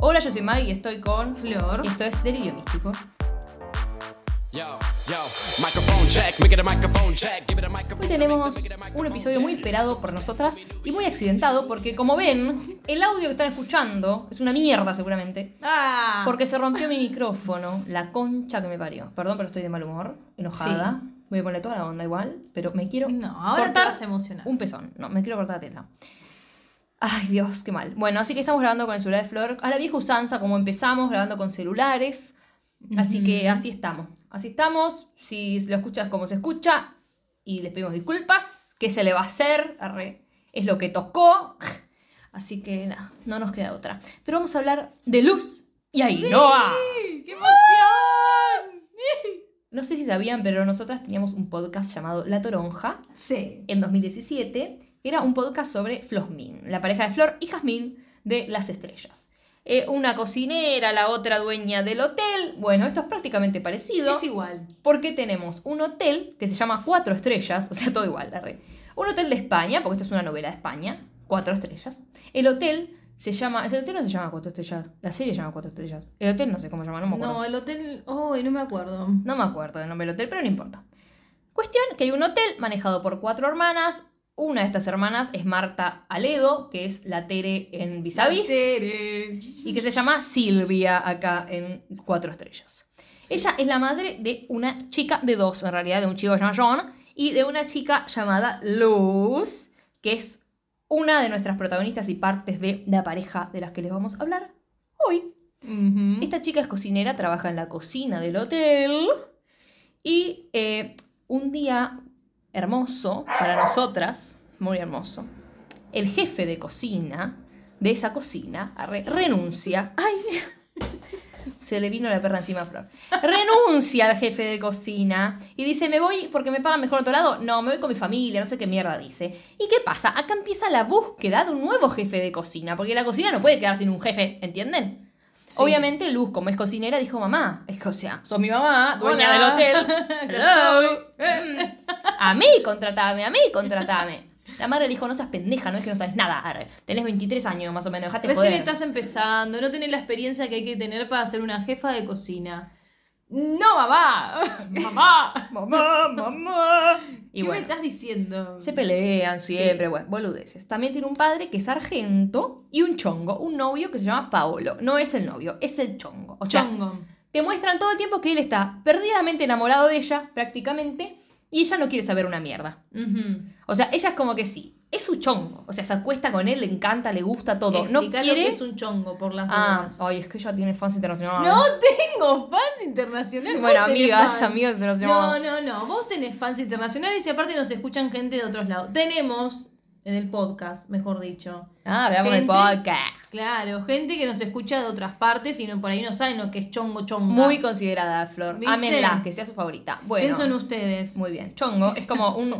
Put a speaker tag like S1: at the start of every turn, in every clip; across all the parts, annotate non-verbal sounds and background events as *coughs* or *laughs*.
S1: Hola, yo soy Maggie y estoy con
S2: Flor.
S1: Y esto es Delirio Místico. Hoy tenemos un episodio muy esperado por nosotras y muy accidentado porque, como ven, el audio que están escuchando es una mierda seguramente.
S2: Ah.
S1: Porque se rompió mi micrófono, la concha que me parió. Perdón, pero estoy de mal humor, enojada. Voy a poner toda la onda igual, pero me quiero
S2: No, ahora te
S1: cortar
S2: vas a emocionar.
S1: un pezón. No, me quiero cortar la teta. Ay, Dios, qué mal. Bueno, así que estamos grabando con el celular de Flor. A la vieja usanza, como empezamos, grabando con celulares. Así que así estamos. Así estamos. Si lo escuchas como se escucha, y les pedimos disculpas, ¿qué se le va a hacer? Arre, es lo que tocó. Así que nada, no nos queda otra. Pero vamos a hablar de Luz y Ainhoa.
S2: ¡Sí! ¡Qué emoción! *laughs*
S1: No sé si sabían, pero nosotras teníamos un podcast llamado La Toronja
S2: Sí.
S1: en 2017. Era un podcast sobre Flosmin, la pareja de Flor y Jazmín de Las Estrellas. Eh, una cocinera, la otra dueña del hotel. Bueno, esto es prácticamente parecido.
S2: Es igual.
S1: Porque tenemos un hotel que se llama Cuatro Estrellas, o sea, todo igual, la red. Un hotel de España, porque esto es una novela de España, Cuatro Estrellas. El hotel se llama. El hotel no se llama Cuatro Estrellas, la serie se llama Cuatro Estrellas. El hotel no sé cómo se llama, no me acuerdo.
S2: No, el hotel. Oh, no me acuerdo.
S1: No me acuerdo del nombre del hotel, pero no importa. Cuestión que hay un hotel manejado por cuatro hermanas. Una de estas hermanas es Marta Aledo, que es la Tere en Vis a Vis,
S2: Tere.
S1: y que se llama Silvia acá en Cuatro Estrellas. Ella es la madre de una chica de dos, en realidad, de un chico llamado John y de una chica llamada Luz, que es una de nuestras protagonistas y partes de la pareja de las que les vamos a hablar hoy. Esta chica es cocinera, trabaja en la cocina del hotel. Y eh, un día hermoso para nosotras, muy hermoso, el jefe de cocina de esa cocina renuncia. ¡Ay! Se le vino la perra encima a Flor. Renuncia al jefe de cocina y dice, me voy porque me pagan mejor otro lado. No, me voy con mi familia, no sé qué mierda dice. ¿Y qué pasa? Acá empieza la búsqueda de un nuevo jefe de cocina, porque la cocina no puede quedar sin un jefe, ¿entienden?
S2: Sí.
S1: Obviamente Luz, como es cocinera, dijo, mamá, es que, o sea, sos mi mamá, dueña
S2: Hola.
S1: del hotel. *laughs*
S2: Hello.
S1: A mí contratame, a mí contratame. La madre le dijo, no seas pendeja, no es que no sabes nada. arre. Tenés 23 años más o menos, dejate
S2: Recién
S1: joder.
S2: estás empezando, no tenés la experiencia que hay que tener para ser una jefa de cocina. No, mamá. *laughs* *laughs* mamá.
S1: Mamá, mamá. Y
S2: ¿Qué me estás diciendo?
S1: se pelean siempre,
S2: Sí.
S1: bueno, boludeces. También tiene un padre que es sargento y un chongo, un novio que se llama Paolo. No es el novio, es el chongo. O sea,
S2: Chongo.
S1: te muestran todo el tiempo que él está perdidamente enamorado de ella, prácticamente, y ella no quiere saber una mierda. O sea, ella es como que sí, es su chongo. O sea, se acuesta con él, le encanta, le gusta todo. No quiere.
S2: que es un chongo por las
S1: Ah,
S2: dudas.
S1: ay, es que ella tiene fans internacionales.
S2: No tengo fans internacionales.
S1: Bueno, amigas,
S2: fans.
S1: amigas
S2: No,
S1: internacionales.
S2: no, no. Vos tenés fans internacionales y aparte nos escuchan gente de otros lados. Tenemos en el podcast, mejor dicho.
S1: Ah, hablamos del podcast.
S2: Claro, gente que nos escucha de otras partes y no, por ahí no saben lo que es chongo chonga.
S1: Muy considerada, Flor.
S2: ¿Viste?
S1: Ámenla, que sea su favorita. Bueno.
S2: Pienso en ustedes.
S1: Muy bien. Chongo es como un,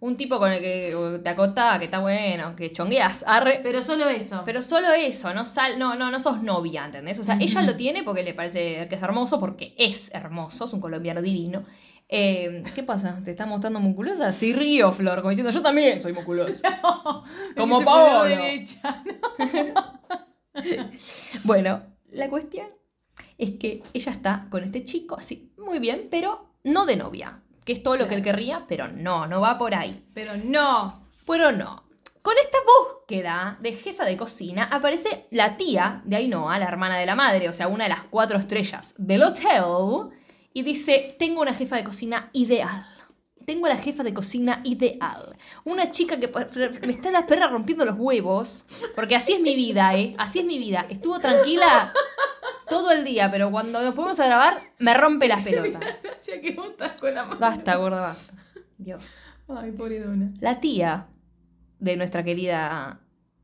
S1: un tipo con el que te acostás, que está bueno, que chongueas. Arre.
S2: Pero solo eso.
S1: Pero solo eso, no sal, no, no, no sos novia, ¿entendés? O sea, ella lo tiene porque le parece que es hermoso, porque es hermoso, es un colombiano divino. Eh, ¿Qué pasa? ¿Te está mostrando musculosa? Sí, río, Flor, como diciendo, yo también soy musculosa. *laughs* como Paolo.
S2: derecha. *laughs*
S1: Bueno, la cuestión es que ella está con este chico, así, muy bien, pero no de novia, que es todo lo que él querría, pero no, no va por ahí.
S2: Pero no.
S1: Pero no. Con esta búsqueda de jefa de cocina aparece la tía de Ainhoa, la hermana de la madre, o sea, una de las cuatro estrellas del hotel, y dice, tengo una jefa de cocina ideal. Tengo la jefa de cocina ideal. Una chica que me está la perra rompiendo los huevos, porque así es mi vida, ¿eh? Así es mi vida. Estuvo tranquila todo el día, pero cuando nos ponemos a grabar, me rompe las *laughs* pelotas.
S2: Gracias que vos estás con la mano.
S1: Basta, gorda, basta. Dios.
S2: Ay, pobre dona.
S1: La tía de nuestra querida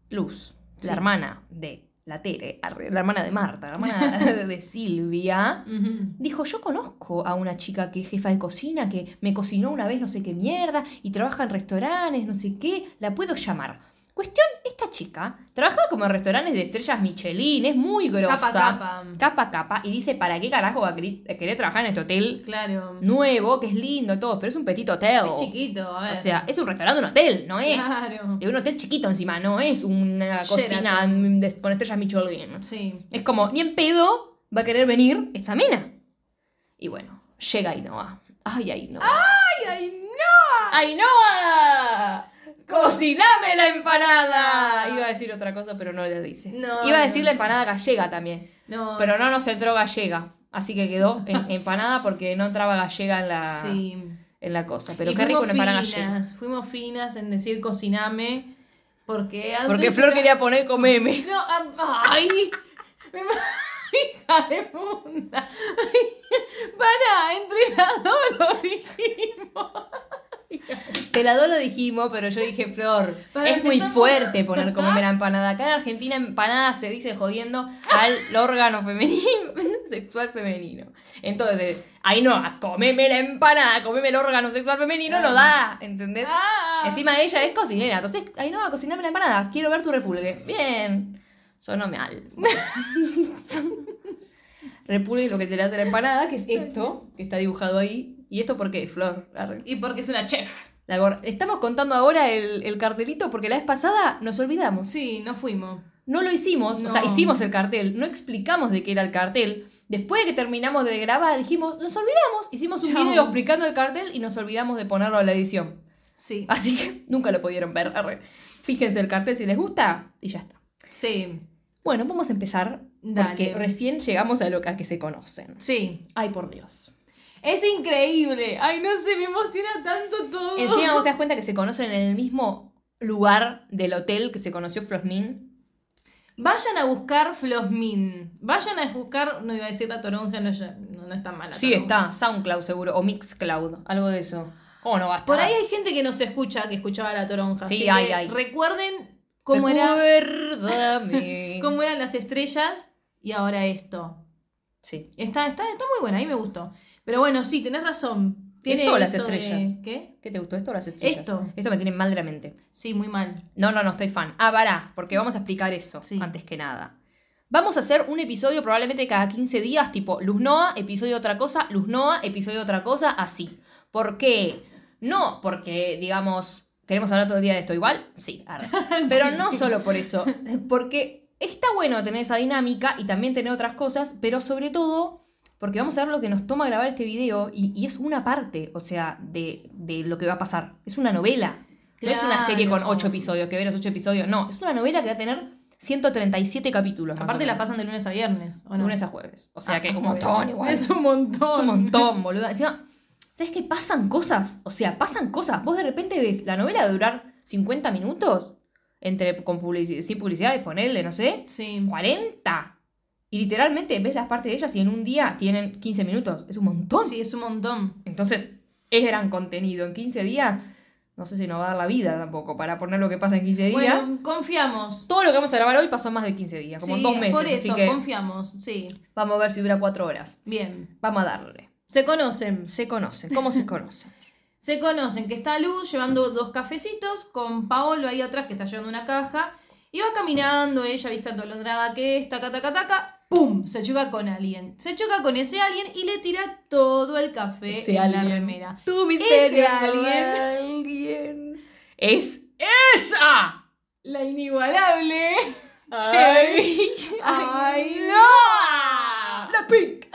S1: Luz,
S2: Sí.
S1: la hermana de la Tere, la hermana de Marta, la hermana *laughs* de Silvia, dijo, yo conozco a una chica que es jefa de cocina, que me cocinó una vez no sé qué mierda y trabaja en restaurantes, no sé qué, la puedo llamar. Cuestión, esta chica trabajaba como en restaurantes de estrellas Michelin, es muy grosa.
S2: Capa, capa.
S1: Capa, capa, Y dice, ¿para qué carajo va a querer, trabajar en este hotel
S2: Claro.
S1: nuevo, que es lindo todo, pero es un petit hotel?
S2: Es chiquito, a ver.
S1: O sea, es un restaurante, un hotel, no es.
S2: Claro.
S1: Y un hotel chiquito encima, no es una cocina de- con estrellas Michelin.
S2: Sí.
S1: Es como, ni en pedo va a querer venir esta mina. Y bueno, llega Ainhoa. Ay, Ainhoa.
S2: ¡Ay, ay, no!
S1: ¡Cociname la empanada! Iba a decir otra cosa, pero no le dice.
S2: No,
S1: Iba a
S2: no.
S1: decir la empanada gallega también.
S2: No,
S1: Pero no nos entró gallega. Así que quedó en *laughs* empanada porque no entraba gallega en la,
S2: Sí.
S1: en la cosa. Pero
S2: Y
S1: qué rico una empanada gallega.
S2: fuimos finas en decir cociname. Porque
S1: Porque Flor
S2: era-
S1: quería poner comeme.
S2: No, ay. *laughs* Hija de puta. *laughs* Para, entre las dos lo dijimos.
S1: Te la doy lo dijimos, pero yo dije, Flor,
S2: Para
S1: es muy fuerte poner comeme la empanada. Acá en Argentina empanada se dice jodiendo al *laughs* órgano femenino, *laughs* sexual femenino. Entonces, ahí no, comeme la empanada, comeme el órgano sexual femenino, no da, ¿entendés?
S2: Ah.
S1: Encima ella es cocinera, entonces, ahí no, cociname la empanada, quiero ver tu repulgue. Bien, sonó mal. *laughs* repulgue es lo que se le hace a la empanada, que es esto, que está dibujado ahí. ¿Y esto por qué, Flor? Arre.
S2: Y porque es una chef.
S1: Estamos contando ahora el, el cartelito porque la vez pasada nos olvidamos.
S2: Sí, no fuimos.
S1: No lo hicimos, o sea, hicimos el cartel, no explicamos de qué era el cartel. Después de que terminamos de grabar, dijimos, nos olvidamos, hicimos un video explicando el cartel y nos olvidamos de ponerlo a la edición.
S2: Sí.
S1: Así que nunca lo pudieron ver. arre. Fíjense el cartel si les gusta y ya está.
S2: Sí.
S1: Bueno, vamos a empezar
S2: Dale.
S1: porque recién llegamos a lo que se conocen.
S2: Sí.
S1: Ay, por Dios.
S2: Es increíble. Ay, no sé, me emociona tanto todo.
S1: Encima vos te das *laughs* cuenta que se conocen en el mismo lugar del hotel que se conoció Flosmin.
S2: Vayan a buscar Flosmin. Vayan a buscar, no iba a decir la toronja, no, no, no está mal. la
S1: Sí,
S2: toronja.
S1: está. SoundCloud seguro. O Mixcloud. Algo de eso. ¿Cómo no va a estar?
S2: Por ahí hay gente que nos escucha, que escuchaba la toronja.
S1: Sí,
S2: así
S1: hay,
S2: que
S1: hay.
S2: Recuerden cómo, era, *laughs* cómo eran las estrellas y ahora esto.
S1: Sí.
S2: Está, está, está muy buena, a mí me gustó. Pero bueno, sí, tenés razón. Tiene
S1: Esto o las
S2: de-
S1: estrellas.
S2: ¿Qué?
S1: ¿Qué te gustó esto o las estrellas?
S2: Esto.
S1: Esto me tiene mal de la mente.
S2: Sí, muy mal.
S1: No, no, no, estoy fan. Ah, pará, porque vamos a explicar eso
S2: Sí.
S1: antes que nada. Vamos a hacer un episodio probablemente cada 15 días, tipo Luz Noa, episodio otra cosa, Luz Noa, episodio otra cosa, así. ¿Por qué? No porque, digamos, queremos hablar todo el día de esto igual, sí, arre. *laughs* pero no solo por eso, porque está bueno tener esa dinámica y también tener otras cosas, pero sobre todo porque vamos a ver lo que nos toma grabar este video y, y es una parte, o sea, de, de lo que va a pasar. Es una novela. No es una serie con ocho episodios, que ve los ocho episodios. No, es una novela que va a tener 137 capítulos.
S2: Aparte
S1: o
S2: la
S1: menos.
S2: pasan de lunes a viernes, ¿o no?
S1: lunes a jueves. O sea
S2: Ah,
S1: que es un montón igual.
S2: Es un montón.
S1: Es un montón, boluda. Encima, ¿sabes qué? Pasan cosas. O sea, pasan cosas. Vos de repente ves la novela de durar 50 minutos. Entre con publicidad, sin publicidad, ponerle, no sé.
S2: Sí.
S1: 40. Y literalmente ves las partes de ellas y en un día tienen 15 minutos. Es un montón.
S2: Sí, es un montón.
S1: Entonces, es gran contenido. En 15 días, no sé si nos va a dar la vida tampoco para poner lo que pasa en 15 días.
S2: Bueno, confiamos.
S1: Todo lo que vamos a grabar hoy pasó más de 15 días, como
S2: Sí,
S1: dos meses.
S2: Por eso,
S1: así que
S2: confiamos. Sí.
S1: vamos a ver si dura 4 horas.
S2: Bien.
S1: Vamos a darle.
S2: Se conocen.
S1: Se conocen. ¿Cómo se conocen? *laughs*
S2: Se conocen que está Luz llevando dos cafecitos con Paolo ahí atrás que está llevando una caja. Y va caminando, ella vista atolondrada que es, taca, taca, taca, ¡pum! Se choca con alguien. Se choca con ese alguien y le tira todo el café
S1: Ese
S2: en la
S1: alguien.
S2: remera.
S1: Tu
S2: misterioso
S1: alguien. Es ella.
S2: La inigualable.
S1: Ay,
S2: ¡Ay,
S1: no! Blackpink.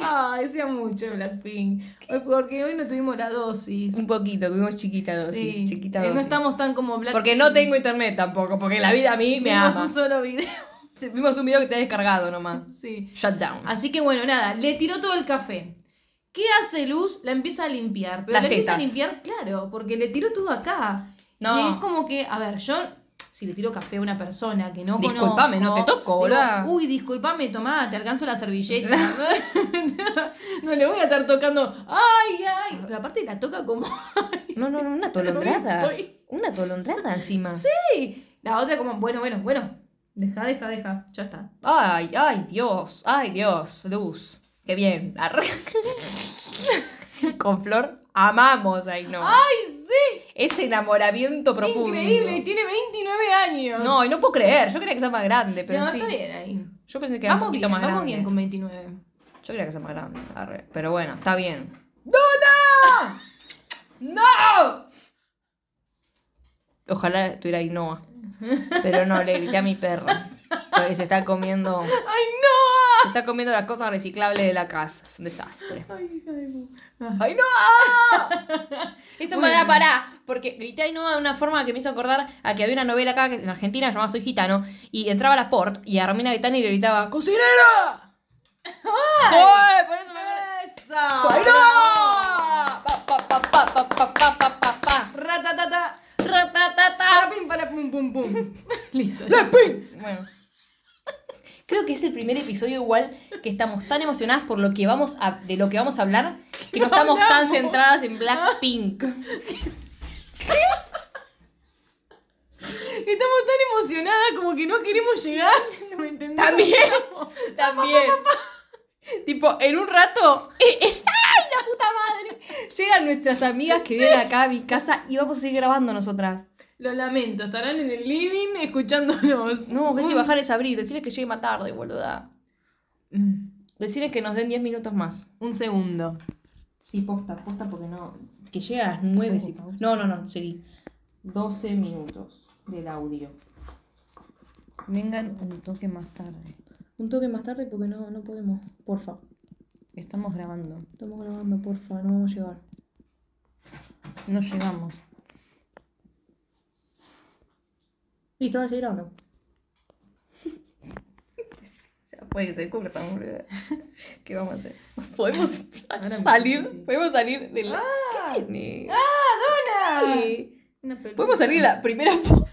S2: Ay, decía mucho Blackpink. Porque hoy no tuvimos la dosis.
S1: Un poquito, tuvimos chiquita dosis.
S2: Sí,
S1: Chiquita
S2: eh,
S1: dosis.
S2: no estamos tan como Blackpink.
S1: Porque no tengo internet tampoco, porque la vida a mí me
S2: Vimos
S1: ama.
S2: un solo video.
S1: Vimos un video que te he descargado nomás.
S2: Sí.
S1: Shutdown.
S2: Así que bueno, nada, le tiró todo el café. ¿Qué hace Luz? La empieza a limpiar. Pero
S1: Las
S2: la empieza a limpiar, claro, porque le tiró todo acá.
S1: No.
S2: Y es como que, a ver, yo, si le tiro café a una persona que no
S1: Disculpame,
S2: conozco,
S1: no te toco,
S2: digo,
S1: boluda.
S2: Uy, disculpame, tomá, te alcanzo la servilleta. *laughs* no le voy a estar tocando. Ay, ay. Pero aparte la toca como. *laughs*
S1: No, no, no, una atolondrada.
S2: Estoy-
S1: Una atolondrada encima.
S2: Sí. La otra como, bueno, bueno, bueno. Deja, deja, deja. Ya está.
S1: Ay, ay, Dios, ay, Dios, Luz. Qué bien. *laughs* *laughs* Con Flor amamos ahí, ¿no?
S2: ¡Ay, sí!
S1: ese enamoramiento profundo.
S2: Increíble, y tiene 29 años.
S1: No, y no puedo creer. Yo creía que sea más grande, pero
S2: no,
S1: sí.
S2: está bien ahí.
S1: Yo pensé que era un poquito
S2: bien,
S1: más
S2: vamos
S1: grande.
S2: bien con 29.
S1: Yo creía que sea más grande. arre. Pero bueno, está bien. ¡Dona! *laughs* ¡No! Ojalá estuviera Noah. *laughs* Pero no, le grité a mi perra. Porque se está comiendo.
S2: ¡Ay, no!
S1: Está comiendo las cosas reciclables de la casa. Es un desastre.
S2: Ay, de pu- Ah.
S1: ¡Ay, no! *laughs* Eso me
S2: Bueno.
S1: da para. Porque grité ay no de una forma que me hizo acordar a que había una novela acá en Argentina llamada Soy Gitano. Y entraba a la port y a Romina Gaetani le gritaba ¡Cocinera! ¡Ay! Por eso me.
S2: ¡Eso!
S1: ¡Ay, no! Pa, pa, pa, pa, pa, pa, pa, pa, pa, pa.
S2: ¡Ratatata!
S1: Ratatata.
S2: Para pim, para pum, pum, pum. *laughs* Listo. ya.
S1: Bueno. Creo que es el primer episodio igual que estamos tan emocionadas por lo que vamos a, de lo que vamos a hablar que no estamos tan centradas en Blackpink.
S2: Estamos tan emocionadas como que no queremos llegar. *laughs* No me entendés.
S1: También. *laughs* También. tipo, en un rato. eh, eh, ¡Ay, la puta madre! Llegan nuestras amigas que vienen acá a mi casa y vamos a seguir grabando nosotras.
S2: Lo lamento, estarán en el living escuchándonos.
S1: No, que hay que
S2: Un-
S1: bajar es abrir. Decirles que llegue más tarde, boluda.
S2: Mm,
S1: Decirles que nos den 10 minutos más.
S2: Un segundo.
S1: Sí, posta, posta, porque no. Que llegue a las 9.
S2: Pongo
S1: sí. No, no, no, seguí. 12 minutos del audio.
S2: Vengan un toque más tarde.
S1: Un toque más tarde porque no, no podemos. Porfa.
S2: Estamos grabando.
S1: Estamos grabando, porfa, no vamos a llegar.
S2: No llegamos.
S1: ¿Listo? ¿Vas a seguir o no? *laughs* Puede ser, ¿cómo estamos? ¿Qué vamos a hacer? ¿Podemos *laughs* salir? ¿Podemos salir de la. ¿Qué tiene?
S2: ¡Ah, Dona!
S1: Sí. ¿Podemos salir de la primera *laughs* foto?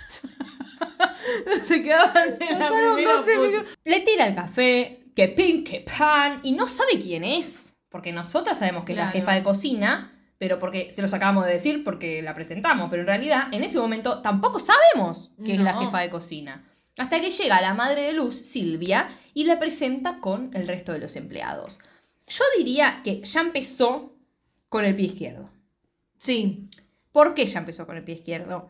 S2: Se quedaban en la primera
S1: 12
S2: foto.
S1: minutos. Le tira el café, que pin, que pan, y no sabe quién es. Porque nosotras sabemos que es la
S2: Claro.
S1: jefa de cocina, pero porque se los acabamos de decir porque la presentamos. Pero en realidad, en ese momento, tampoco sabemos que es la jefa de cocina. Hasta que llega la madre de Luz, Silvia, y la presenta con el resto de los empleados. Yo diría que ya empezó con el pie izquierdo.
S2: Sí.
S1: ¿Por qué ella empezó con el pie izquierdo?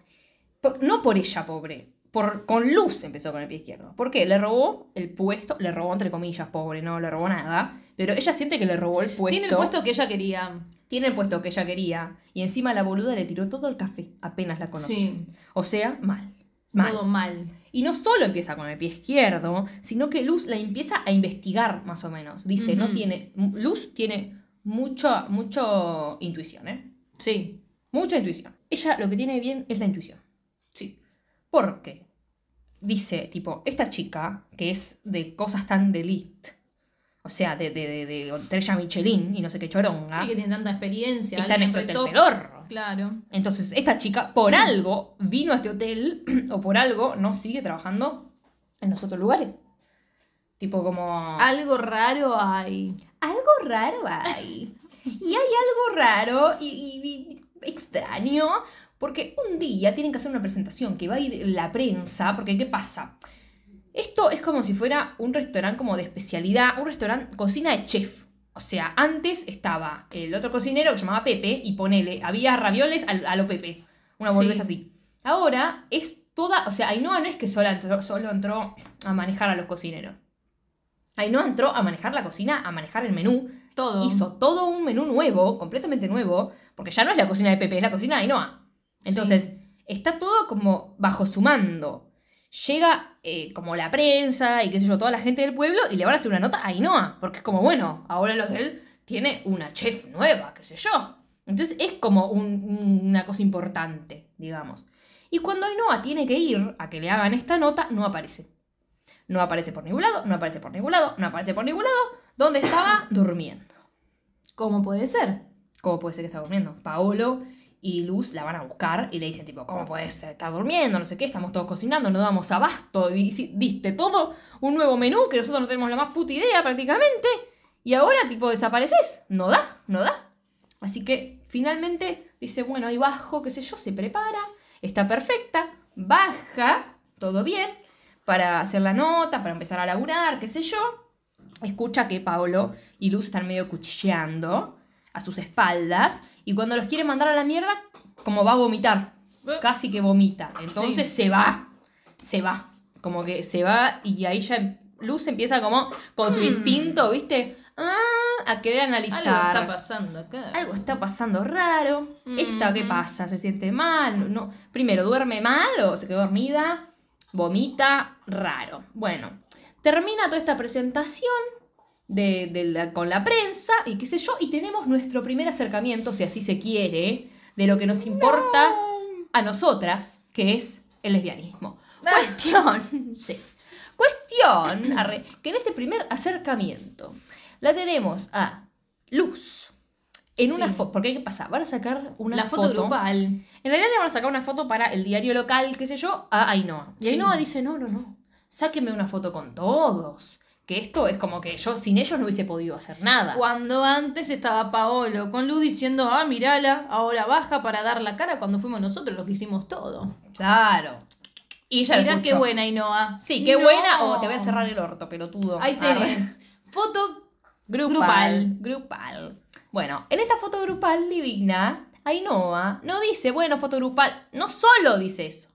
S1: Por- no por ella, pobre. Por, con Luz empezó con el pie izquierdo. ¿Por qué? Le robó el puesto, le robó entre comillas, pobre, no le robó nada. Pero ella siente que le robó el puesto.
S2: Tiene el puesto que ella quería.
S1: Tiene el puesto que ella quería. Y encima la boluda le tiró todo el café, apenas la conoció.
S2: Sí.
S1: O sea, mal. Mal.
S2: Todo mal.
S1: Y no solo empieza con el pie izquierdo, sino que Luz la empieza a investigar más o menos. Dice, no tiene. Luz tiene mucho, mucho intuición, ¿eh?
S2: Sí.
S1: Mucha intuición. Ella lo que tiene bien es la intuición.
S2: Sí.
S1: Porque dice, tipo, esta chica, que es de cosas tan de elite, o sea, de, de, de, estrella Michelin y no sé qué choronga,
S2: Sí, que tiene tanta experiencia.
S1: está en este hotel pedorro.
S2: Claro.
S1: Entonces, esta chica, por algo, vino a este hotel, *clears throat* o por algo, no sigue trabajando en los otros lugares. Tipo como...
S2: Algo raro hay.
S1: algo raro hay. Y hay algo raro y, y- y extraño, porque un día tienen que hacer una presentación que va a ir la prensa, porque ¿qué pasa? Esto es como si fuera un restaurante como de especialidad, un restaurante cocina de chef. O sea, antes estaba el otro cocinero que se llamaba Pepe y ponele, había ravioles a, lo Pepe, una
S2: Sí.
S1: boludez así. Ahora es toda, o sea, Ainhoa no es que solo entró, solo entró a manejar a los cocineros. Ainhoa entró a manejar la cocina, a manejar el menú,
S2: Todo.
S1: hizo todo un menú nuevo, completamente nuevo, porque ya no es la cocina de Pepe, es la cocina de Ainhoa. Entonces, está todo como bajo su mando. Llega eh, como la prensa y qué sé yo, toda la gente del pueblo y le van a hacer una nota a Ainhoa, porque es como, bueno, ahora el hotel tiene una chef nueva, qué sé yo. Entonces es como un- un- una cosa importante, digamos. Y cuando Ainhoa tiene que ir a que le hagan esta nota, no aparece. No aparece por ningún lado, no aparece por ningún lado, no aparece por ningún lado. ¿Dónde estaba? Durmiendo.
S2: ¿Cómo puede ser?
S1: ¿Cómo puede ser que está durmiendo? Paolo y Luz la van a buscar y le dicen tipo, ¿cómo puedes estar durmiendo? No sé qué, estamos todos cocinando, no damos abasto, diste todo un nuevo menú que nosotros no tenemos la más puta idea prácticamente, y ahora tipo desapareces. No da, no da. Así que finalmente dice, bueno, ahí bajo, qué sé yo, se prepara, está perfecta, baja, todo bien, para hacer la nota, para empezar a laburar, qué sé yo. Escucha que Paolo y Luz están medio cuchilleando a sus espaldas y cuando los quiere mandar a la mierda, como va a vomitar.
S2: Eh.
S1: Casi que vomita. Entonces
S2: Sí.
S1: se va. Se va. Como que se va y ahí ya Luz empieza como con su
S2: Hmm.
S1: instinto, ¿viste? Ah, a querer
S2: Algo
S1: analizar.
S2: está pasando acá.
S1: Algo está pasando raro. ¿Esta qué
S2: Ujú.
S1: pasa? ¿Se siente mal? No, primero, ¿duerme mal o se quedó dormida? Vomita, raro. Bueno, termina toda esta presentación de, de la- con la prensa y qué sé yo, y tenemos nuestro primer acercamiento, si así se quiere, de lo que nos importa a nosotras, que es el lesbianismo.
S2: Ah.
S1: Cuestión, *laughs* sí. Cuestión, arre, que en este primer acercamiento la tenemos a Luz. En una foto, porque ¿qué pasa? Van a sacar una
S2: la foto, grupal.
S1: En realidad le van a sacar una foto para el diario local, qué sé yo, a Ainhoa. Y
S2: Sí.
S1: Ainhoa dice, no, no, no, sáquenme una foto con todos. Que esto es como que yo sin ellos no hubiese podido hacer nada.
S2: Cuando antes estaba Paolo con Lu diciendo, ah, mirala, ahora baja para dar la cara cuando fuimos nosotros los que hicimos todo.
S1: Claro. Y ella
S2: Mirá
S1: escuchó.
S2: qué buena, Ainhoa.
S1: Sí, qué
S2: No.
S1: buena. O te voy a cerrar el orto, pelotudo.
S2: Ahí tenés. Foto
S1: Grupal. Grupal. Bueno, en esa foto grupal divina, Ainhoa no dice, bueno, foto grupal. No solo dice eso.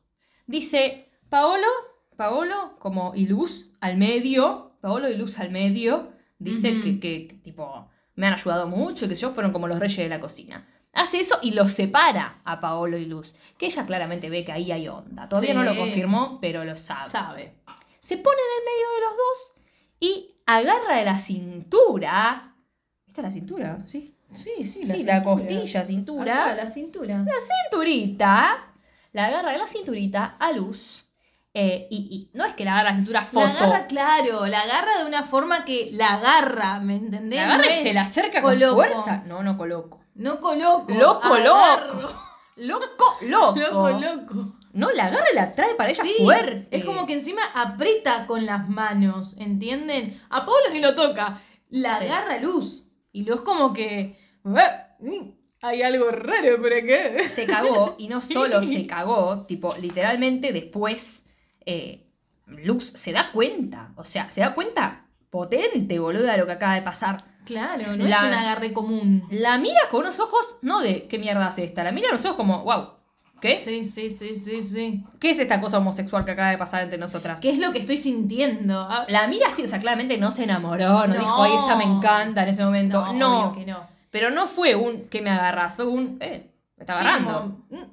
S1: Dice, Paolo, Paolo, como y Luz al medio. Paolo y Luz al medio. Dice que, que, que, tipo, me han ayudado mucho, que yo fueron como los reyes de la cocina. Hace eso y los separa a Paolo y Luz. Que ella claramente ve que ahí hay onda. Todavía
S2: Sí.
S1: no lo confirmó, pero lo sabe
S2: sabe.
S1: se pone en el medio de los dos y agarra de la cintura. ¿Esta es la cintura? Sí.
S2: Sí, sí,
S1: Sí, la costilla, cintura.
S2: La cintura.
S1: Cinturita. La agarra de la cinturita a luz. Eh, y, y no es que la agarra la cintura foto.
S2: La agarra, claro, la agarra de una forma que la agarra, ¿me entendés?
S1: La agarra
S2: No
S1: y
S2: es
S1: se la acerca con
S2: coloco.
S1: fuerza. No, no coloco.
S2: No coloco.
S1: Loco,
S2: agarro.
S1: loco. Loco, loco. *laughs*
S2: Loco, loco.
S1: No, la agarra y la trae para ella
S2: Sí,
S1: fuerte.
S2: Es como que encima aprieta con las manos, ¿entienden? A Paula ni lo toca, la
S1: Sí.
S2: agarra luz. Y Luz como que... "Eh, mm, Hay algo raro por acá.
S1: se cagó y no *laughs*
S2: Sí.
S1: solo se cagó, tipo, literalmente después eh, Luz se da cuenta, o sea, se da cuenta potente, boluda, lo que acaba de pasar.
S2: Claro, no
S1: La-
S2: es un agarre común.
S1: La mira con unos ojos, no de qué mierda es esta, la mira con unos ojos como, wow, ¿qué?
S2: Sí, sí, sí, sí, sí.
S1: ¿Qué es esta cosa homosexual que acaba de pasar entre nosotras?
S2: ¿Qué es lo que estoy sintiendo? Ah,
S1: La mira así, o sea, claramente no se enamoró, no,
S2: No.
S1: dijo, ay, esta me encanta en ese momento.
S2: No,
S1: No,
S2: obvio que no.
S1: pero no fue un que me agarras, fue un, eh, me está
S2: Sí,
S1: agarrando.
S2: como, mm,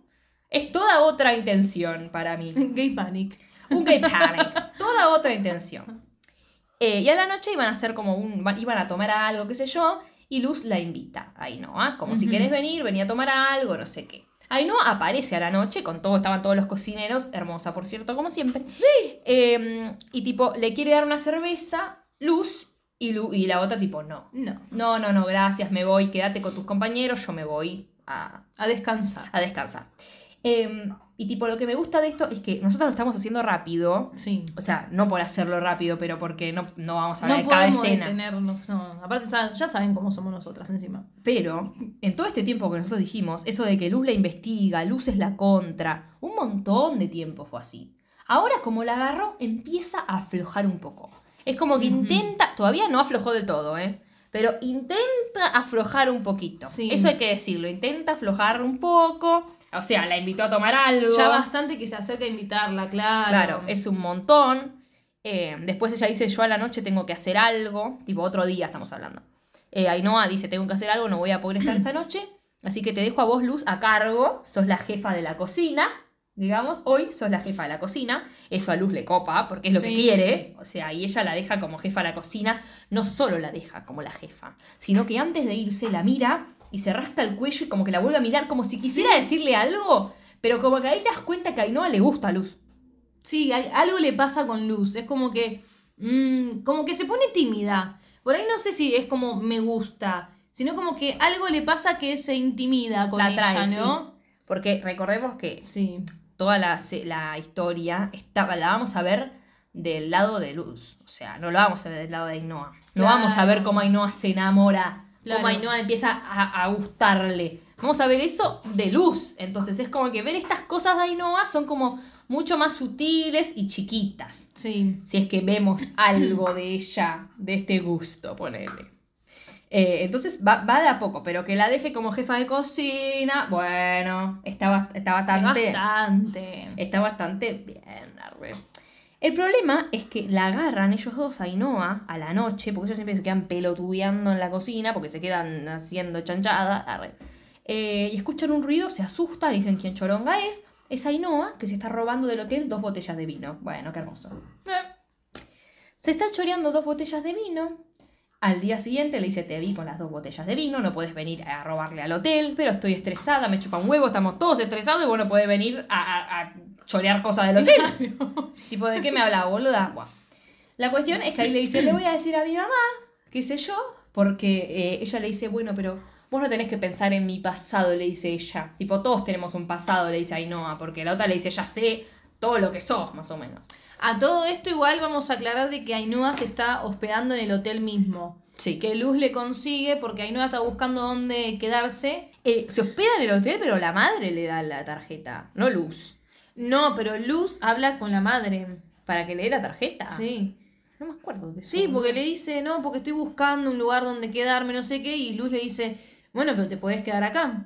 S1: Es toda otra intención para mí. *laughs*
S2: Gay panic.
S1: Un gay panic. Toda otra intención. Eh, y a la noche iban a hacer como un. iban a tomar algo, qué sé yo. Y Luz la invita a Ainhoa. Como si
S2: Ujú.
S1: querés venir, venía a tomar algo, no sé qué. Ainhoa aparece a la noche con todo, estaban todos los cocineros, hermosa por cierto, como siempre. Sí. y tipo, le quiere dar una cerveza, Luz, y, Lu- y la otra tipo, no.
S2: No,
S1: No, no, no, gracias, me voy, quédate con tus compañeros, yo me voy a,
S2: a descansar.
S1: a descansar. Em, y tipo, lo que me gusta de esto es que nosotros lo estamos haciendo rápido.
S2: Sí.
S1: O sea, no por hacerlo rápido, pero porque no, no vamos a
S2: No
S1: hablar de cada
S2: podemos
S1: escena.
S2: detenernos. No. Aparte, ya saben cómo somos nosotras encima.
S1: Pero en todo este tiempo que nosotros dijimos, eso de que Luz la investiga, Luz es la contra, un montón de tiempo fue así. Ahora, como la agarró, empieza a aflojar un poco. Es como que intenta, todavía no aflojó del todo, ¿eh? Pero intenta aflojar un poquito.
S2: Sí.
S1: Eso hay que decirlo, intenta aflojar un poco. O sea, la invitó a tomar algo.
S2: Ya bastante que se acerca a invitarla, claro.
S1: Claro, es un montón. Eh, después ella dice, yo a la noche tengo que hacer algo. Tipo, otro día estamos hablando. Eh, Ainhoa dice, tengo que hacer algo, no voy a poder estar esta noche. Así que te dejo a vos, Luz, a cargo. Sos la jefa de la cocina. Digamos, hoy sos la jefa de la cocina. Eso a Luz le copa, porque es lo que quiere. O sea, y ella la deja como jefa de la cocina. No solo la deja como la jefa, sino que antes de irse la mira y se rasca el cuello y como que la vuelve a mirar como si quisiera decirle algo. Pero como que ahí te das cuenta que a Ainhoa le gusta Luz.
S2: Sí, algo le pasa con Luz. Es como que. mm, como que se pone tímida. Por ahí no sé si es como me gusta. Sino como que algo le pasa que se intimida con
S1: La
S2: ella,
S1: trae,
S2: ¿no?
S1: Porque recordemos que
S2: Sí.
S1: toda la, la historia estaba, la vamos a ver del lado de Luz. O sea, no la vamos a ver del lado de Ainhoa. No
S2: Claro.
S1: vamos a ver cómo Ainhoa se enamora,
S2: Claro.
S1: cómo Ainhoa empieza a, a gustarle. Vamos a ver eso de Luz. Entonces es como que ver estas cosas de Ainhoa son como mucho más sutiles y chiquitas.
S2: Sí.
S1: Si es que vemos algo de ella, de este gusto, ponele. Eh, entonces va, va de a poco, pero que la deje como jefa de cocina, bueno, está, está bastante...
S2: Bastante.
S1: Está bastante bien, arre. El problema es que la agarran ellos dos a Ainhoa a la noche, porque ellos siempre se quedan pelotudeando en la cocina, porque se quedan haciendo chanchada, arre. Eh, y escuchan un ruido, se asustan y dicen quién choronga es. Es Ainhoa que se está robando del hotel dos botellas de vino. Bueno, qué hermoso.
S2: Eh,
S1: Se está choreando dos botellas de vino. Al día siguiente le dice, te vi con las dos botellas de vino, no puedes venir a robarle al hotel, pero estoy estresada, me chupa un huevo, estamos todos estresados y vos no podés venir a, a- a chorear cosas del hotel. *laughs* tipo, ¿de qué me hablaba, boluda? Buah. La cuestión es que ahí le dice, le voy a decir a mi mamá, qué sé yo, porque eh, ella le dice, bueno, pero vos no tenés que pensar en mi pasado, le dice ella. Tipo, todos tenemos un pasado, le dice Ainhoa, porque la otra le dice, ya sé todo lo que sos, más o menos.
S2: A todo esto igual vamos a aclarar de que Ainhoa se está hospedando en el hotel mismo.
S1: Sí.
S2: Que Luz le consigue porque Ainhoa está buscando dónde quedarse.
S1: Eh, se hospeda en el hotel, pero la madre le da la tarjeta, no Luz.
S2: No, pero Luz habla con la madre.
S1: Para que le dé la tarjeta.
S2: Sí.
S1: No me acuerdo de eso.
S2: Sí, porque le dice, no, porque estoy buscando un lugar donde quedarme, no sé qué, y Luz le dice, bueno, pero te podés quedar acá.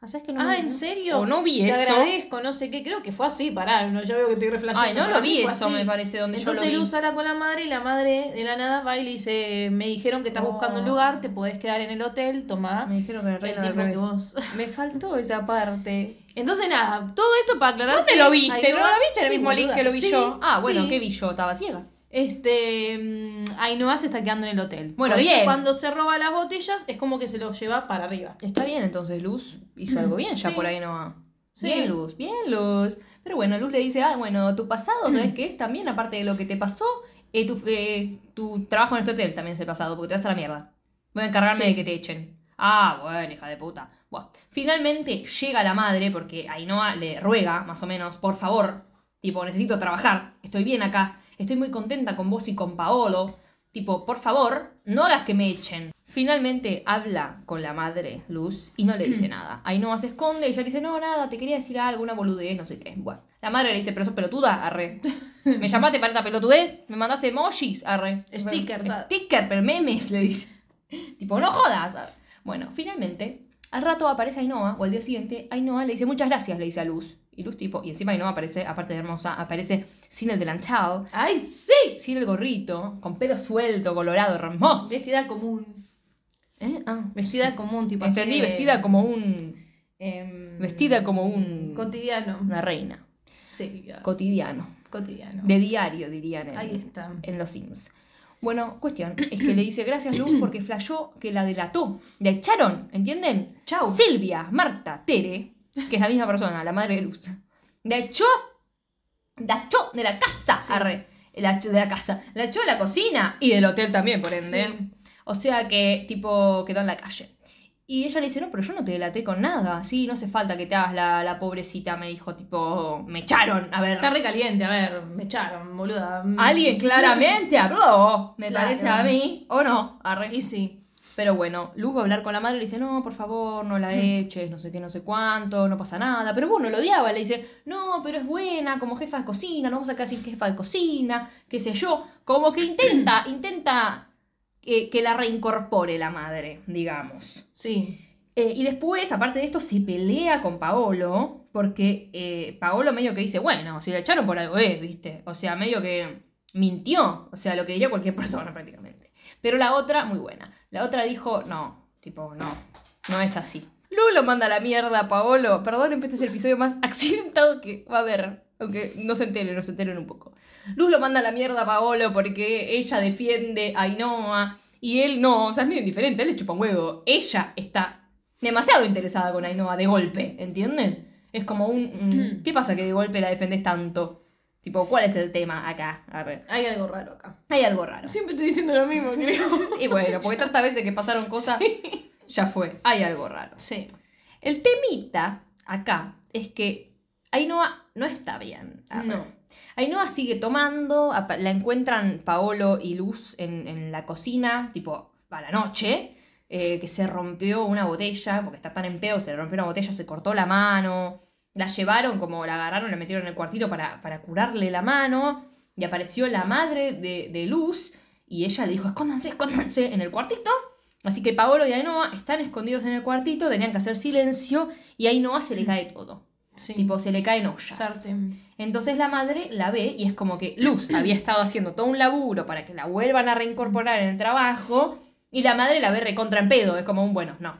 S1: Ah, ¿sabes que no
S2: ah,
S1: me-
S2: ¿en serio?
S1: O no vi
S2: te
S1: eso.
S2: agradezco, no sé qué, creo que fue así, pará, no, ya veo que estoy reflejando.
S1: Ay, no lo vi eso, me parece, donde yo
S2: Entonces
S1: lo vi.
S2: Luz habla con la madre y la madre de la nada va y le dice, me dijeron que estás
S1: Oh.
S2: buscando un lugar, te podés quedar en el hotel, tomá
S1: Me dijeron que era
S2: el
S1: del
S2: que vos. *laughs*
S1: Me faltó esa parte.
S2: Entonces nada, todo esto para aclarar
S1: ¿Dónde
S2: que
S1: lo viste?
S2: Ainhoa-
S1: ¿No lo viste en el mismo link que lo vi
S2: sí,
S1: yo? Ah, bueno,
S2: sí.
S1: ¿qué vi yo? Estaba ciega.
S2: Este, mm, Ainhoa se está quedando en el hotel.
S1: Bueno, bien.
S2: cuando se roba las botellas es como que se los lleva para arriba.
S1: Está bien, entonces Luz hizo algo bien ya
S2: Sí.
S1: por ahí no.
S2: Sí.
S1: Bien, Luz, bien, Luz. Pero bueno, Luz le dice, ah, bueno, tu pasado, ¿sabes qué es? También, aparte de lo que te pasó, eh, tu, eh, tu trabajo en este hotel también es el pasado, porque te vas a la mierda. Voy a encargarme
S2: Sí.
S1: de que te echen. Ah, bueno, hija de puta. Bueno, finalmente llega la madre, porque Ainhoa le ruega, más o menos, por favor, tipo, necesito trabajar, estoy bien acá, estoy muy contenta con vos y con Paolo. Tipo, por favor, no hagas que me echen. Finalmente habla con la madre, Luz, y no le dice *clears throat* nada. Ainhoa se esconde y ella le dice, no, nada, te quería decir algo, una boludez, no sé qué. Bueno, la madre le dice, pero sos pelotuda, arre. *laughs* ¿Me llamaste para esta pelotudez? ¿Me mandás emojis? Arre.
S2: Stickers, ah.
S1: Sticker, pero memes, le dice. *laughs* tipo, no jodas. arre. Bueno, finalmente, al rato aparece Ainhoa, o al día siguiente, Ainhoa le dice, muchas gracias, le dice a Luz. Y Luz, tipo, y encima Ainhoa aparece, aparte de hermosa, aparece sin el delantal,
S2: ¡Ay, sí!
S1: sin el gorrito, con pelo suelto, colorado, hermoso.
S2: Vestida común.
S1: ¿Eh? Ah,
S2: Vestida
S1: sí.
S2: común, tipo así
S1: Entendí,
S2: de-
S1: vestida como un.
S2: em,
S1: Vestida como un.
S2: Cotidiano.
S1: Una reina.
S2: Sí, ya.
S1: Cotidiano.
S2: cotidiano.
S1: De diario, dirían en,
S2: Ahí está.
S1: en los Sims. Bueno, cuestión es que le dice gracias Luz porque flashó que la delató. La echaron, ¿entienden?
S2: Chau.
S1: Silvia, Marta, Tere, que es la misma persona, la madre de Luz. La echó. La echó de la casa.
S2: Sí.
S1: Arre. La echó de la casa. La echó de la cocina y del hotel también, por ende.
S2: Sí.
S1: O sea que, tipo, quedó en la calle. Y ella le dice, no, pero yo no te delaté con nada. Sí, no hace falta que te hagas la, la pobrecita, me dijo, tipo, me echaron. A ver,
S2: Está recaliente, a ver, me echaron, boluda. Mm.
S1: alguien claramente habló, me
S2: Claro.
S1: parece a mí. ¿O no? Arre.
S2: Y sí.
S1: Pero bueno, Luz va a hablar con la madre y le dice, no, por favor, no la eches, no sé qué, no sé cuánto, no pasa nada. Pero bueno, lo odiaba, le dice, no, pero es buena como jefa de cocina, no vamos a quedar sin jefa de cocina, qué sé yo. Como que intenta, intenta eh, que la reincorpore la madre, digamos.
S2: Sí.
S1: Eh, y después, aparte de esto, se pelea con Paolo, porque eh, Paolo medio que dice, bueno, si la echaron por algo es, ¿viste? O sea, medio que mintió, o sea, lo que diría cualquier *laughs* persona prácticamente. Pero la otra, muy buena. La otra dijo, no, tipo, no, no es así. Lu lo manda a la mierda a Paolo. Perdón, este es el episodio más *laughs* accidentado que va a haber. Aunque no se enteren, no se enteren un poco. Luz lo manda a la mierda a Paolo porque ella defiende a Ainhoa y él no, o sea, es medio indiferente, él le chupa un huevo. Ella está demasiado interesada con Ainhoa de golpe, ¿entienden? Es como un... *clears throat* ¿Qué pasa que de golpe la defendés tanto? Tipo, ¿cuál es el tema acá? A ver,
S2: Hay algo raro acá.
S1: hay algo raro.
S2: Siempre estoy diciendo lo mismo, *laughs* creo.
S1: Y bueno, porque tantas veces que pasaron cosas, ya fue, hay algo raro.
S2: Sí.
S1: El temita acá es que Ainhoa no está bien. Arre.
S2: No.
S1: Ainhoa sigue tomando, la encuentran Paolo y Luz en, en la cocina, tipo a la noche, eh, que se rompió una botella, porque está tan en pedo, se le rompió una botella, se cortó la mano, la llevaron, como la agarraron, la metieron en el cuartito para, para curarle la mano, y apareció la madre de, de Luz, y ella le dijo, escóndanse, escóndanse en el cuartito, Así que Paolo y Ainhoa están escondidos en el cuartito, tenían que hacer silencio y a Ainhoa se le cae todo.
S2: Sí.
S1: Tipo, se le caen ollas.
S2: Sartén.
S1: Entonces la madre la ve y es como que Luz había estado haciendo todo un laburo para que la vuelvan a reincorporar en el trabajo y la madre la ve recontra en pedo. Es como un bueno, no.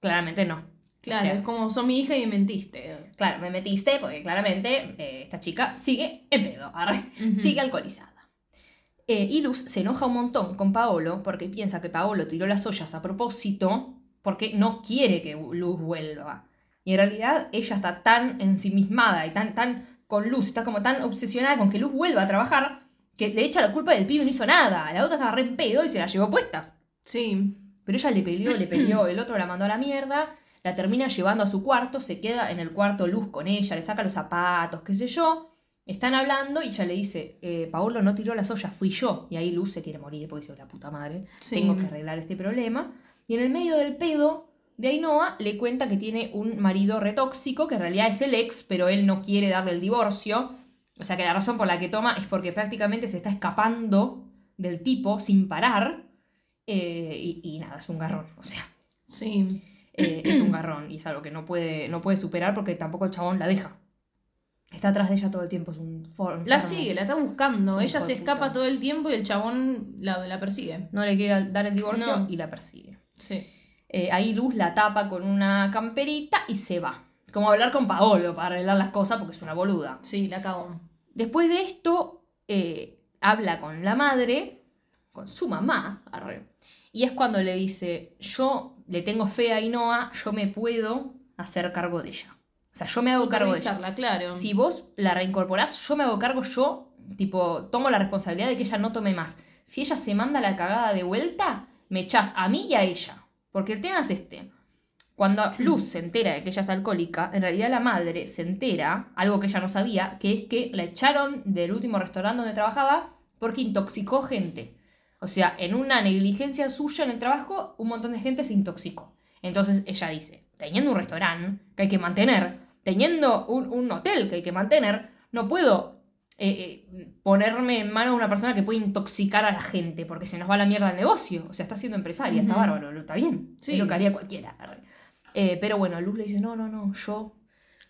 S1: Claramente no.
S2: Claro,
S1: O sea,
S2: es como son mi hija y me mentiste.
S1: Claro, me metiste porque claramente eh, esta chica sigue en pedo, arre, sigue alcoholizada. Eh, y Luz se enoja un montón con Paolo porque piensa que Paolo tiró las ollas a propósito porque no quiere que Luz vuelva. Y en realidad ella está tan ensimismada y tan, tan con Luz, está como tan obsesionada con que Luz vuelva a trabajar que le echa la culpa del pibe y no hizo nada. La otra estaba re en pedo y se la llevó puestas.
S2: Sí.
S1: Pero ella le peleó, le peleó, el otro la mandó a la mierda, la termina llevando a su cuarto, se queda en el cuarto Luz con ella, le saca los zapatos, qué sé yo. Están hablando y ella le dice, eh, Paolo no tiró las ollas, fui yo. Y ahí Luz se quiere morir porque dice, la puta madre,
S2: Sí.
S1: tengo que arreglar este problema. Y en el medio del pedo de Ainhoa le cuenta que tiene un marido retóxico, que en realidad es el ex, pero él no quiere darle el divorcio. O sea que la razón por la que toma es porque prácticamente se está escapando del tipo sin parar. Eh, y, y nada, es un garrón. O sea,
S2: Sí.
S1: eh, es un garrón y es algo que no puede, no puede superar porque tampoco el chabón la deja. Está atrás de ella todo el tiempo, es un for-
S2: La sigue, la está buscando.
S1: Es
S2: Ella se escapa
S1: puta.
S2: todo el tiempo y el chabón la, la persigue.
S1: No le quiere dar el divorcio
S2: No.
S1: y la persigue.
S2: Sí.
S1: Eh, ahí Luz la tapa con una camperita y se va. Como hablar con Paolo para arreglar las cosas porque es una boluda.
S2: Sí, la cagó.
S1: Después de esto, eh, habla con la madre, con su mamá, arre, y es cuando le dice, yo le tengo fe a Ainhoa, yo me puedo hacer cargo de ella. O sea, yo me hago cargo de ella.
S2: Claro.
S1: Si vos la reincorporás, yo me hago cargo, yo, tipo, tomo la responsabilidad de que ella no tome más. Si ella se manda la cagada de vuelta, me echás a mí y a ella. Porque el tema es este. Cuando Luz se entera de que ella es alcohólica, en realidad la madre se entera, algo que ella no sabía, que es que la echaron del último restaurante donde trabajaba porque intoxicó gente. O sea, en una negligencia suya en el trabajo, un montón de gente se intoxicó. Entonces ella dice, teniendo un restaurante que hay que mantener, teniendo un, un hotel que hay que mantener, no puedo eh, eh, ponerme en manos de una persona que puede intoxicar a la gente, porque se nos va a la mierda el negocio. O sea, está siendo empresaria, está bárbaro, está bien.
S2: Sí.
S1: Es lo que haría cualquiera. Eh, pero bueno, Luz le dice, no, no, no, yo...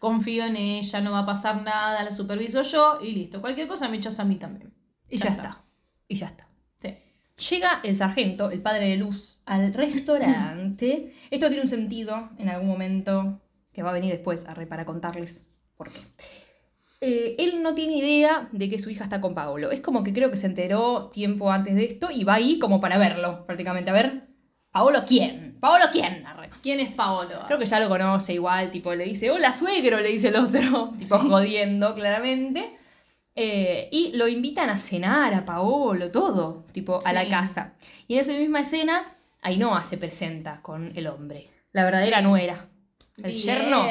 S2: Confío en ella, no va a pasar nada, la superviso yo y listo. Cualquier cosa me echas a mí también.
S1: Y ya, está. Y ya está.
S2: Sí.
S1: Llega el sargento, el padre de Luz, al restaurante. Esto tiene un sentido en algún momento que va a venir después arre, para contarles por qué. Eh, él no tiene idea de que su hija está con Paolo. Es como que creo que se enteró tiempo antes de esto y va ahí como para verlo, prácticamente. A ver, ¿Paolo quién? ¿Paolo quién? Arre.
S2: ¿Quién es Paolo?
S1: Creo que ya lo conoce igual, tipo, le dice, hola suegro, le dice el otro, *laughs* tipo, jodiendo, claramente. Eh, y lo invitan a cenar a Paolo, todo, tipo, a la casa. Y en esa misma escena, Ainhoa se presenta con el hombre, la verdadera
S2: Sí.
S1: nuera. El
S2: Bien.
S1: yerno.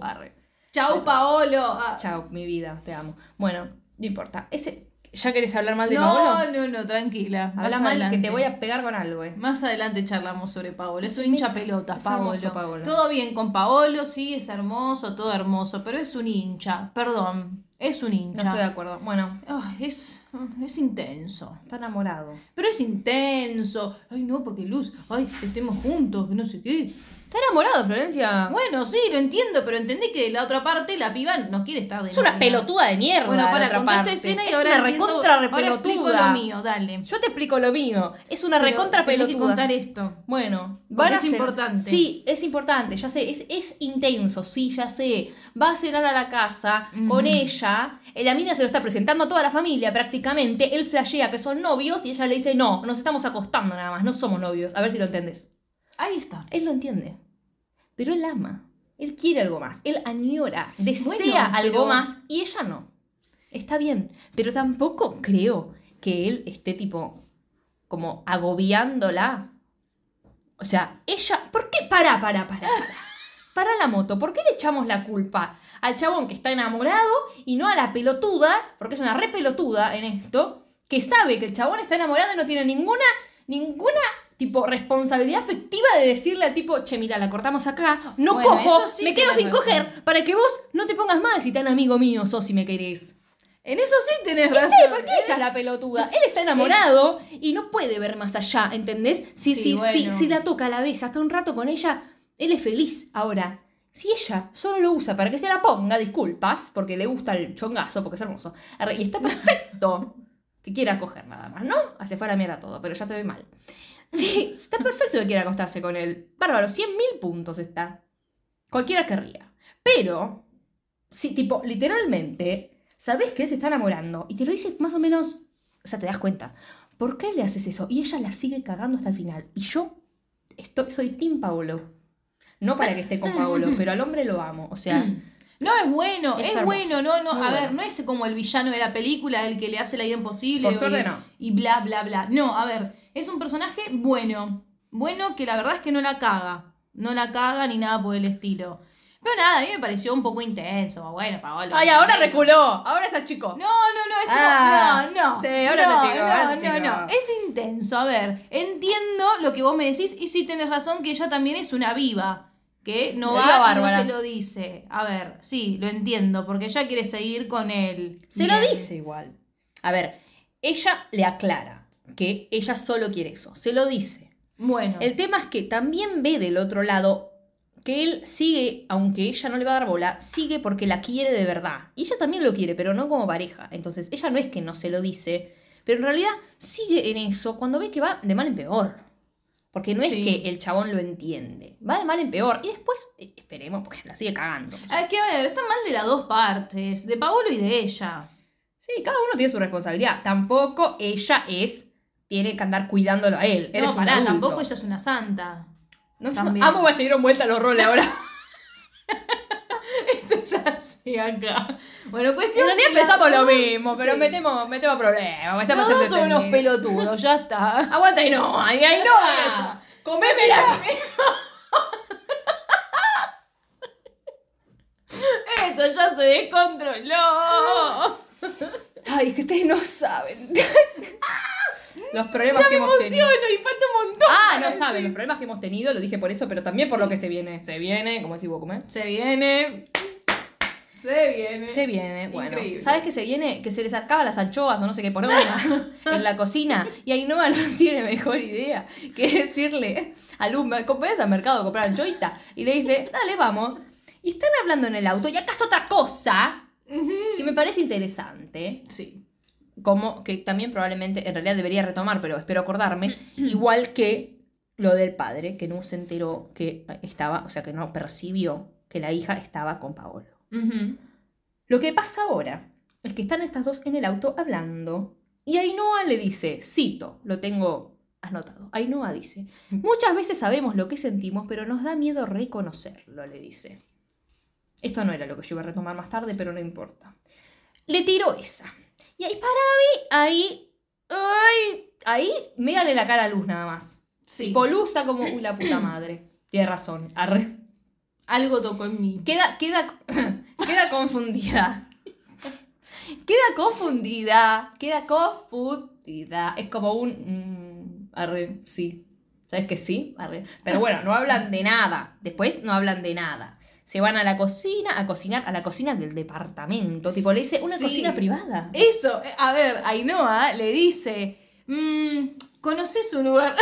S1: Arre.
S2: Chau, Paolo. Ah.
S1: Chao, mi vida, te amo. Bueno, no importa. Ese, ¿Ya querés hablar mal de
S2: no,
S1: Paolo?
S2: no, no, tranquila. Más
S1: Habla mal que te voy a pegar con algo, eh.
S2: Más adelante charlamos sobre Paolo. Es un hincha pelotas, Paolo.
S1: Paolo.
S2: Todo bien con Paolo, sí, es hermoso, todo hermoso, pero es un hincha. Perdón, es un
S1: No
S2: hincha.
S1: estoy de acuerdo. Bueno,
S2: es, es intenso.
S1: está enamorado.
S2: Pero es intenso. Ay, no, porque Luz, ay, estemos juntos, que no sé qué.
S1: Está enamorado, Florencia.
S2: Bueno, sí, lo entiendo, pero entendí que la otra parte la piba no quiere estar de
S1: Es una pelotuda de mierda.
S2: Bueno,
S1: la
S2: para
S1: otra
S2: contar esta
S1: parte.
S2: escena y
S1: es
S2: ahora
S1: una
S2: entiendo-
S1: recontra repelotuda.
S2: lo mío, dale.
S1: Yo te explico lo mío. Es una
S2: Pero
S1: recontra pelotuda.
S2: que contar esto.
S1: Bueno,
S2: Porque
S1: van a
S2: es
S1: ser-
S2: importante.
S1: Sí, es importante, ya sé, es, es intenso, sí, ya sé. Va a cenar a la casa con ella. eh, La mina se lo está presentando a toda la familia prácticamente. Él flashea que son novios y ella le dice, no, nos estamos acostando nada más, no somos novios. A ver si lo entendés.
S2: Ahí está.
S1: Él lo entiende. Pero él ama. Él quiere algo más. Él añora, desea
S2: Bueno,
S1: algo
S2: pero-
S1: más y ella no. Está bien. Pero tampoco creo que él esté tipo como agobiándola. O sea, ella. ¿Por qué? Para, para, para, para. *laughs* Para la moto. ¿Por qué le echamos la culpa al chabón que está enamorado y no a la pelotuda? Porque es una re pelotuda en esto. Que sabe que el chabón está enamorado y no tiene ninguna. Ninguna tipo responsabilidad afectiva de decirle al tipo, che, mira, la cortamos acá, no
S2: Bueno,
S1: cojo,
S2: sí
S1: me quedo sin
S2: razón.
S1: coger, para que vos no te pongas mal si tan amigo mío sos y me querés.
S2: En eso sí tenés razón.
S1: sí, porque ella es la pelotuda. Él está enamorado y no puede ver más allá, ¿entendés? Si,
S2: Sí,
S1: si,
S2: bueno.
S1: si, si la toca, la besa, hasta un rato con ella, él es feliz. Ahora, si ella solo lo usa para que se la ponga, disculpas, porque le gusta el chongazo, porque es hermoso, y está perfecto que quiera coger nada más, ¿no? Hace fuera mierda todo, pero ya te doy mal. Sí, está perfecto que quiera acostarse con él. Bárbaro, 100 mil puntos está. Cualquiera querría. Pero, si, tipo, literalmente, sabes que él se está enamorando y te lo dice más o menos, o sea, te das cuenta. ¿Por qué le haces eso? Y ella la sigue cagando hasta el final. Y yo estoy, soy Tim Paolo. No para que esté con Paolo, *laughs* pero al hombre lo amo. O sea,
S2: No, es bueno,
S1: Es
S2: bueno, no, no,
S1: muy
S2: a ver, no es como el villano de la película, el que le hace la vida imposible
S1: Por
S2: y-
S1: suerte no.
S2: y bla, bla, bla. No, a ver, es un personaje bueno, bueno que la verdad es que no la caga, no la caga ni nada por el estilo. Pero nada, a mí me pareció un poco intenso, bueno, Paolo.
S1: Ay, ahora reculó. Ahora es chico.
S2: No, no, no, es como,
S1: Ah,
S2: no, no.
S1: sí, ahora
S2: no,
S1: chico, ahora
S2: no, no, no. Es intenso, a ver, entiendo lo que vos me decís y sí tenés razón que ella también es una viva. Que no
S1: La
S2: va y no se lo dice. A ver, sí, lo entiendo, porque ella quiere seguir con él.
S1: Se lo dice igual. A ver, ella le aclara que ella solo quiere eso. Se lo dice.
S2: Bueno.
S1: El tema es que también ve del otro lado que él sigue, aunque ella no le va a dar bola, sigue porque la quiere de verdad. Y ella también lo quiere, pero no como pareja. Entonces, ella no es que no se lo dice, pero en realidad sigue en eso cuando ve que va de mal en peor. Porque no
S2: Sí.
S1: es que el chabón lo entiende. Va de mal en peor. Y después, eh, esperemos, porque la sigue cagando.
S2: Es que, a ver, está mal de las dos partes, de Paolo y de ella.
S1: Sí, cada uno tiene su responsabilidad. Tampoco ella es, tiene que andar cuidándolo a él. Él
S2: no, pará, tampoco ella es una santa.
S1: No,
S2: también.
S1: Amo va a seguir vuelta los roles ahora. *laughs*
S2: Esto es así acá. Bueno,
S1: En
S2: cuestión.
S1: realidad
S2: que la-
S1: pensamos lo mismo, pero
S2: sí.
S1: metemos, metemos problemas.
S2: Los dos son unos pelotudos, ya está. *laughs*
S1: Aguanta y no, ahí, ahí no. *laughs* Comémela.
S2: Esto ya se descontroló.
S1: Ay, es que ustedes no saben. Los problemas que hemos tenido.
S2: Emociono y falta un montón.
S1: Ah, no saben, los problemas que hemos tenido, lo dije por eso, pero también por
S2: Sí.
S1: lo que se viene. Se viene, como decís vos, ¿cómo es?
S2: Se viene. Se viene.
S1: Se viene, bueno.
S2: Increíble.
S1: ¿Sabes que se viene? Que se les acaba las anchoas o no sé qué poner en la, *laughs* en la cocina. Y ahí no tiene mejor idea que decirle a Luz, me acompañas al mercado a comprar anchoita. Y le dice, dale, vamos. Y están hablando en el auto. Y acaso otra cosa que me parece interesante.
S2: Sí.
S1: Como que también probablemente, en realidad debería retomar, pero espero acordarme. *clears throat* igual que lo del padre, que no se enteró que estaba, o sea, que no percibió que la hija estaba con Paolo. Lo que pasa ahora es que están estas dos en el auto hablando y Ainhoa le dice, cito, lo tengo anotado, Ainhoa dice, muchas veces sabemos lo que sentimos, pero nos da miedo reconocerlo, le dice. Esto no era lo que yo iba a retomar más tarde, pero no importa. Le tiró esa. Y ahí para mí, ahí, ay, ahí, mírale la cara a Luz nada más.
S2: Sí.
S1: Tipo, Luz está como, uy, la puta *clears throat* madre. Tiene razón, arre.
S2: Algo tocó en mí.
S1: Queda, queda, *laughs* queda confundida. Queda confundida. Queda confundida. Es como un. mm, arre, sí. ¿Sabes que sí? Arre. Pero bueno, no hablan de nada. Después no hablan de nada. Se van a la cocina a cocinar, a la cocina del departamento. Tipo, le dice una
S2: Sí.
S1: cocina privada.
S2: Eso, eh, a ver, Ainhoa le dice, mmm, ¿conoces un lugar?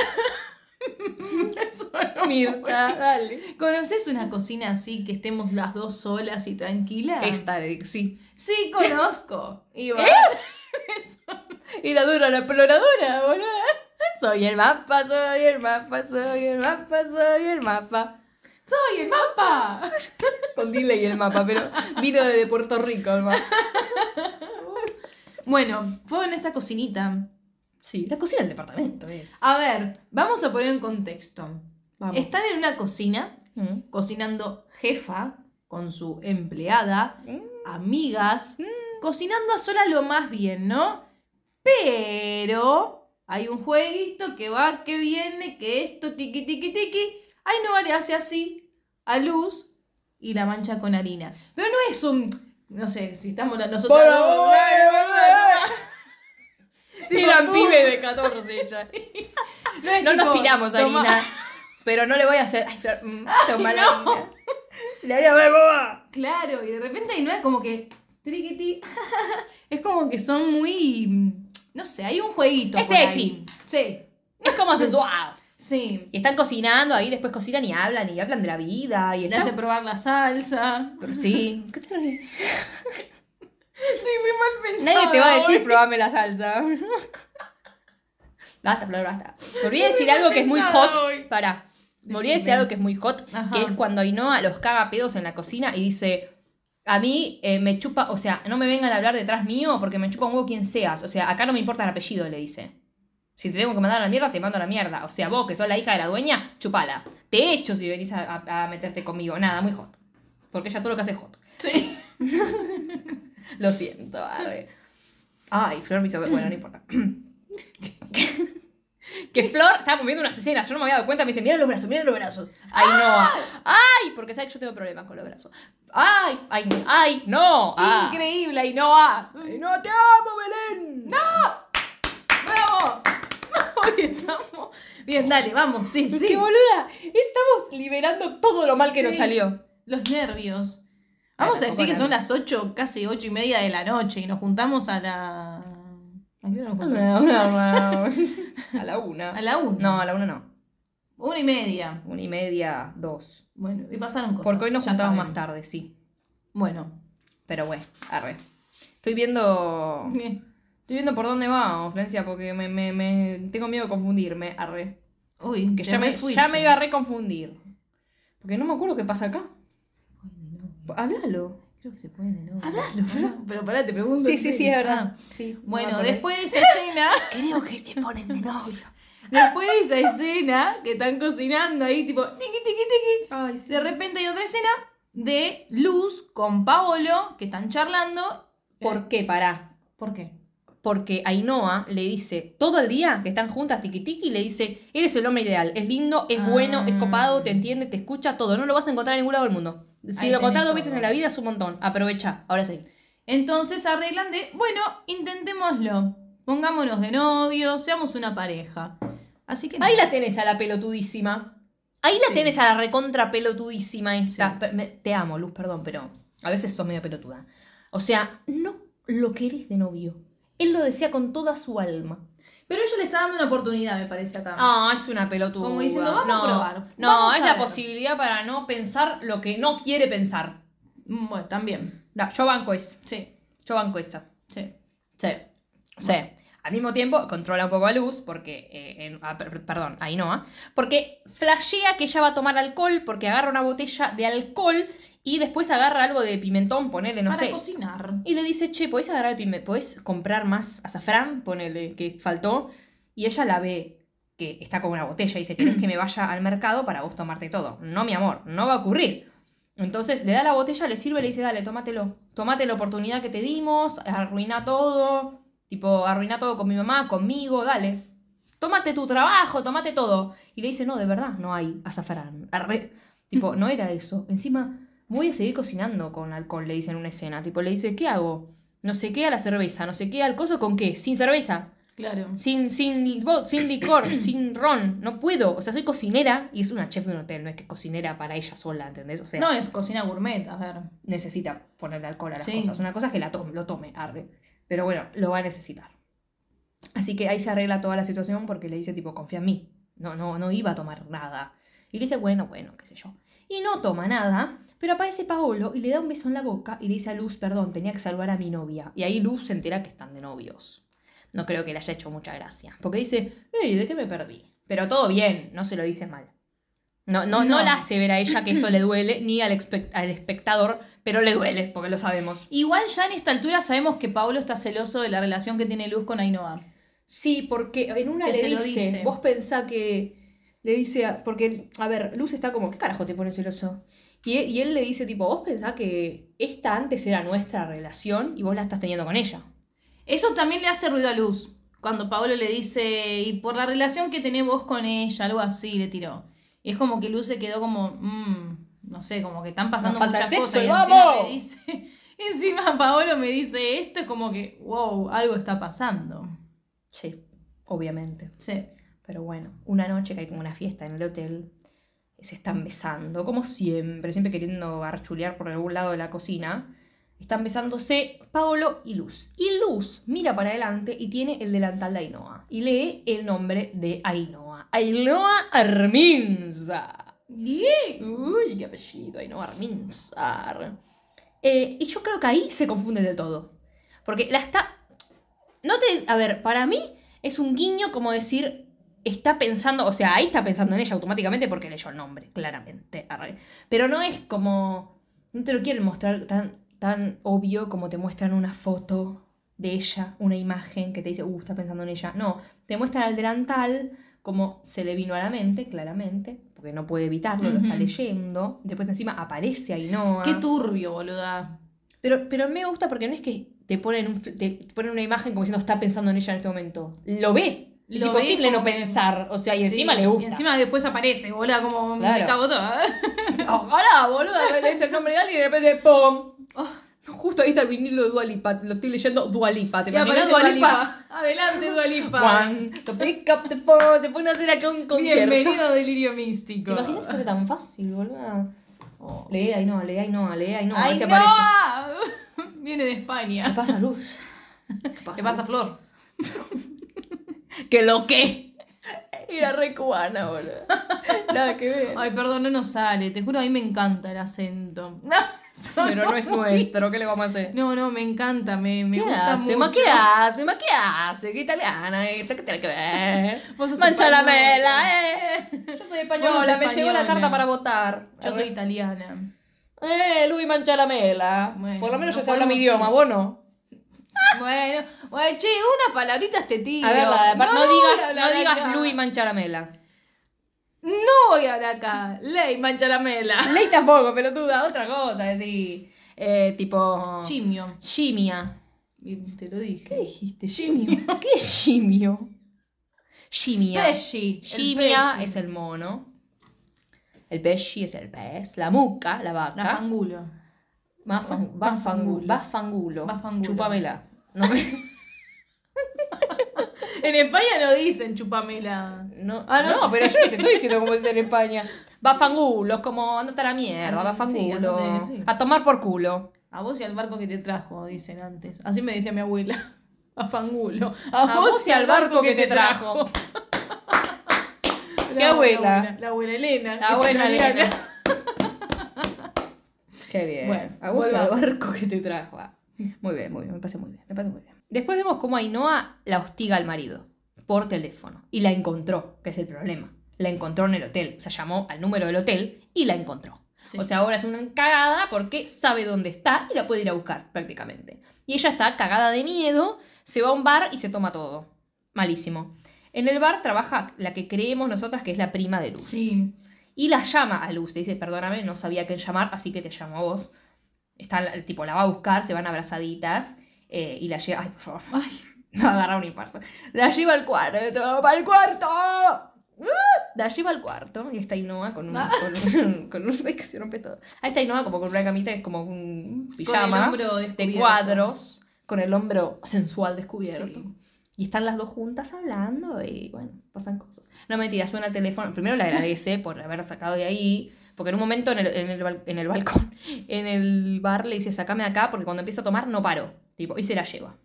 S2: Eso *laughs* no
S1: Mirta, dale.
S2: ¿Conoces una cocina así que estemos las dos solas y tranquilas?
S1: Esta, sí.
S2: Sí, conozco. Y va, *laughs*
S1: Y la dura la exploradora, boludo. Soy el mapa, soy el mapa, soy el mapa, soy el mapa.
S2: ¡Soy el mapa!
S1: Con delay el mapa, pero vino desde Puerto Rico el mapa.
S2: Bueno, fue en esta cocinita.
S1: Sí, la cocina del departamento, eh.
S2: A ver, vamos a poner en contexto.
S1: Vamos.
S2: Están en una cocina,
S1: Mm.
S2: cocinando jefa con su empleada,
S1: Mm.
S2: amigas, cocinando a sola lo más bien, ¿no? Pero hay un jueguito que va, que viene, que esto, tiki, tiki, tiki. Ay, no, le hace así a luz y la mancha con harina. Pero no es un, no sé, si estamos nosotros... Dos,
S1: favor,
S2: Tipo,
S1: Eran
S2: pum.
S1: pibe de 14 *laughs* ya.
S2: No, es
S1: No nos tiramos
S2: toma-
S1: harina. Pero no le voy a hacer. Ay, Flor, mm, *laughs* toma la
S2: no.
S1: harina. Le haría de boba.
S2: Claro, y de repente no es como que triquiti. *laughs* es como que son muy. No sé, hay un jueguito.
S1: Es
S2: por ahí.
S1: sexy.
S2: Sí,
S1: Es como sensual.
S2: Sí.
S1: Y están cocinando, ahí después cocinan y hablan, y hablan de la vida, y
S2: Le
S1: están...
S2: hace probar la salsa.
S1: Pero sí. *laughs* ¿Qué te ríes?
S2: Estoy muy mal pensada.
S1: Nadie te va a decir probame la salsa. *laughs* basta, Flor, basta. Me olvidé de decir algo que es muy hot.
S2: hoy.
S1: Me olvidé de decir algo que es muy hot,
S2: Ajá.
S1: que es cuando Ainhoa los caga pedos en la cocina y dice. A mí eh, me chupa, o sea, no me vengan a hablar detrás mío porque me chupa un huevo quien seas. O sea, acá no me importa el apellido, le dice. Si te tengo que mandar a la mierda, te mando a la mierda. O sea, vos que sos la hija de la dueña, chupala. Te echo si venís a, a- a meterte conmigo. Nada, muy hot. Porque ella todo lo que hace es hot.
S2: Sí. *laughs*
S1: Lo siento, arre. Ay, Flor me hizo. Bueno, no importa. *coughs* que Flor estaba viendo unas escenas, yo no me había dado cuenta, me dice, mira los brazos, mira los brazos. Ay, no. Ay, porque sabes que yo tengo problemas con los brazos. Ay, ay, ay, no. Ah.
S2: Increíble, Ainhoa.
S1: Ay, no, te amo, Belén.
S2: ¡Bravo! *laughs* Estamos. Bien, dale, vamos. Sí, sí.
S1: ¡Qué boluda! Estamos liberando todo lo mal que nos salió.
S2: Los nervios. Vamos a decir que son las 8, casi 8 y media de la noche y nos juntamos a la. ¿A qué hora nos juntamos? *laughs*
S1: A la una.
S2: A la 1.
S1: No, a la una no.
S2: Una y media.
S1: Una y media, dos.
S2: Bueno, y pasaron cosas.
S1: Porque hoy nos juntamos más tarde, sí.
S2: Bueno.
S1: Pero bueno, arre. Estoy viendo.
S2: ¿Qué?
S1: Estoy viendo por dónde vamos, Florencia, porque me, me, me- tengo miedo de confundirme, arre.
S2: Uy,
S1: Que ya me, ya me iba a reconfundir. Porque no me acuerdo qué pasa acá. Háblalo.
S2: Creo que se puede de nuevo.
S1: Hablalo,
S2: Pero pará, te pregunto.
S1: Sí, sí, sí, es verdad.
S2: Ah,
S1: Sí,
S2: Bueno,
S1: no
S2: después de esa escena, *laughs*
S1: Creo que se ponen de novio.
S2: después de esa escena que están cocinando ahí, tipo, tiqui, tiqui, tiqui,
S1: Ay, sí.
S2: de repente hay otra escena de Luz con Paolo que están charlando.
S1: ¿Por qué? Pará.
S2: ¿Por qué?
S1: Porque Ainhoa le dice, todo el día que están juntas, tiki tiki, le dice, eres el hombre ideal, es lindo, es
S2: Ah.
S1: bueno, es copado, te entiende, te escucha, todo. No lo vas a encontrar en ningún lado del mundo. Si
S2: Ahí
S1: lo contás dos veces en la vida es un montón. Aprovecha. Ahora sí.
S2: Entonces arreglan de, bueno, intentémoslo. Pongámonos de novio, seamos una pareja. Así que
S1: Ahí la tenés a la pelotudísima. Ahí la
S2: Sí.
S1: tenés a la recontra pelotudísima esta.
S2: Sí.
S1: Te amo, Luz, perdón, pero a veces sos medio pelotuda. O sea, no lo querés de novio. Él lo desea con toda su alma.
S2: Pero ella le está dando una oportunidad, me parece acá.
S1: Ah, es una pelotuda.
S2: Como diciendo, vamos a
S1: no,
S2: probar,
S1: No,
S2: vamos
S1: es
S2: a
S1: la
S2: ver.
S1: posibilidad para no pensar lo que no quiere pensar.
S2: Mm, Bueno, también.
S1: No, yo banco eso.
S2: Sí,
S1: Yo banco esa.
S2: sí.
S1: Sí. Sí. Al mismo tiempo, controla un poco a Luz, porque. eh, en- ah, per- perdón, a Ainhoa. Porque flashea que ella va a tomar alcohol, porque agarra una botella de alcohol y después agarra algo de pimentón, ponele, no
S2: Para
S1: sé.
S2: cocinar.
S1: Y le dice, che, ¿podés agarrar el pimentón? ¿Podés comprar más azafrán? Ponele, que faltó. Y ella la ve que está con una botella y dice, ¿querés que me vaya al mercado para vos tomarte todo? No, mi amor, no va a ocurrir. Entonces le da la botella, le sirve, le dice, dale, tómatelo. Tómate la oportunidad que te dimos, arruina todo. Tipo, arruina todo con mi mamá, conmigo, dale. Tómate tu trabajo, tómate todo. Y le dice, no, de verdad, no hay azafrán. Arre. Tipo, no era eso. Encima, voy a seguir cocinando con alcohol, le dice en una escena. Tipo, le dice, ¿qué hago? No sé qué a la cerveza, no sé qué al coso, ¿con qué? Sin cerveza.
S2: Claro.
S1: Sin, sin, sin licor, *coughs* sin ron, no puedo. O sea, soy cocinera y es una chef de un hotel, no es que es cocinera para ella sola, ¿entendés? O sea,
S2: No es cocina gourmet, a ver.
S1: necesita ponerle alcohol a las
S2: Sí.
S1: cosas. Una cosa es que la tome, lo tome, arre. Pero bueno, lo va a necesitar. Así que ahí se arregla toda la situación porque le dice, tipo, confía en mí. No, no, no iba a tomar nada. Y le dice, bueno, bueno, qué sé yo. Y no toma nada, pero aparece Paolo y le da un beso en la boca y le dice a Luz, perdón, tenía que salvar a mi novia. Y ahí Luz se entera que están de novios. No creo que le haya hecho mucha gracia. Porque dice, hey, ¿de qué me perdí? Pero todo bien, no se lo dice mal. No, no, no.
S2: No.
S1: la hace ver a ella que eso le duele, ni al, expect- al espectador, pero le duele, porque lo sabemos.
S2: Igual ya en esta altura sabemos que Pablo está celoso de la relación que tiene Luz con Ainhoa.
S1: Sí, porque en una
S2: Que
S1: le
S2: se lo
S1: dice,
S2: dice.
S1: vos pensá que le dice, a- porque, a ver, Luz está como, ¿qué carajo te pone celoso? Y, e- y él le dice, tipo, vos pensá que esta antes era nuestra relación y vos la estás teniendo con ella.
S2: Eso también le hace ruido a Luz. Cuando Pablo le dice, y por la relación que tenés vos con ella, algo así, le tiró. Y es como que Luz se quedó como, mmm, no sé, como que están pasando
S1: Nos
S2: muchas cosas.
S1: sexo,
S2: y encima me dice, *laughs* encima Paolo me dice esto, es como que, wow, algo está pasando.
S1: Sí, obviamente.
S2: Sí.
S1: Pero bueno, una noche que hay como una fiesta en el hotel, se están besando, como siempre, siempre queriendo garchulear por algún lado de la cocina. Están besándose Paolo y Luz. Y Luz mira para adelante y tiene el delantal de Ainhoa. Y lee el nombre de Ainhoa. Ainhoa Arminza. Uy, qué apellido, Ainhoa Arminzar. Eh, y yo creo que ahí se confunde del todo. Porque la está... No te... A ver, para mí es un guiño como decir... Está pensando, o sea, ahí está pensando en ella automáticamente porque leyó el nombre, claramente. Pero no es como... No te lo quieren mostrar tan, tan obvio como te muestran una foto de ella, una imagen que te dice, uh, está pensando en ella. No, te muestran al delantal como se le vino a la mente, claramente, porque no puede evitarlo, lo está leyendo. Después encima aparece Ainhoa.
S2: Qué turbio, boluda.
S1: Pero, pero me gusta porque no es que te ponen, un, te ponen una imagen como diciendo está pensando en ella en este momento. Lo ve. Es
S2: Lo
S1: imposible no
S2: como
S1: pensar. O sea, y
S2: Sí,
S1: encima le gusta.
S2: Y encima después aparece, boluda, como
S1: Claro.
S2: me cago toda. *laughs*
S1: Ojalá, boludo, lees el nombre de alguien y de repente ¡pum!
S2: Oh.
S1: Justo ahí está el vinilo de Dualipa. Lo estoy leyendo Dualipa. ¿Te imaginas Dualipa?
S2: Lipa. Adelante, Dualipa.
S1: One, to pick up the phone. Se pone a hacer acá un concierto.
S2: Bienvenido a Delirio Místico.
S1: ¿Te imaginas que fuese tan fácil, boludo?
S2: Oh.
S1: Lee ahí no, lee ahí no, lee ahí no.
S2: ¡Ay,
S1: ahí se
S2: no!
S1: aparece. *laughs*
S2: Viene de
S1: ¿Qué
S2: España.
S1: pasa, Luz? ¿Qué *laughs*
S2: ¿Qué pasa, Flor?
S1: ¿Qué lo que? Era re cubana, boludo. *laughs* Nada que ver.
S2: Ay, perdón, no nos sale. Te juro, a mí me encanta el acento. *laughs*
S1: Pero no es nuestro, ¿qué le vamos a hacer?
S2: No, no, me encanta, me, me
S1: ¿Qué
S2: gusta
S1: hace?
S2: mucho.
S1: ¿Ma qué hace? ¿Ma qué hace? ¿Qué italiana? ¿Qué tiene que ver? *laughs*
S2: Vos sos
S1: Mancha la mela, eh. Yo soy española, me llegó la carta para votar.
S2: Yo soy italiana.
S1: Eh, Luis mancha la mela.
S2: Bueno,
S1: Por lo menos
S2: no
S1: yo sé hablar mi idioma,
S2: ir.
S1: vos no.
S2: Bueno, bueno, che, unas palabritas te tiro.
S1: A ver, la, no,
S2: a
S1: digas, no digas. Luis mancha la mela.
S2: No voy a hablar acá. Ley mancha la mela. *laughs*
S1: Ley tampoco, pelotuda, otra cosa, decir. Eh, tipo.
S2: Chimio.
S1: Shimia.
S2: Y Te lo dije.
S1: ¿Qué dijiste? Shimio. *laughs* ¿Qué es shimio? Shimia.
S2: Pesci. pesci.
S1: es el mono. El pesci es el pez. La muca, la vaca.
S2: La fangulo.
S1: Bafan-
S2: Bafangulo.
S1: Bafangulo. Bafangulo.
S2: Bafangulo.
S1: Chupamela. No, me-
S2: En España no dicen chupamela.
S1: no,
S2: Ah, no
S1: no,
S2: sé.
S1: pero yo no te estoy diciendo cómo es en España. Bafangulo, es como andate a la mierda, bafangulo.
S2: sí, andate, sí.
S1: A tomar por culo.
S2: A vos y al barco que te trajo, dicen antes. Así me decía mi abuela. A fangulo.
S1: A vos y al barco que te trajo. *laughs* ¿Qué
S2: La
S1: abuela?
S2: La abuela Elena.
S1: La abuela. Elena. *laughs* Qué bien.
S2: Bueno,
S1: a vos y al barco que te trajo. Muy bien, muy bien, me parece muy bien, me parece muy bien. Después vemos cómo Ainhoa la hostiga al marido por teléfono y la encontró, que es el problema. La encontró en el hotel, o sea, llamó al número del hotel y la encontró.
S2: Sí.
S1: O sea, ahora es una cagada porque sabe dónde está y la puede ir a buscar prácticamente. Y ella está cagada de miedo, se va a un bar y se toma todo. Malísimo. En el bar trabaja la que creemos nosotras que es la prima de Luz.
S2: Sí.
S1: Y la llama a Luz. Le dice, perdóname, no sabía a quién llamar, así que te llamo a vos. Está, el tipo, la va a buscar, se van abrazaditas eh, y la lleva... Ay, por favor.
S2: Ay, *laughs*
S1: Me va a agarrar un infarto. La lleva al cuarto. ¡Para el cuarto! ¡Uh! La lleva al cuarto y está Ainhoa con un...
S2: Ah.
S1: Con un, *laughs* con un- que se rompe todo. Ahí está Ainhoa como con una camisa que es como un pijama de cuadros, con el hombro sensual descubierto.
S2: Sí.
S1: Y están las dos juntas hablando y bueno, pasan cosas. No mentira, suena el teléfono. Primero le agradece por haber sacado de ahí. Porque en un momento en el, en el, bal- en el balcón, *laughs* en el bar, le dice, sacame de acá porque cuando empiezo a tomar no paro. Tipo, y se la lleva.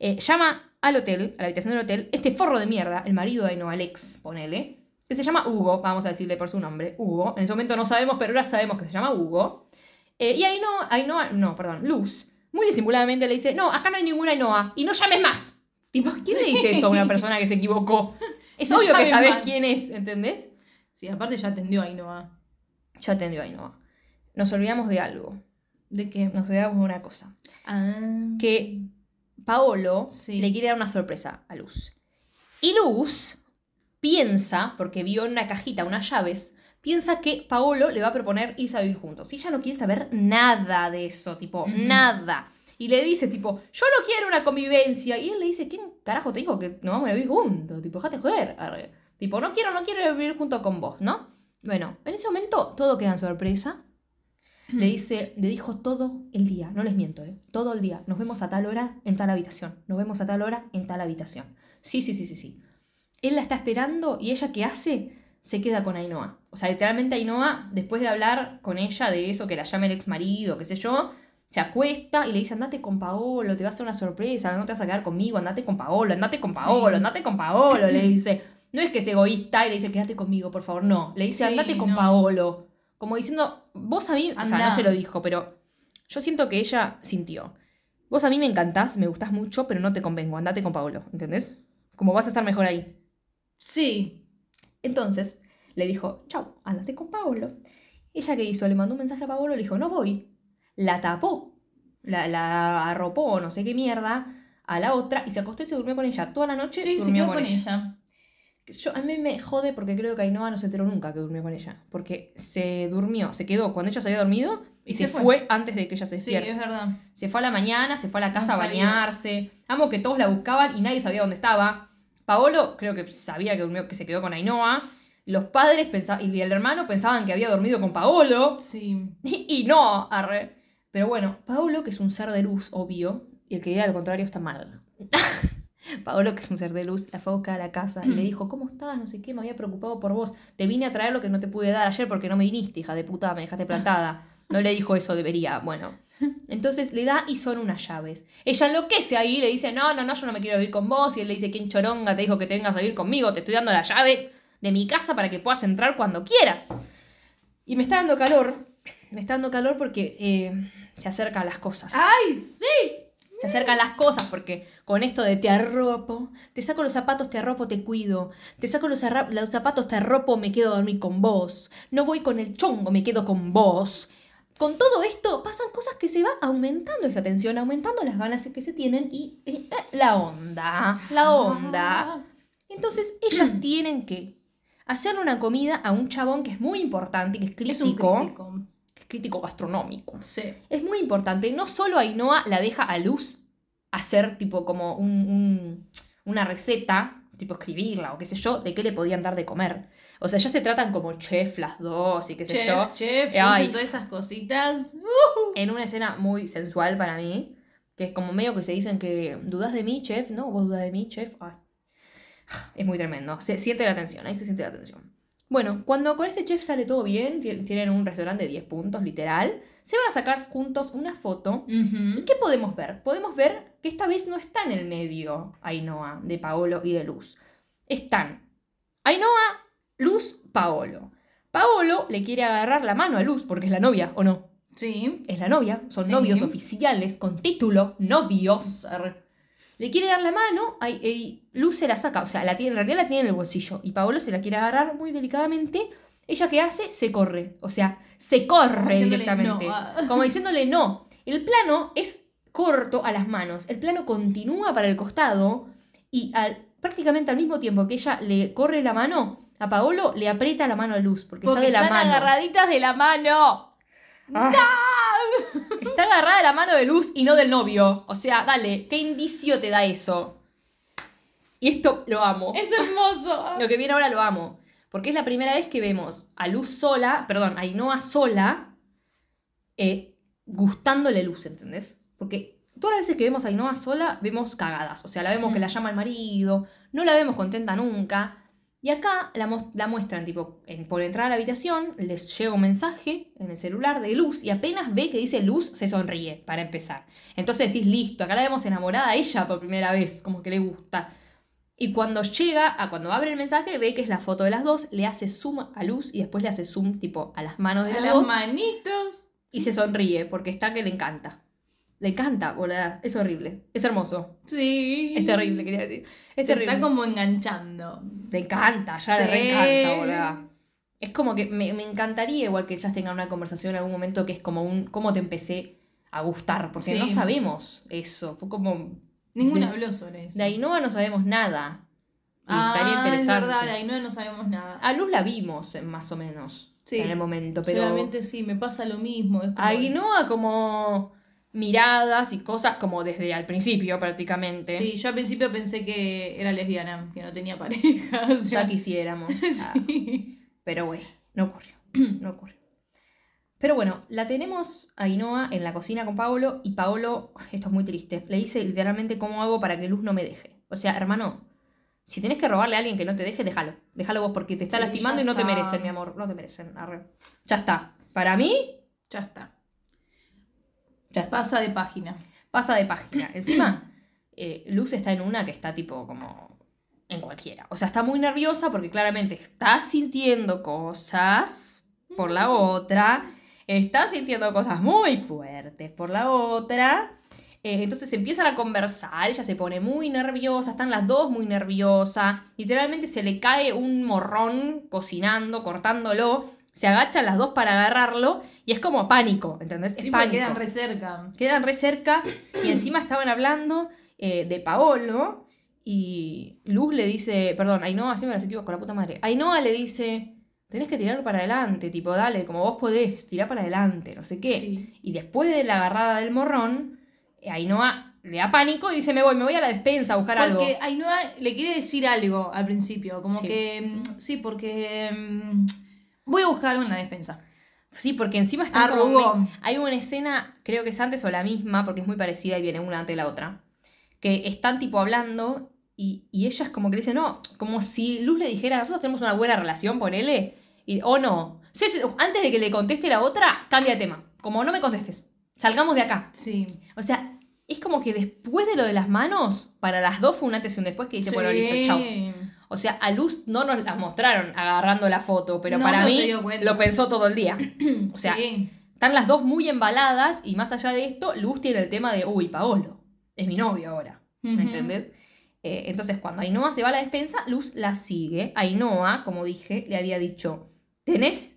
S1: Eh, llama al hotel, a la habitación del hotel, este forro de mierda, el marido de Ainhoa, Alex, ponele, que se llama Hugo, vamos a decirle por su nombre, Hugo. En ese momento no sabemos, pero ahora sabemos que se llama Hugo. Eh, y Ainhoa, Ainhoa, no, perdón, Luz, muy disimuladamente le dice, no, acá no hay ninguna Ainhoa, y no llames más. Tipo, ¿quién le dice eso a una *laughs* persona que se equivocó? Es
S2: No
S1: obvio que sabes
S2: más.
S1: quién es, ¿entendés?
S2: Sí, aparte ya atendió a Ainhoa.
S1: Ya atendió Ainhoa. Nos olvidamos de algo.
S2: ¿De qué?
S1: Nos olvidamos de una cosa.
S2: Ah.
S1: Que Paolo
S2: Sí.
S1: le quiere dar una sorpresa a Luz. Y Luz piensa, porque vio en una cajita unas llaves, piensa que Paolo le va a proponer irse a vivir juntos. Y ella no quiere saber nada de eso, tipo, nada. Y le dice, tipo, yo no quiero una convivencia. Y él le dice, ¿quién carajo te dijo que nos vamos a vivir juntos? Tipo, déjate joder. Arre. Tipo, no quiero, no quiero vivir junto con vos, ¿no? Bueno, en ese momento todo queda en sorpresa. Le dice, le dijo todo el día, no les miento, ¿eh? todo el día. Nos vemos a tal hora en tal habitación. Nos vemos a tal hora en tal habitación. Sí, sí, sí, sí, sí. Él la está esperando y ella qué hace? Se queda con Ainhoa. O sea, literalmente Ainhoa, después de hablar con ella de eso, que la llame el ex marido, qué sé yo, se acuesta y le dice, andate con Paolo, te va a hacer una sorpresa, no te vas a quedar conmigo, andate con Paolo, andate con Paolo,
S2: Sí.
S1: andate con Paolo, le dice. No es que es egoísta y le dice, quédate conmigo, por favor, no. Le dice,
S2: Sí,
S1: andate con
S2: no.
S1: Paolo. Como diciendo, vos a mí, o sea,
S2: Andá.
S1: no se lo dijo, pero yo siento que ella sintió. Vos a mí me encantás, me gustás mucho, pero no te convengo, andate con Paolo, ¿entendés? Como vas a estar mejor ahí.
S2: Sí.
S1: Entonces le dijo, chau, andate con Paolo. Ella qué hizo, le mandó un mensaje a Paolo, le dijo, no voy. La tapó, la, la arropó, no sé qué mierda, a la otra y se acostó y se durmió con ella. Toda la noche
S2: Sí, se
S1: durmió
S2: quedó con ella.
S1: Yo, a mí me jode porque creo que Ainhoa no se enteró nunca que durmió con ella. Porque se durmió, se quedó cuando ella se había dormido y,
S2: Y
S1: se,
S2: se
S1: fue.
S2: fue.
S1: antes de que ella se
S2: Sí,
S1: despierte.
S2: es verdad.
S1: Se fue a la mañana, se fue a la casa
S2: No
S1: a bañarse. Amo que todos la buscaban y nadie sabía dónde estaba. Paolo creo que sabía que, durmió, que se quedó con Ainhoa. Los padres pensa- y el hermano pensaban que había dormido con Paolo.
S2: Sí.
S1: Y, *laughs* y no, arre. Pero bueno, Paolo, que es un ser de luz, obvio, y el que diga lo contrario está mal. *laughs* *laughs* Paolo, que es un ser de luz, la fue a buscar a la casa y le dijo, ¿cómo estás? No sé qué, me había preocupado por vos. Te vine a traer lo que no te pude dar ayer porque no me viniste, hija de puta, me dejaste plantada. *laughs* No le dijo eso, debería. Bueno. Entonces le da y son unas llaves. Ella enloquece ahí, le dice, no, no, no, yo no me quiero vivir con vos. Y él le dice, ¿quién choronga te dijo que te vengas a vivir conmigo? Te estoy dando las llaves de mi casa para que puedas entrar cuando quieras. Y me está dando calor. Me está dando calor porque eh, se acercan las cosas.
S2: ¡Ay, sí!
S1: Se acercan las cosas porque con esto de te arropo, te saco los zapatos, te arropo, te cuido. Te saco los, zapatos, te arropo, me quedo a dormir con vos. No voy con el chongo, me quedo con vos. Con todo esto pasan cosas que se va aumentando esta tensión, aumentando las ganas que se tienen y eh, eh, la onda, la onda. Entonces ellas tienen que hacerle una comida a un chabón que es muy importante, que es
S2: Es un
S1: crítico,
S2: crítico.
S1: gastronómico.
S2: Sí.
S1: Es muy importante. No solo Ainhoa la deja a Luz hacer tipo como un- un- una receta, tipo escribirla o qué sé yo, de qué le podían dar de comer. O sea, ya se tratan como chef las dos y qué sé yo.
S2: Chef, chef, hacen todas esas cositas.
S1: En una escena muy sensual para mí, que es como medio que se dicen que dudas de mí, chef, ¿no? Vos dudas de mí, chef. Ay. Es muy tremendo. Se siente la tensión, ahí se siente la tensión. Bueno, cuando con este chef sale todo bien, ti- tienen un restaurante de 10 puntos, literal, se van a sacar juntos una foto. ¿Y qué podemos ver? Podemos ver que esta vez no está en el medio Ainhoa, de Paolo y de Luz. Están Ainhoa, Luz, Paolo. Paolo le quiere agarrar la mano a Luz porque es la novia, ¿o no?
S2: Sí.
S1: Es la novia, son
S2: Sí.
S1: novios oficiales, con título, novios. Le quiere dar la mano ay, y Luz se la saca, o sea, la tiene, en realidad la tiene en el bolsillo. Y Paolo se la quiere agarrar muy delicadamente. Ella qué hace? Se corre. O sea, se corre directamente.
S2: no, ah.
S1: Como diciéndole no. El plano es corto a las manos. El plano continúa para el costado y al, prácticamente al mismo tiempo que ella le corre la mano, a Paolo le aprieta la mano a Luz porque,
S2: Porque
S1: está de la
S2: están
S1: mano.
S2: agarraditas de la mano.
S1: Ah. *laughs* Está agarrada de la mano de Luz y no del novio. O sea, dale, ¿qué indicio te da eso? Y esto lo amo.
S2: Es hermoso. *laughs*
S1: Lo que viene ahora lo amo. Porque es la primera vez que vemos a Luz sola, perdón, a Ainhoa sola, eh, gustándole Luz, ¿entendés? Porque todas las veces que vemos a Ainhoa sola, vemos cagadas. O sea, la vemos que la llama el marido, no la vemos contenta nunca. Y acá la, la muestran, tipo, en- por entrar a la habitación, les llega un mensaje en el celular de Luz y apenas ve que dice Luz, se sonríe, para empezar. Entonces decís, listo, acá la vemos enamorada a ella por primera vez, como que le gusta. Y cuando llega, a cuando abre el mensaje, ve que es la foto de las dos, le hace zoom a Luz y después le hace zoom tipo a las manos de
S2: A
S1: las
S2: las
S1: dos
S2: manitos.
S1: y se sonríe porque está que le encanta. Le encanta, boluda. Es horrible. Es hermoso.
S2: Sí.
S1: Es terrible, quería decir. Es
S2: Se
S1: terrible.
S2: está como enganchando.
S1: Le encanta, ya le
S2: Sí.
S1: re encanta, boluda. Es como que me, me encantaría igual que ellas tengan una conversación en algún momento que es como un cómo te empecé a gustar, porque
S2: Sí.
S1: no sabemos eso. Fue como
S2: Ninguna
S1: De-
S2: habló sobre eso.
S1: de Ainhoa no sabemos nada. Y
S2: ah,
S1: estaría interesante.
S2: Es verdad, de ahí no, sabemos nada.
S1: A Luz la vimos eh, más o menos
S2: Sí.
S1: en el momento, pero
S2: Solamente sí, me pasa lo mismo. Es como-
S1: a Ainhoa como miradas y cosas como desde al principio prácticamente.
S2: Sí, yo al principio pensé que era lesbiana, que no tenía pareja. *laughs* o sea,
S1: Ya quisiéramos. *laughs* Ah,
S2: sí.
S1: Pero bueno, no ocurrió. No ocurrió. Pero bueno, la tenemos a Ainhoa en la cocina con Paolo y Paolo, esto es muy triste, le dice literalmente cómo hago para que Luz no me deje. O sea, hermano, si tenés que robarle a alguien que no te deje, déjalo. Déjalo vos porque te está
S2: Sí,
S1: lastimando y no te merecen, mi amor. No te merecen. arre. Ya está. Para mí,
S2: Ya está.
S1: Ya está.
S2: Pasa de página.
S1: Pasa de página. *clears throat* Encima, eh, Luz está en una que está tipo como en cualquiera. O sea, está muy nerviosa porque claramente está sintiendo cosas por la otra. Está sintiendo cosas muy fuertes por la otra. Eh, entonces empiezan a conversar, ella se pone muy nerviosa, están las dos muy nerviosas. Literalmente se le cae un morrón cocinando, cortándolo. Se agachan las dos para agarrarlo y es como pánico, ¿entendés? Es
S2: Sí,
S1: pánico
S2: quedan re cerca.
S1: quedan re cerca y encima estaban hablando eh, de Paolo y Luz le dice, perdón, Ainhoa, siempre las equivoco con la puta madre. Ainhoa le dice, tenés que tirar para adelante, tipo, dale, como vos podés, tirar para adelante, no sé qué.
S2: Sí.
S1: Y después de la agarrada del morrón, eh, Ainhoa le da pánico y dice, me voy, me voy a la despensa a buscar algo.
S2: Porque Ainhoa le quiere decir algo al principio, como
S1: Sí.
S2: que mm, sí, porque mm, voy a buscar algo en la despensa.
S1: Sí, porque encima están
S2: Ah,
S1: como Hay una escena, creo que es antes o la misma, porque es muy parecida y viene una ante la otra. Que están tipo hablando y, y ella es como que le dice, no, como si Luz le dijera, nosotros tenemos una buena relación, ponele. Y, o no. Sí, sí, antes de que le conteste la otra, cambia de tema. Como no me contestes. Salgamos de acá.
S2: Sí.
S1: O sea, es como que después de lo de las manos, para las dos fue un antes y un después que dice, bueno, listo, chao. O sea, a Luz no nos la mostraron agarrando la foto, pero
S2: No,
S1: para mí lo pensó todo el día. *clears throat* O sea,
S2: Sí.
S1: están las dos muy embaladas y más allá de esto, Luz tiene el tema de, uy, Paolo, es mi novio ahora. ¿Me entendés? Eh, entonces, cuando Ainhoa se va a la despensa, Luz la sigue. Ainhoa, como dije, le había dicho, tenés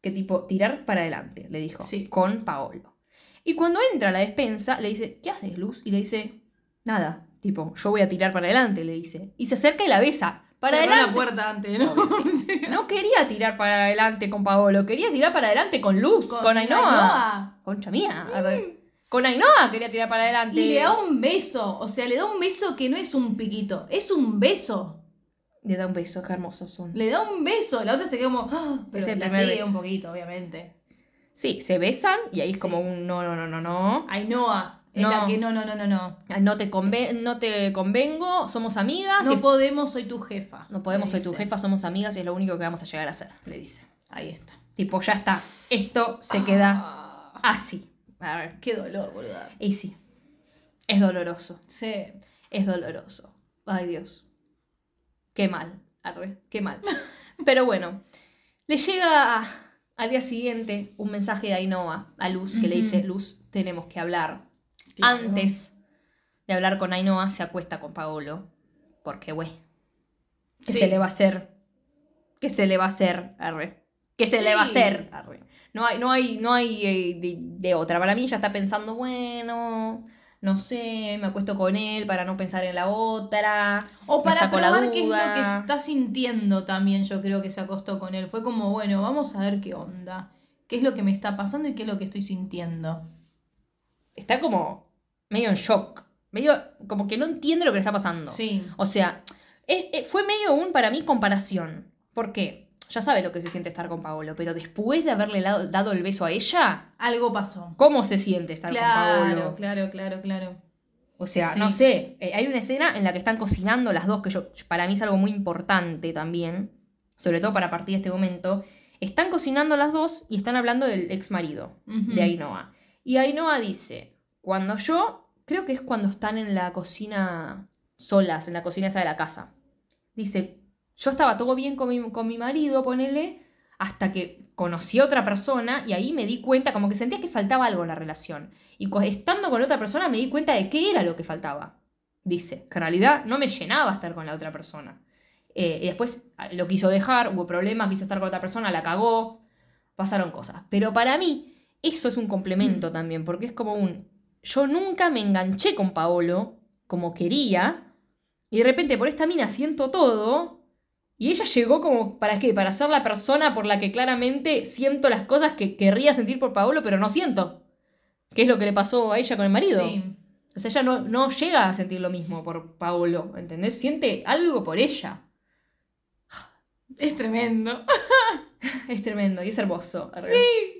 S1: que tipo tirar para adelante, le dijo,
S2: Sí.
S1: con Paolo. Y cuando entra a la despensa, le dice, ¿qué haces, Luz? Y le dice, nada, tipo, yo voy a tirar para adelante, le dice. Y se acerca y la besa. Para
S2: Cerró
S1: adelante.
S2: la puerta antes, ¿no?
S1: Obvio, *laughs* sí. No quería tirar para adelante con Paolo, quería tirar para adelante con Luz, con, Ainhoa.
S2: Ainhoa.
S1: Concha mía. arre. Con Ainhoa quería tirar para adelante.
S2: Y le da un beso, o sea, le da un beso que no es un piquito, es un beso.
S1: Le da un beso, qué hermosos son.
S2: Le da un beso, la otra se queda como, ¡ah! pero
S1: primer
S2: sigue un poquito, obviamente.
S1: Sí, se besan y ahí es
S2: Sí.
S1: como un no, no, no, no, no.
S2: Ainhoa, es
S1: No.
S2: la que no, no, no, no, no.
S1: No te, no te convengo, somos amigas.
S2: No podemos, soy tu jefa.
S1: no podemos, soy tu jefa, somos amigas y es lo único que vamos a llegar a hacer, le dice.
S2: Ahí está.
S1: Tipo, ya está. Esto se queda
S2: Ah,
S1: así. A ver.
S2: qué dolor, boluda.
S1: Y sí. Es doloroso.
S2: Sí.
S1: Es doloroso. Ay, Dios. Qué mal. Arre, qué mal. *laughs* Pero bueno, le llega al día siguiente un mensaje de Ainhoa a Luz que le dice, Luz, tenemos que hablar.
S2: Claro.
S1: Antes de hablar con Ainhoa, se acuesta con Paolo. Porque, güey, ¿qué
S2: Sí.
S1: se le va a hacer? ¿Qué se le va a hacer? Arre. ¿Qué se le va a hacer? Arre. No hay, no hay, no hay eh, de, de otra. Para mí ya está pensando, bueno, no sé, me acuesto con él para no pensar en la otra.
S2: O para
S1: la
S2: probar qué es lo que está sintiendo también, yo creo que se acostó con él. Fue como, bueno, vamos a ver qué onda. ¿Qué es lo que me está pasando y qué es lo que estoy sintiendo?
S1: Está como medio en shock. Medio como que no entiende lo que le está pasando.
S2: Sí.
S1: O sea, eh, eh, fue medio un, para mí, comparación. ¿Por qué? Ya sabe lo que se siente estar con Paolo, pero después de haberle dado, el beso a ella,
S2: Algo pasó.
S1: ¿cómo se siente estar con Paolo?
S2: claro, claro, claro.
S1: O sea,
S2: Sí.
S1: no sé, eh, hay una escena en la que están cocinando las dos, que yo, para mí es algo muy importante también, sobre todo para partir de este momento. Están cocinando las dos y están hablando del ex marido de Ainhoa. Y Ainhoa dice, cuando yo, creo que es cuando están en la cocina solas, en la cocina esa de la casa. Dice, yo estaba todo bien con mi, con mi marido, ponele, hasta que conocí a otra persona y ahí me di cuenta, como que sentía que faltaba algo en la relación. Y estando con otra persona me di cuenta de qué era lo que faltaba. Dice, que en realidad no me llenaba estar con la otra persona. Eh, y después ah, lo quiso dejar, hubo problemas, quiso estar con otra persona, la cagó, pasaron cosas. Pero para mí, eso es un complemento también, porque es como un. Yo nunca me enganché con Paolo como quería, y de repente por esta mina siento todo, y ella llegó como, ¿para qué? Para ser la persona por la que claramente siento las cosas que querría sentir por Paolo, pero no siento. ¿Qué es lo que le pasó a ella con el marido?
S2: Sí.
S1: O sea, ella no, no llega a sentir lo mismo por Paolo, ¿entendés? Siente algo por ella.
S2: Es tremendo. *laughs*
S1: Es tremendo y es hermoso. Sí.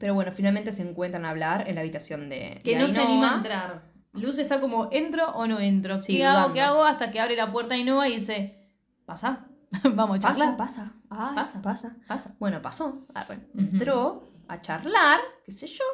S1: Pero bueno, finalmente se encuentran a hablar en la habitación de.
S2: Que
S1: de
S2: no se anima a entrar. Luz está como, ¿entro o no entro?
S1: Sí,
S2: ¿Qué hago? ¿Qué hago? Hasta que abre la puerta Ainhoa y dice, pasa, *laughs* vamos a
S1: Pasa,
S2: charlar.
S1: pasa. Ay,
S2: Pasa.
S1: pasa.
S2: Pasa.
S1: Bueno, pasó. Arre.
S2: Ujú.
S1: Entró a charlar, qué sé yo.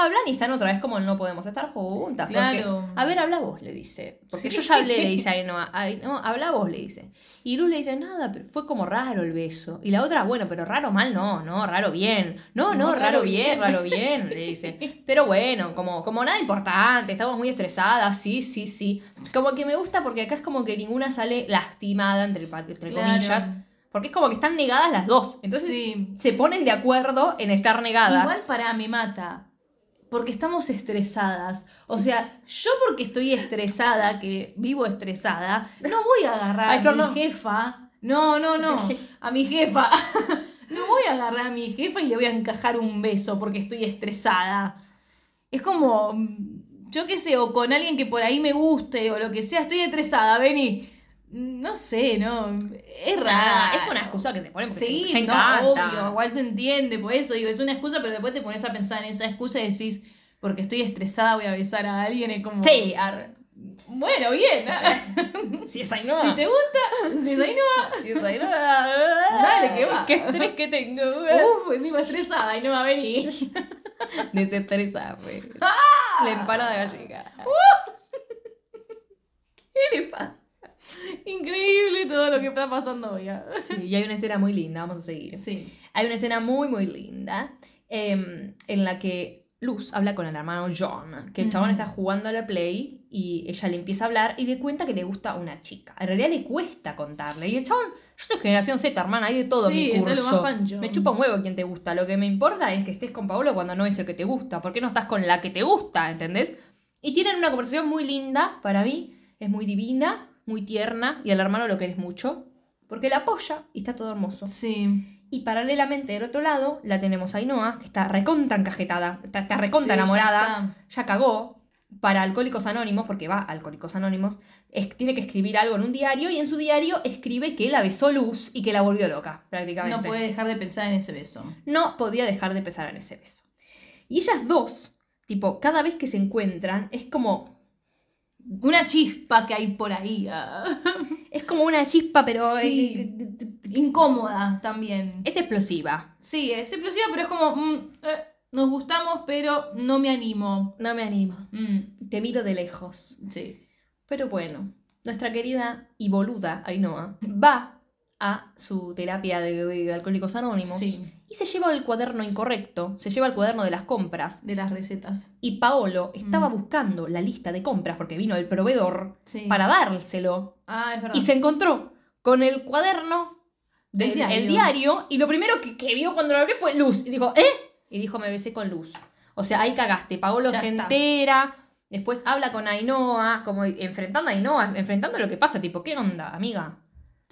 S1: Hablan y están otra vez como no podemos estar juntas. porque-
S2: Claro.
S1: a ver, habla vos, le dice. Porque
S2: Sí.
S1: yo ya hablé, le *laughs* dice a Ainhoa. Ay, no, habla vos, le dice. Y Luz le dice, nada, pero fue como raro el beso. Y la otra, bueno, pero raro mal no, no, raro bien. No, no,
S2: No,
S1: raro,
S2: raro
S1: bien,
S2: bien.
S1: raro bien, le dice. *laughs* Pero bueno, como, como nada importante, estamos muy estresadas, sí, sí, sí. Como que me gusta porque acá es como que ninguna sale lastimada, entre, entre
S2: Claro.
S1: comillas. Porque es como que están negadas las dos. Entonces
S2: Sí.
S1: se ponen de acuerdo en estar negadas.
S2: Igual para me mata. Porque estamos estresadas. O sea, yo porque estoy estresada, que vivo estresada, no voy a agarrar
S1: Ay,
S2: a mi
S1: no.
S2: jefa. No, no, no. *laughs* A mi jefa. *laughs* No voy a agarrar a mi jefa y le voy a encajar un beso porque estoy estresada. Es como, mm, yo qué sé, o con alguien que por ahí me guste o lo que sea, estoy estresada, vení. No sé, no. Es rara.
S1: es una excusa que te ponen porque
S2: Sí,
S1: se, se
S2: no, obvio, igual se entiende, por eso digo, es una excusa, pero después te pones a pensar en esa excusa y decís, porque estoy estresada voy a besar a alguien, es como...
S1: Sí, arre.
S2: Bueno, bien. *laughs*
S1: Si es Ainhoa.
S2: si te gusta, si es ahí no
S1: Si es Ainhoa. *laughs*
S2: Dale, que va.
S1: Qué estrés que tengo. *laughs*
S2: Uf, encima estresada y no va a venir.
S1: Desestresarme.
S2: ¡Ah!
S1: La empanada gallega. ¿Qué le pasa? *laughs*
S2: Increíble todo lo que está pasando hoy. ah.
S1: Sí, y hay una escena muy linda, vamos a seguir.
S2: Sí.
S1: Hay una escena muy, muy linda em, en la que Luz habla con el hermano John, que el chabón está jugando a la Play y ella le empieza a hablar y le cuenta que le gusta una chica. En realidad le cuesta contarle. Y el chabón, yo soy generación Z, hermana, hay de todo
S2: Sí,
S1: mi
S2: es lo
S1: curso.
S2: más pancho.
S1: Me chupa un huevo quien te gusta. Lo que me importa es que estés con Paolo cuando no es el que te gusta. ¿Por qué no estás con la que te gusta? ¿Entendés? Y tienen una conversación muy linda para mí. Es muy divina, muy tierna y al hermano lo querés mucho. Porque la apoya y está todo hermoso.
S2: Sí.
S1: Y paralelamente del otro lado la tenemos a Ainhoa, que está recontra encajetada, está, está recontra
S2: Sí,
S1: enamorada, ya, cagó para Alcohólicos Anónimos, porque va a Alcohólicos Anónimos, es- tiene que escribir algo en un diario y en su diario escribe que la besó Luz y que la volvió loca, prácticamente.
S2: No puede dejar de pensar en ese beso.
S1: No podía dejar de pensar en ese beso. Y ellas dos, tipo, cada vez que se encuentran, es como,
S2: Una chispa que hay por ahí. ah.
S1: es como una chispa, pero
S2: Sí.
S1: eh,
S2: Incómoda también.
S1: es explosiva.
S2: Sí, es explosiva, pero es como, mm, eh, nos gustamos, pero no me animo.
S1: No me animo.
S2: Mm,
S1: Te miro de lejos.
S2: sí.
S1: Pero bueno, nuestra querida y boluda Ainhoa va a su terapia de, de Alcohólicos Anónimos
S2: Sí.
S1: y se lleva el cuaderno incorrecto, se lleva el cuaderno de las compras.
S2: De las recetas.
S1: Y Paolo estaba
S2: Mm.
S1: buscando la lista de compras porque vino el proveedor
S2: Sí.
S1: para dárselo
S2: Ah, es verdad.
S1: y se encontró con el cuaderno del
S2: El diario.
S1: el diario y lo primero que, que vio cuando lo abrió fue Luz y dijo, ¿eh? Y dijo, me besé con Luz. O sea, ahí cagaste. Paolo
S2: Ya
S1: se
S2: está.
S1: entera, después habla con Ainhoa, como enfrentando a Ainhoa, enfrentando lo que pasa, tipo, ¿qué onda, amiga?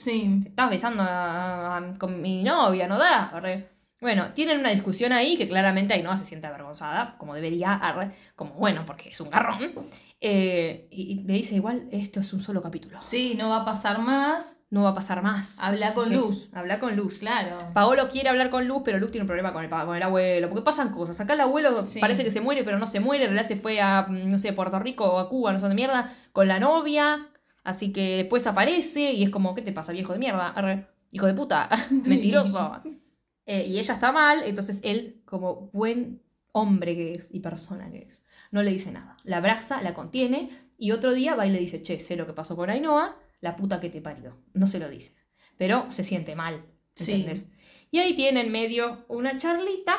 S2: Sí.
S1: Te estás besando a- a- con mi novia, ¿no da? Arre. Bueno, tienen una discusión ahí que claramente Ainhoa se siente avergonzada, como debería, arre, como bueno, porque es un garrón. Eh, y y le dice, igual, esto es un solo capítulo.
S2: Sí, no va a pasar más.
S1: No va a pasar más.
S2: Habla
S1: Así
S2: con
S1: que-
S2: Luz.
S1: Habla con Luz.
S2: Claro.
S1: Paolo quiere hablar con Luz, pero Luz tiene un problema con el, con el abuelo. Porque pasan cosas. Acá el abuelo
S2: Sí.
S1: parece que se muere, pero no se muere. En realidad se fue a, no sé, Puerto Rico o a Cuba, no sé dónde mierda, con la novia. Así que después aparece y es como, ¿qué te pasa, viejo de mierda? Arre, hijo de puta, *laughs* mentiroso. Eh, y ella está mal, entonces él, como buen hombre que es y persona que es, no le dice nada. La abraza, la contiene y otro día va y le dice, che, sé lo que pasó con Ainhoa, la puta que te parió. No se lo dice. Pero se siente mal,
S2: Sí.
S1: ¿entendés? Y ahí tiene en medio una charlita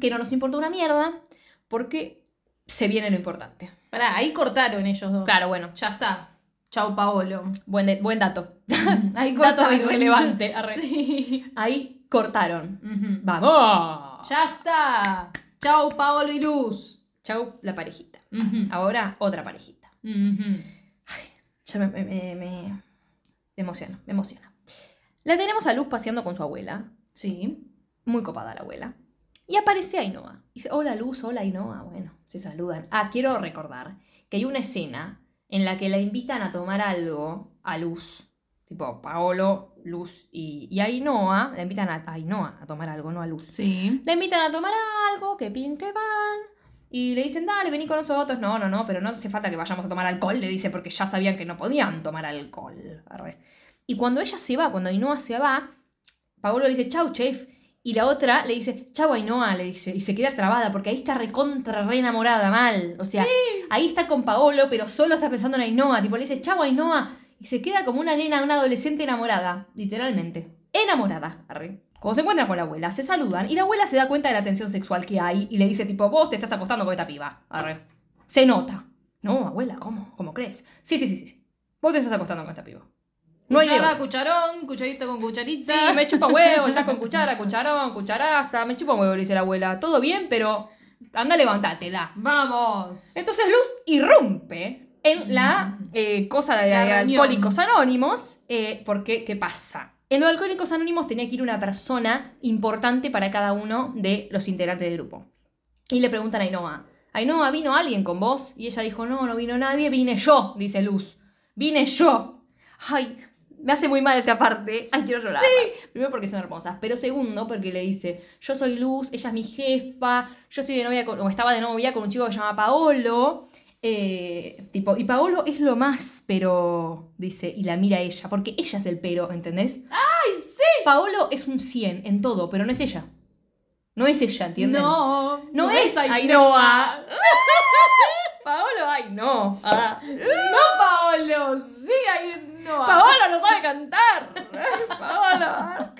S1: que no nos importa una mierda porque se viene lo importante.
S2: Pará, ahí cortaron ellos dos.
S1: Claro, bueno,
S2: Ya está. Chau, Paolo.
S1: buen, de- buen dato. *laughs*
S2: Ahí
S1: Dato irrelevante, arre.
S2: Sí.
S1: Ahí cortaron. ¡Vamos!
S2: Ya está. Chau, Paolo y Luz.
S1: Chau, la parejita. Ahora otra parejita. Ya me, me, me, me- me emociona, me emociona. La tenemos a Luz paseando con su abuela.
S2: Sí.
S1: Muy copada la abuela. Y aparece Ainhoa. Y dice, hola Luz, hola Ainhoa. Bueno, se saludan. Ah, quiero recordar que hay una escena en la que la invitan a tomar algo a Luz. Tipo, Paolo, Luz y, y Ainhoa. La invitan a, Ainhoa a tomar algo, no a Luz.
S2: Sí.
S1: La invitan a tomar algo, que pin que van. Y le dicen, dale, vení con nosotros. No, no, no, pero no hace falta que vayamos a tomar alcohol, le dice, porque ya sabían que no podían tomar alcohol. Arre. Y cuando ella se va, cuando Ainhoa se va, Paolo le dice, chau, chef. Y la otra le dice, chau Ainhoa, le dice, y se queda trabada porque ahí está recontra, re enamorada, mal. O sea, ahí está con Paolo, pero solo está pensando en Ainhoa. Tipo, le dice, chau Ainhoa. Y se queda como una nena, una adolescente enamorada, literalmente. Enamorada, arre. Cuando se encuentran con la abuela, se saludan y la abuela se da cuenta de la tensión sexual que hay y le dice tipo, vos te estás acostando con esta piba, arre. Se nota. No, abuela, ¿cómo? ¿Cómo crees? Sí, sí, sí, sí. Vos te estás acostando con esta piba. No hay
S2: Cuchara, cucharón, cucharita con cucharita.
S1: Sí, me chupa huevo, estás con cuchara, *laughs* cucharón, cucharaza, me chupa huevo, le dice la abuela. Todo bien, pero anda, levantátela.
S2: Vamos.
S1: Entonces Luz irrumpe en la eh, cosa de
S2: La.
S1: Alcohólicos Anónimos, eh, porque, ¿qué pasa? En los Alcohólicos Anónimos tenía que ir una persona importante para cada uno de los integrantes del grupo. Y le preguntan a Ainhoa, Ainhoa, ¿vino alguien con vos? Y ella dijo, no, no vino nadie, vine yo, dice Luz. Vine yo. Ay, me hace muy mal esta parte. Ay, quiero llorar. Sí. Primero porque son hermosas, pero segundo porque le dice, yo soy Luz, ella es mi jefa, yo estoy de novia con, o estaba de novia con un chico que se llama Paolo. Eh, tipo, y Paolo es lo más, pero dice, y la mira ella, porque ella es el pero, ¿entendés?
S2: ¡Ay, sí!
S1: Paolo es un 100 en todo, pero no es ella. No es ella, ¿entienden?
S2: No,
S1: No es Ainhoa. *laughs* Paolo, ay, no. Ah.
S2: No, Paolo. Sí, Ainhoa.
S1: Paolo no sabe cantar. Paolo.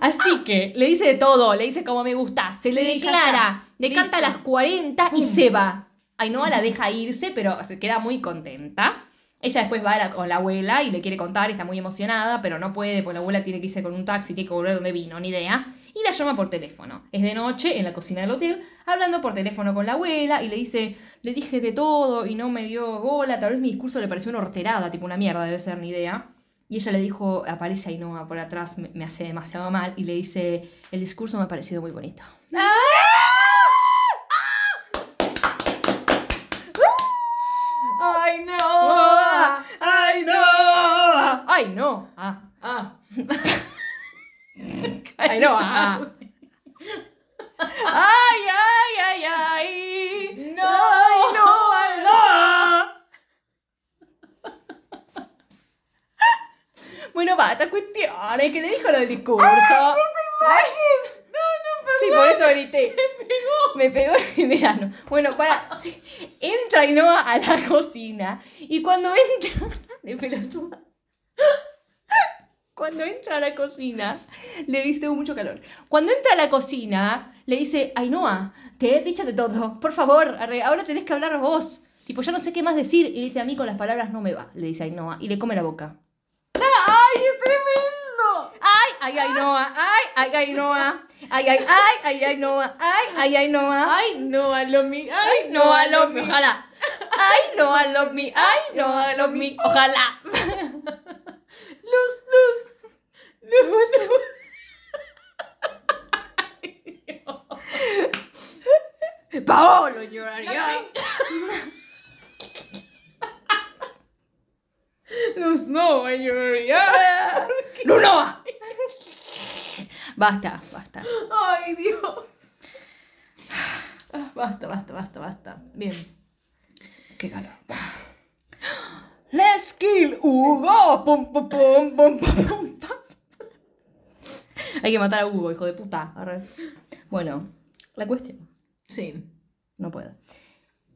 S1: Así que le dice de todo, le dice como me gusta, se le
S2: Sí, ya
S1: declara,
S2: está.
S1: le canta a
S2: Listo.
S1: las 40 y
S2: Pum.
S1: se va. Ainhoa la deja irse, pero se queda muy contenta. Ella después va a la- con la abuela y le quiere contar, está muy emocionada, pero no puede, porque la abuela tiene que irse con un taxi, tiene que volver donde vino, ni idea. Y la llama por teléfono. Es de noche en la cocina del hotel, hablando por teléfono con la abuela y le dice, le dije de todo y no me dio bola, tal vez mi discurso le pareció una horterada, tipo una mierda, debe ser ni idea. Y ella le dijo, aparece Ainhoa por atrás, me, me hace demasiado mal, y le dice, el discurso me ha parecido muy bonito.
S2: ¡Ay, no!
S1: ¡Ay, no! ¡Ay, no! Ah.
S2: Ah. *laughs*
S1: ¡Ay, no! Ah. ¡Ay, ay, ay, ay!
S2: No.
S1: ¡Ay, no! Bueno, va, esta cuestión es que le dijo lo del discurso. Ay,
S2: No, no,
S1: Sí, por eso grité. Me pegó. Me pegó en verano. Bueno, para. sí, entra Ainhoa a la cocina. Y cuando entra. *laughs* De pelotuda. Cuando entra a la cocina, le dice, mucho calor. Cuando entra a la cocina, le dice, Ainhoa, te he dicho de todo. Por favor, ahora tenés que hablar vos. Tipo, ya no sé qué más decir. Y le dice, a mí con las palabras no me va, le dice Ainhoa. Y le come la boca.
S2: ¡Ay, es tremendo!
S1: Ay, ay, ay, Noah, ay, ay, ay, Noah, ay, ay, ay, ay, ay, Noah, ay, ay, Noah,
S2: ¡Ay, no, a lo mi! ¡Ay,
S1: ay, Noah, love me, ojalá, ay, Noah, love me, ay, Noah, love me, ojalá. *laughs*
S2: ¡Luz, luz! ¡Luz, luz!
S1: Paolo lloraría.
S2: Luz, no, ay, lloraría. *laughs*
S1: No, Noah. Basta, basta.
S2: ¡Ay, Dios! Ah, Basta, basta, basta, basta. Bien.
S1: Qué calor. Let's kill Hugo. Pum, pum, pum, pum, pum, pum, pum. Hay que matar a Hugo, hijo de puta. Arre. Bueno, la cuestión.
S2: Sí.
S1: No puedo.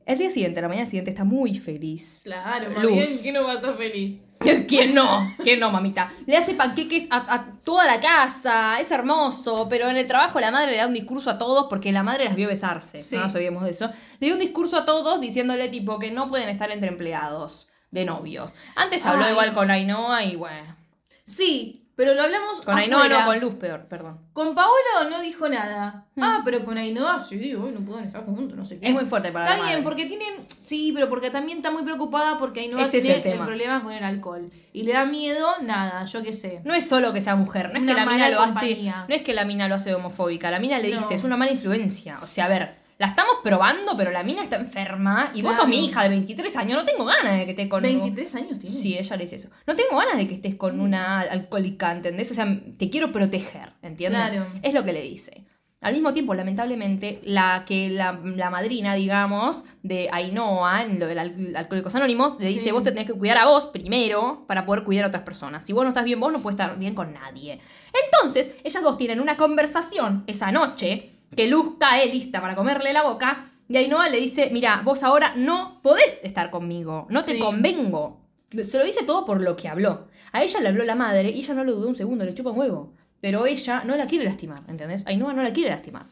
S1: El día siguiente, la mañana siguiente, está muy feliz.
S2: Claro, más
S1: Luz.
S2: bien, ¿quién no va a estar feliz? *laughs*
S1: ¿Quién no? ¿Quién no, mamita? Le hace panqueques a, a toda la casa, es hermoso, pero en el trabajo la madre le da un discurso a todos porque la madre las vio besarse,
S2: Sí.
S1: no nos olvidemos de eso. Le dio un discurso a todos diciéndole tipo que no pueden estar entre empleados de novios. Antes habló
S2: Ay.
S1: igual con Ainhoa y bueno.
S2: Sí, pero lo hablamos
S1: Con Ainhoa
S2: afuera.
S1: no, con Luz peor, perdón.
S2: Con Paolo no dijo nada.
S1: Mm.
S2: Ah, pero con Ainhoa sí, hoy no pueden estar juntos, no sé qué.
S1: Es muy fuerte para
S2: Está
S1: la
S2: bien,
S1: madre.
S2: porque tiene. Sí, pero porque también está muy preocupada porque Ainhoa
S1: Ese es
S2: tiene
S1: el
S2: problema con el alcohol. Y le da miedo, nada, yo qué sé.
S1: No es solo que sea mujer, no es
S2: Una
S1: que la mina lo hace, no es que la mina lo hace homofóbica, la mina le
S2: No.
S1: dice, es una mala influencia. O sea, a ver, la estamos probando, pero la mina está enferma y vos sos mi hija de 23 años, no tengo ganas de que estés con
S2: 23 años tiene.
S1: Sí, ella le dice eso. No tengo ganas de que estés con una alcohólica, ¿entendés? O sea, te quiero proteger, ¿entiendes?
S2: Claro.
S1: Es lo que le dice. Al mismo tiempo, lamentablemente, la que la, la madrina, digamos, de Ainhoa, en lo de Al- Alcohólicos Anónimos, le dice, vos te tenés que cuidar a vos primero para poder cuidar a otras personas. Si vos no estás bien vos, no puedes estar bien con nadie. Entonces, ellas dos tienen una conversación esa noche, que Luz cae lista para comerle la boca, y Ainhoa le dice, mira, vos ahora no podés estar conmigo, no te
S2: Sí.
S1: convengo. Se lo dice todo por lo que habló. A ella le habló la madre y ella no lo dudó un segundo, le chupa un huevo. Pero ella no la quiere lastimar, ¿entendés? Ainhoa no la quiere lastimar.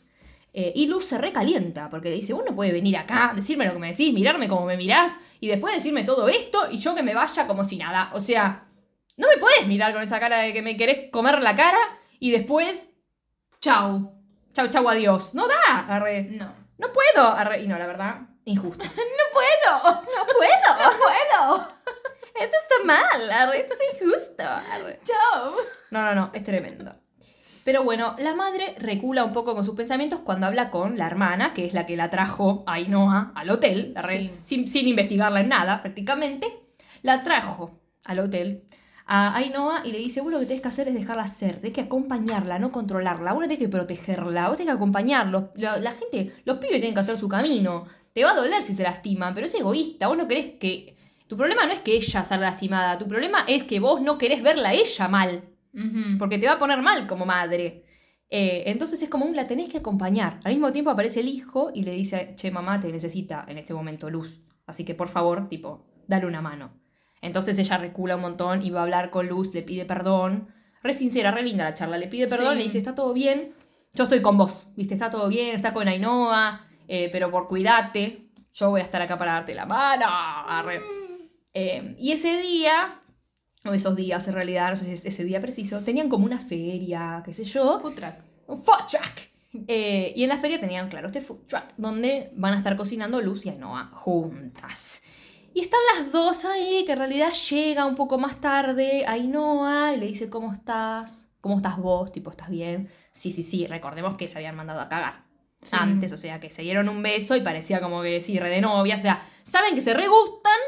S1: Eh, y Luz se recalienta porque le dice, vos no puedes venir acá, decirme lo que me decís, mirarme como me mirás y después decirme todo esto y yo que me vaya como si nada. O sea, no me puedes mirar con esa cara de que me querés comer la cara y después,
S2: Chau.
S1: Chau, chau, adiós. No da, arre.
S2: No.
S1: No puedo, arre. Y no, la verdad, injusto. *laughs*
S2: No puedo.
S1: no puedo.
S2: No puedo.
S1: Esto está mal, arre. Esto es injusto, arre.
S2: Chau.
S1: No, no, no, es tremendo. Pero bueno, la madre recula un poco con sus pensamientos cuando habla con la hermana, que es la que la trajo a Ainhoa al hotel, la re-
S2: Sí.
S1: sin, sin investigarla en nada prácticamente. La trajo al hotel a Ainhoa y le dice, vos lo que tenés que hacer es dejarla ser, tenés que acompañarla, no controlarla, vos no tenés que protegerla, vos tenés que acompañarla. La, la gente, los pibes tienen que hacer su camino. Te va a doler si se lastiman, pero es egoísta, vos no querés que... Tu problema no es que ella salga lastimada, tu problema es que vos no querés verla a ella mal porque te va a poner mal como madre. Eh, entonces es como un la tenés que acompañar. Al mismo tiempo aparece el hijo y le dice, che, mamá, te necesita en este momento luz. Así que por favor, tipo, dale una mano. Entonces ella recula un montón y va a hablar con Luz, le pide perdón. Re sincera, re linda la charla. Le pide perdón,
S2: Sí.
S1: le dice, está todo bien, yo estoy con vos, viste, está todo bien, está con Ainhoa, eh, pero por cuidarte, yo voy a estar acá para darte la mano. Arre. Eh, y ese día, o esos días en realidad, no sé si es ese día preciso, tenían como una feria, qué sé yo,
S2: Food truck.
S1: un food truck. Eh, y en la feria tenían, claro, este food truck, donde van a estar cocinando Luz y Ainhoa juntas. Y están las dos ahí, que en realidad llega un poco más tarde Ainhoa y le dice, ¿cómo estás? ¿Cómo estás vos? Tipo, ¿estás bien? Sí, sí, sí, recordemos que se habían mandado a cagar
S2: Sí.
S1: antes, o sea, que se dieron un beso y parecía como que sí, re de novia, o sea, saben que se re gustan,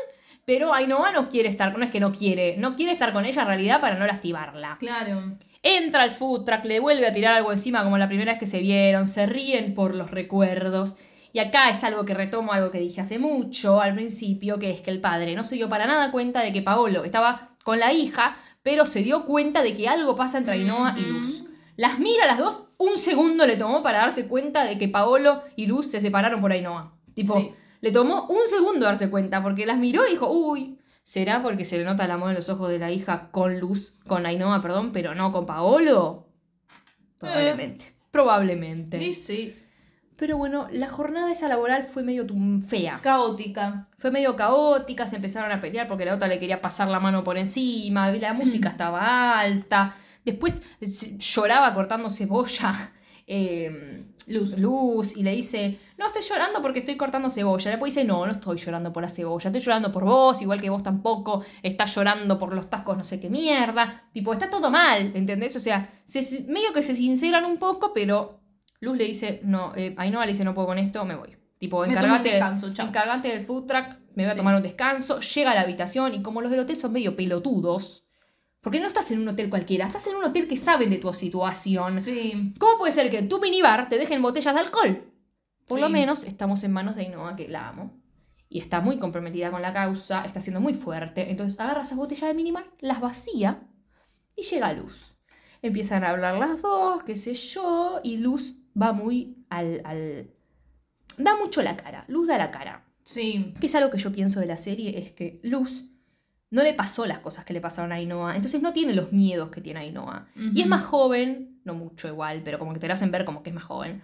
S1: pero Ainhoa no quiere estar, no es que no quiere, no quiere estar con ella en realidad para no lastimarla.
S2: Claro.
S1: Entra al food truck, le vuelve a tirar algo encima como la primera vez que se vieron, se ríen por los recuerdos. Y acá es algo que retomo, algo que dije hace mucho al principio, que es que el padre no se dio para nada cuenta de que Paolo estaba con la hija, pero se dio cuenta de que algo pasa entre Ainhoa y. Luz. Las mira a las dos, un segundo le tomó para darse cuenta de que Paolo y Luz se separaron por Ainhoa. Tipo,
S2: Sí.
S1: le tomó un segundo darse cuenta, porque las miró y dijo, uy, ¿será porque se le nota el amor en los ojos de la hija con Luz, con Ainhoa, perdón, pero no con Paolo? Probablemente. Probablemente.
S2: Y sí.
S1: Pero bueno, la jornada esa laboral fue medio fea.
S2: Caótica.
S1: Fue medio caótica, se empezaron a pelear porque la otra le quería pasar la mano por encima, la *laughs* música estaba alta. Después lloraba cortando cebolla. *laughs* eh, Luz. Luz, y le dice, no estoy llorando porque estoy cortando cebolla. Después dice, no, no estoy llorando por la cebolla, estoy llorando por vos, igual que vos tampoco estás llorando por los tacos no sé qué mierda. Tipo, está todo mal, ¿entendés? O sea, se- medio que se sinceran un poco, pero Luz le dice, no, eh, Ainhoa le dice, no puedo con esto, me voy. Tipo, encargate,
S2: descanso,
S1: encargate del food truck, me voy a
S2: Sí.
S1: tomar un descanso, llega a la habitación y como los del hotel son medio pelotudos, porque no estás en un hotel cualquiera, estás en un hotel que saben de tu situación.
S2: Sí.
S1: ¿Cómo puede ser que tu minibar te dejen botellas de alcohol? Por lo menos estamos en manos de Ainhoa, que la amo. Y está muy comprometida con la causa, está siendo muy fuerte. Entonces agarra esas botellas de minibar, las vacía y llega a Luz. Empiezan a hablar las dos, qué sé yo, y Luz va muy al... al... Da mucho la cara, Luz da la cara.
S2: Sí.
S1: Que es algo que yo pienso de la serie, es que Luz no le pasó las cosas que le pasaron a Ainhoa, entonces no tiene los miedos que tiene Ainhoa. Y es más joven, no mucho igual, pero como que te lo hacen ver como que es más joven.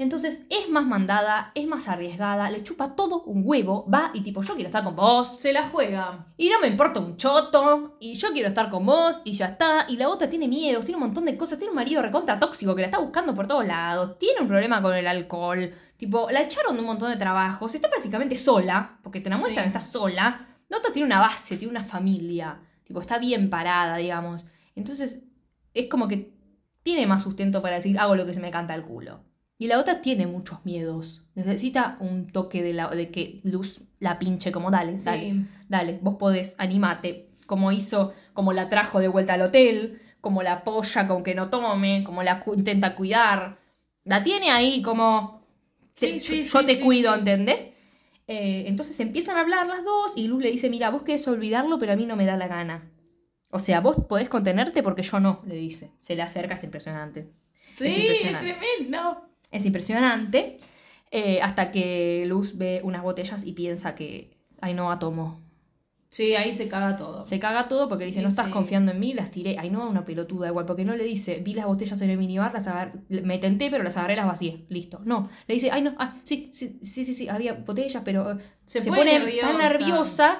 S1: Entonces es más mandada, es más arriesgada, le chupa todo un huevo, va y tipo, yo quiero estar con vos,
S2: Se la juega.
S1: y no me importa un choto, y yo quiero estar con vos, y ya está. Y la otra tiene miedos, tiene un montón de cosas, tiene un marido recontra tóxico que la está buscando por todos lados, tiene un problema con el alcohol, tipo, la echaron de un montón de trabajos, está prácticamente sola, porque te la muestran,
S2: Sí.
S1: está sola. La otra tiene una base, tiene una familia, tipo, está bien parada, digamos. Entonces, es como que tiene más sustento para decir, hago lo que se me canta el culo. Y la otra tiene muchos miedos. Necesita un toque de, la, de que Luz la pinche como dale, dale
S2: Sí.
S1: dale, vos podés, animate. Como hizo, como la trajo de vuelta al hotel, como la apoya con que no tome, como la cu- intenta cuidar. la tiene ahí como...
S2: Sí,
S1: te-
S2: sí,
S1: yo te cuido. ¿entendés? Eh, entonces empiezan a hablar las dos y Luz le dice, mira, vos querés olvidarlo, pero a mí no me da la gana. O sea, vos podés contenerte porque yo no, le dice. Se le acerca, es impresionante.
S2: Sí,
S1: Es impresionante.
S2: tremendo.
S1: Es impresionante. Eh, hasta que Luz ve unas botellas y piensa que Ainhoa tomó.
S2: Sí, ahí se caga todo.
S1: Se caga todo porque le dice, no estás
S2: sí.
S1: confiando en mí, las tiré. Ainhoa una pelotuda igual, porque no le dice, vi las botellas en el minibar, las agar- me tenté, pero las agarré, las vacié. Listo. No. Le dice, ay no, ah, sí, sí, sí, sí, sí, había botellas, pero eh,
S2: Se,
S1: se,
S2: pone, nerviosa.
S1: tan nerviosa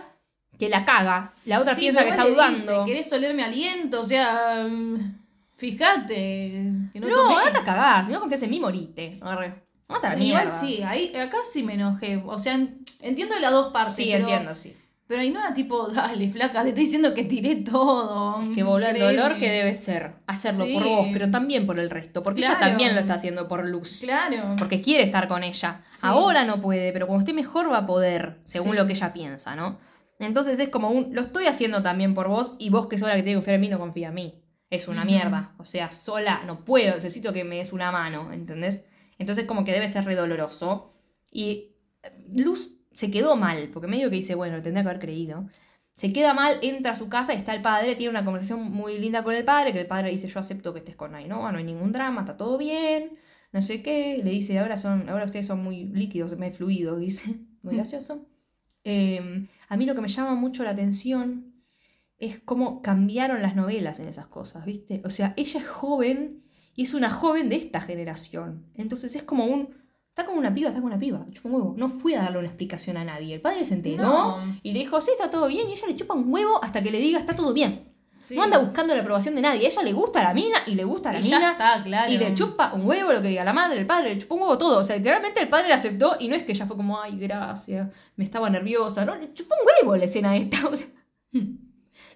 S1: que la caga. La otra
S2: Sí,
S1: piensa que está dudando.
S2: Dice, ¿Querés oler mi aliento? O sea, mm, fíjate. Que no,
S1: no, andate a cagar. Si no confías en mí, morite. Arre. Andate a la
S2: Sí, Igual sí, ahí, acá sí me enojé. O sea, en- entiendo de las dos partes.
S1: Sí,
S2: pero-
S1: entiendo, sí.
S2: Pero ahí no era tipo, dale, flaca, te estoy diciendo que tiré todo.
S1: Es que boludo, el dolor que debe ser hacerlo
S2: Sí.
S1: por vos, pero también por el resto. Porque ella también lo está haciendo por Luz.
S2: Claro.
S1: Porque quiere estar con ella.
S2: Sí.
S1: Ahora no puede, pero cuando esté mejor va a poder, según lo que ella piensa, ¿no? Entonces es como un, lo estoy haciendo también por vos y vos que sos la que tiene que confiar en mí no confía en mí. Es una mierda. O sea, sola no puedo, necesito que me des una mano, ¿entendés? Entonces como que debe ser re doloroso. Y eh, Luz se quedó mal, porque medio que dice, bueno, tendría que haber creído. Se queda mal, entra a su casa, está el padre, tiene una conversación muy linda con el padre, que el padre dice, yo acepto que estés con Ainhoa, no hay ningún drama, está todo bien, no sé qué. Le dice, ahora son, ahora ustedes son muy líquidos, muy fluidos, dice. Muy gracioso. Eh, a mí lo que me llama mucho la atención es cómo cambiaron las novelas en esas cosas, ¿viste? O sea, ella es joven y es una joven de esta generación. Entonces es como un... Está como una piba, está como una piba. Chupa un huevo. No fui a darle una explicación a nadie. El padre se enteró
S2: No.
S1: y le dijo, sí, está todo bien. Y ella le chupa un huevo hasta que le diga, está todo bien.
S2: Sí.
S1: No anda buscando la aprobación de nadie. A ella le gusta la mina y le gusta la
S2: Y ya
S1: mina.
S2: está, claro.
S1: Y le chupa un huevo lo que diga la madre, el padre, le chupa un huevo todo. O sea, literalmente el padre le aceptó y no es que ella fue como, ay, gracias, me estaba nerviosa. No, le chupó un huevo la escena esta. *laughs* O sea,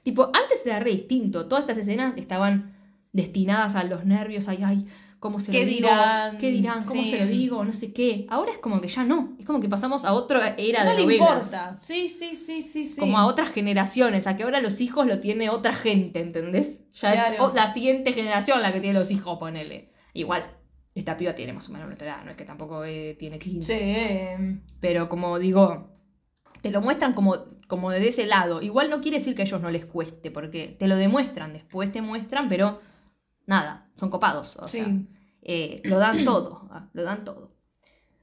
S1: tipo, antes era re distinto. Todas estas escenas estaban destinadas a los nervios, ay, ay, ¿cómo se
S2: ¿Qué
S1: lo digo?
S2: dirán?
S1: ¿Qué dirán? ¿Cómo
S2: Sí.
S1: se lo digo? No sé qué. Ahora es como que ya no. Es como que pasamos a otra era
S2: no
S1: de
S2: le
S1: novelas.
S2: importa. Sí, sí, sí, sí, sí.
S1: Como a otras generaciones, a que ahora los hijos lo tiene otra gente, ¿entendés? Ya es o- la siguiente generación la que tiene los hijos, ponele. Igual, esta piba tiene más o menos nuestra edad, no es que tampoco eh, tiene 15.
S2: Sí.
S1: Pero como digo, te lo muestran como, como de ese lado. Igual no quiere decir que a ellos no les cueste, porque te lo demuestran, después te muestran, pero nada, son copados. O sea, eh, lo dan *clears throat* todo, ah, lo dan todo.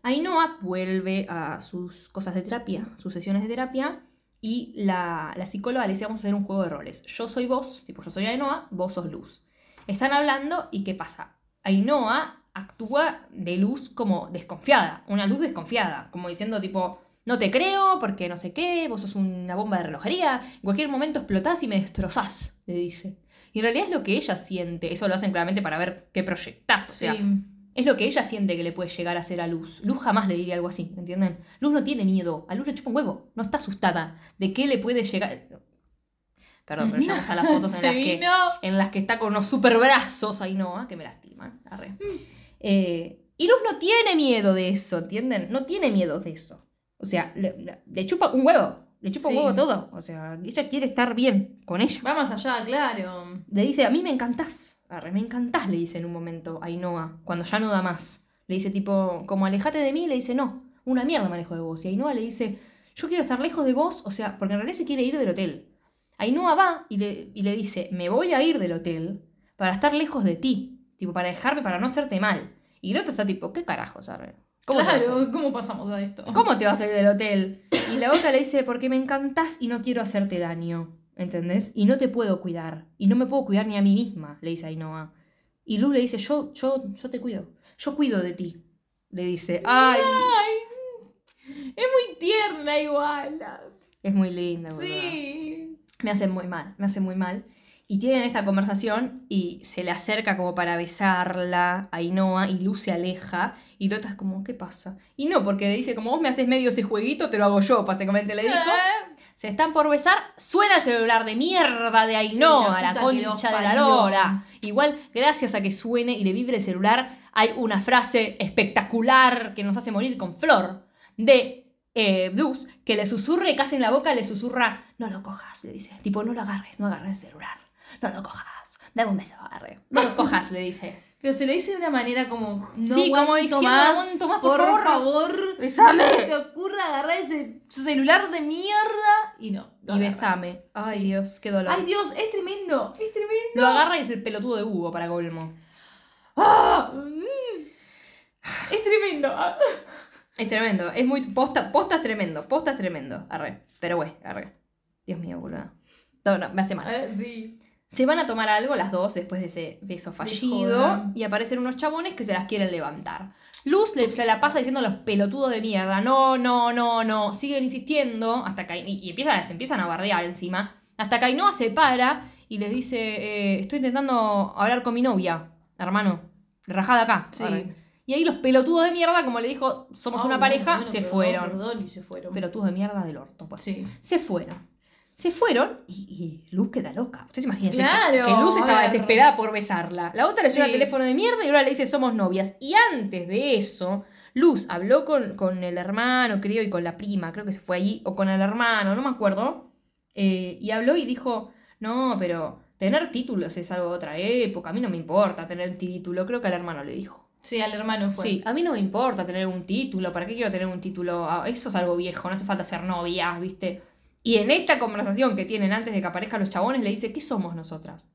S1: Ainhoa vuelve a sus cosas de terapia, sus sesiones de terapia, y la, la psicóloga le dice, vamos a hacer un juego de roles. Yo soy vos, tipo yo soy Ainhoa, vos sos Luz. Están hablando y ¿qué pasa? Ainhoa actúa de luz como desconfiada, una luz desconfiada, como diciendo tipo, no te creo porque no sé qué, vos sos una bomba de relojería, en cualquier momento explotás y me destrozás, le dice. Y en realidad es lo que ella siente, eso lo hacen claramente para ver qué proyectás, o sea,
S2: sí.
S1: es lo que ella siente que le puede llegar a hacer a Luz. Luz jamás le diría algo así, ¿entienden? Luz no tiene miedo, a Luz le chupa un huevo, no está asustada de qué le puede llegar... Perdón, pero llegamos *laughs* a las fotos en las que en las que está con unos super brazos ahí no, que me lastiman. arre. Eh, y Luz no tiene miedo de eso, ¿entienden? No tiene miedo de eso. O sea, le, chupa un huevo, le chupa
S2: Sí.
S1: un huevo todo. O sea, ella quiere estar bien con ella.
S2: Va más allá, claro.
S1: Le dice, a mí me encantás. Arre, me encantás, le dice en un momento a Ainhoa, cuando ya no da más. Le dice tipo, como alejate de mí, le dice, no, una mierda me alejo de vos. Y Ainhoa le dice, yo quiero estar lejos de vos, o sea, porque en realidad se quiere ir del hotel. Ainhoa va y le, y le dice, me voy a ir del hotel para estar lejos de ti, tipo, para dejarme, para no hacerte mal. Y el otro está tipo, ¿qué carajos, arre? ¿Cómo
S2: claro, ¿cómo pasamos a esto?
S1: ¿Cómo te vas a ir del hotel? Y la otra le dice, porque me encantás y no quiero hacerte daño. ¿Entendés? Y no te puedo cuidar. Y no me puedo cuidar ni a mí misma, le dice Ainhoa. Y Luz le dice, yo, yo, yo te cuido. Yo cuido de ti. Le dice, ay,
S2: Ay, es muy tierna igual.
S1: es muy linda.
S2: Sí.
S1: Me hace muy mal, me hace muy mal. Y tienen esta conversación y se le acerca como para besarla a Ainhoa y Luz se aleja y la otra es como, ¿qué pasa? Y no, porque le dice, como vos me haces medio ese jueguito, te lo hago yo, básicamente le dijo.
S2: Eh,
S1: Se están por besar, suena el celular de mierda de Ainhoa,
S2: Sí, la
S1: concha de la lora. Igual, gracias a que suene y le vibre el celular, hay una frase espectacular que nos hace morir con Flor de eh, Blues, que le susurre casi en la boca, le susurra, no lo cojas, le dice. Tipo, no lo agarres, no agarres el celular. No lo cojas, dame un beso, agarre. No lo cojas, le dice.
S2: Pero se lo dice de una manera como. No
S1: Sí, como diciendo,
S2: más,
S1: "No aguanto más,
S2: por,
S1: por favor, besame".
S2: No te ocurra agarrar ese celular de mierda. Y no.
S1: Y besame. Ay,
S2: Sí.
S1: Dios, qué dolor.
S2: Ay, Dios, es tremendo. Es tremendo.
S1: Lo agarra y es el pelotudo de Hugo para colmo.
S2: ¡Ah! Mm. Es tremendo.
S1: Es tremendo. Es muy. Posta, posta es tremendo. Posta es tremendo. Arre. Pero güey, arre. Dios mío, boludo. No, no, me hace mal.
S2: Ah, Sí.
S1: Se van a tomar algo las dos después de ese beso fallido. Y aparecen unos chabones que se las quieren levantar. Luz le- se la pasa diciendo a los pelotudos de mierda. No, no, no, no. Siguen insistiendo. Hasta que. Y, y empiezan, se empiezan a bardear encima. Hasta que Ainhoa se para y les dice: eh, Estoy intentando hablar con mi novia, hermano. Rajada acá.
S2: Sí.
S1: Y ahí los pelotudos de mierda, como le dijo, somos
S2: Ah,
S1: una pareja,
S2: bueno,
S1: se
S2: perdón,
S1: fueron.
S2: Perdón, y se fueron.
S1: Pelotudos de mierda del orto. pues.
S2: Sí.
S1: Se fueron. Se fueron y, y Luz queda loca. Ustedes imagínense que-
S2: Claro,
S1: que, Luz estaba desesperada por besarla. La otra le suena
S2: Sí.
S1: el teléfono de mierda y ahora le dice somos novias. Y antes de eso, Luz habló con, con el hermano, creo, y con la prima, creo que se fue allí, o con el hermano, no me acuerdo. Eh, y habló y dijo, no, pero tener títulos es algo de otra época, a mí no me importa tener un título, creo que al hermano le dijo.
S2: Sí, al hermano fue.
S1: Sí, a mí no me importa tener un título, ¿para qué quiero tener un título? Ah, Eso es algo viejo, no hace falta ser novias, ¿viste? Y en esta conversación que tienen antes de que aparezcan los chabones, le dice, ¿qué somos nosotras?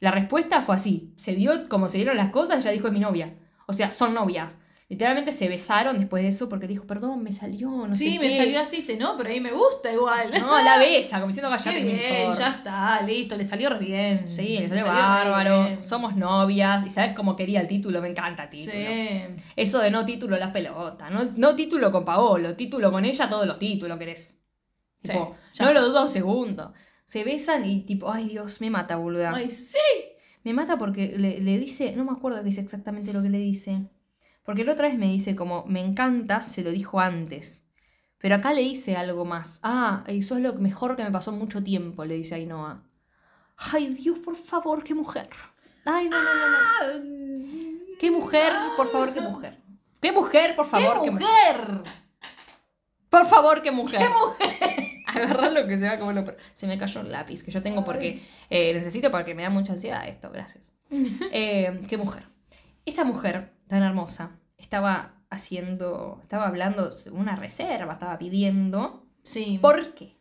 S1: La respuesta fue así, se vio como se dieron las cosas, ella dijo, es mi novia. O sea, son novias. Literalmente se besaron después de eso porque le dijo, perdón, me salió, no sé
S2: Sí, me
S1: qué".
S2: salió así, dice, no, pero a mí me gusta igual.
S1: No, la besa, como diciendo,
S2: Qué
S1: callate, me
S2: bien,
S1: importa".
S2: ya está, listo, le salió re bien.
S1: Sí, le salió bárbaro, somos novias, y sabes cómo quería el título, me encanta el título.
S2: Sí.
S1: Eso de no título las pelotas. No, no título con Paolo, título con ella, todos los títulos querés. Tipo, no lo dudo un segundo. Se besan y tipo, ay Dios, me mata, boluda.
S2: Ay, sí.
S1: Me mata porque le, le dice, no me acuerdo qué es exactamente lo que le dice. Porque la otra vez me dice como, me encantas, se lo dijo antes. Pero acá le dice algo más. Ah, eso es lo mejor que me pasó mucho tiempo, le dice Ainhoa. Ay Dios, por favor, qué mujer. Ay, no, no, no, no. Qué mujer, por favor, qué mujer. Qué mujer, por favor,
S2: ¡Qué
S1: qué mujer.
S2: mujer!
S1: Por favor, qué mujer.
S2: ¡Qué mujer! *laughs*
S1: Agarrar lo que sea como lo... Se me cayó el lápiz que yo tengo porque eh, necesito porque me da mucha ansiedad esto, gracias. *laughs* Eh, qué mujer. Esta mujer tan hermosa estaba haciendo, estaba hablando una reserva, estaba pidiendo.
S2: Sí.
S1: ¿Por qué?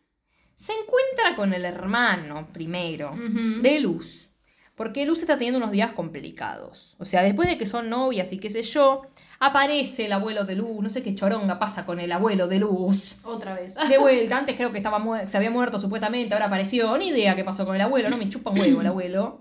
S1: Se encuentra con el hermano primero de Luz. Porque Luz está teniendo unos días complicados. O sea, después de que son novias y qué sé yo, aparece el abuelo de Luz. No sé qué choronga pasa con el abuelo de Luz.
S2: Otra vez.
S1: De *laughs* vuelta, antes creo que estaba se había muerto supuestamente, ahora apareció. Ni idea qué pasó con el abuelo, no me chupa un huevo el abuelo.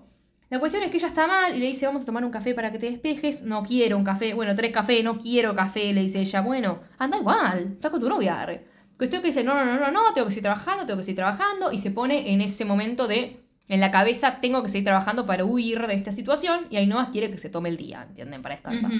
S1: La cuestión es que ella está mal y le dice, vamos a tomar un café para que te despejes. No quiero un café. Bueno, tres cafés, no quiero café, le dice ella. Bueno, anda igual, está con tu novia. arre. Cuestión que dice, no, no, no, no, no, tengo que seguir trabajando, tengo que seguir trabajando. Y se pone en ese momento de, en la cabeza, tengo que seguir trabajando para huir de esta situación. Y Ainhoa quiere que se tome el día, ¿entienden? Para descansar.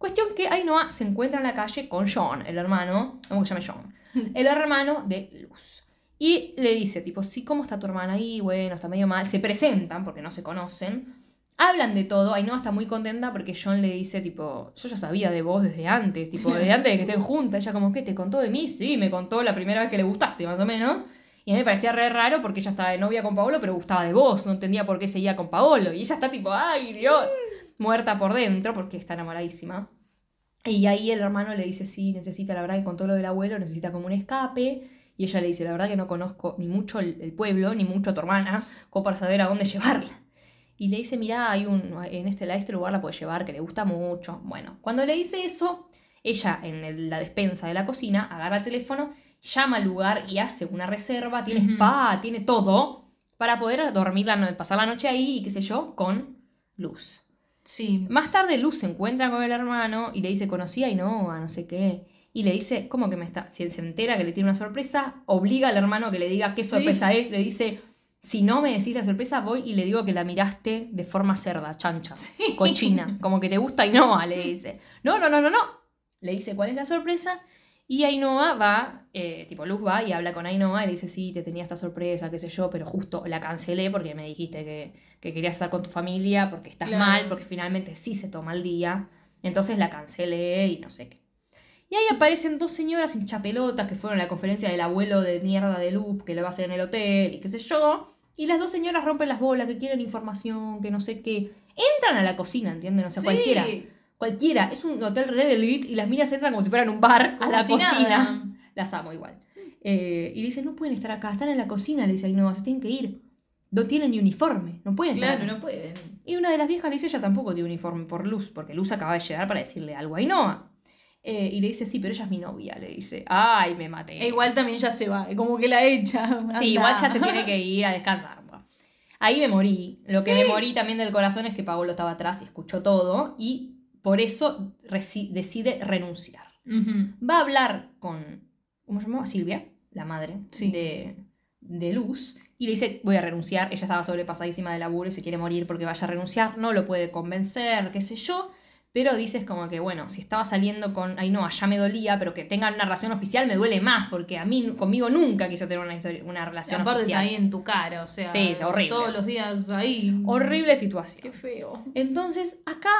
S1: Cuestión que Ainhoa se encuentra en la calle con John, el hermano, ¿cómo que se llama John? *laughs* El hermano de Luz. Y le dice, tipo, sí, ¿cómo está tu hermana ahí? Bueno, está medio mal. Se presentan porque no se conocen. Hablan de todo. Ainhoa está muy contenta porque John le dice, tipo, yo ya sabía de vos desde antes, tipo, *laughs* desde antes de que estén juntas. Ella como, ¿qué? ¿Te contó de mí? Sí, me contó la primera vez que le gustaste, más o menos. Y a mí me parecía re raro porque ella estaba de novia con Paolo, pero gustaba de vos. No entendía por qué seguía con Paolo. Y ella está tipo, ¡ay, Dios! Muerta por dentro porque está enamoradísima. Y ahí el hermano le dice, sí, necesita, la verdad que con todo lo del abuelo, necesita como un escape. Y ella le dice, la verdad que no conozco ni mucho el, el pueblo, ni mucho a tu hermana, como para saber a dónde llevarla. Y le dice, mirá, hay un, en este, a este lugar la puede llevar, que le gusta mucho. Bueno, cuando le dice eso, ella en el- la despensa de la cocina agarra el teléfono, llama al lugar y hace una reserva, tiene spa, tiene todo, para poder dormir la pasar la noche ahí y qué sé yo, con Luz.
S2: Sí.
S1: Más tarde Luz se encuentra con el hermano y le dice, conocí a Ainhoa, no sé qué. Y le dice, ¿cómo que me está? Si él se entera que le tiene una sorpresa, obliga al hermano a que le diga qué
S2: Sí.
S1: sorpresa es. Le dice, si no me decís la sorpresa, voy y le digo que la miraste de forma cerda, chancha, cochina. Como que te gusta Ainhoa, le dice. No, no, no, no, no. Le dice cuál es la sorpresa. Y Ainhoa va, eh, tipo Luz va y habla con Ainhoa y le dice, sí, te tenía esta sorpresa, qué sé yo, pero justo la cancelé porque me dijiste que, que querías estar con tu familia, porque estás
S2: Claro.
S1: mal, porque finalmente sí se toma el día. Entonces la cancelé y no sé qué. Y ahí aparecen dos señoras hinchapelotas que fueron a la conferencia del abuelo de mierda de Loop, que lo va a hacer en el hotel y qué sé yo. Y las dos señoras rompen las bolas, que quieren información, que no sé qué. Entran a la cocina, ¿entienden? O sea,
S2: Sí.
S1: cualquiera. Cualquiera. Es un hotel red elite y las minas entran como si fueran un bar a la
S2: si
S1: cocina.
S2: nada. *laughs*
S1: Las amo igual. Eh, y le dice, no pueden estar acá, están en la cocina. Le dice, ay, no, se tienen que ir. No tienen ni uniforme, no pueden estar
S2: Claro,
S1: acá".
S2: no pueden.
S1: Y una de las viejas le dice, ella tampoco tiene uniforme por Luz, porque Luz acaba de llegar para decirle algo a Ainhoa. Eh, y le dice, sí, pero ella es mi novia, le dice. Ay, me maté.
S2: E igual también ya se va, como que la echa.
S1: Sí, igual ya se *laughs* tiene que ir a descansar. Bueno. Ahí me morí. Lo que me morí también del corazón es que Paolo estaba atrás y escuchó todo y por eso decide renunciar. Va a hablar con, ¿cómo se llamaba? Silvia, la madre
S2: Sí.
S1: de, de Luz, y le dice, voy a renunciar. Ella estaba sobrepasadísima de laburo y se quiere morir porque vaya a renunciar. No lo puede convencer, qué sé yo. Pero dices como que, bueno, si estaba saliendo con Ainhoa ya me dolía, pero que tengan una relación oficial me duele más, porque a mí, conmigo nunca quiso tener una, historia- una relación
S2: aparte está
S1: oficial.
S2: ahí en tu cara, o sea.
S1: Sí, es horrible.
S2: Todos los días ahí.
S1: Horrible situación.
S2: Qué feo.
S1: Entonces, acá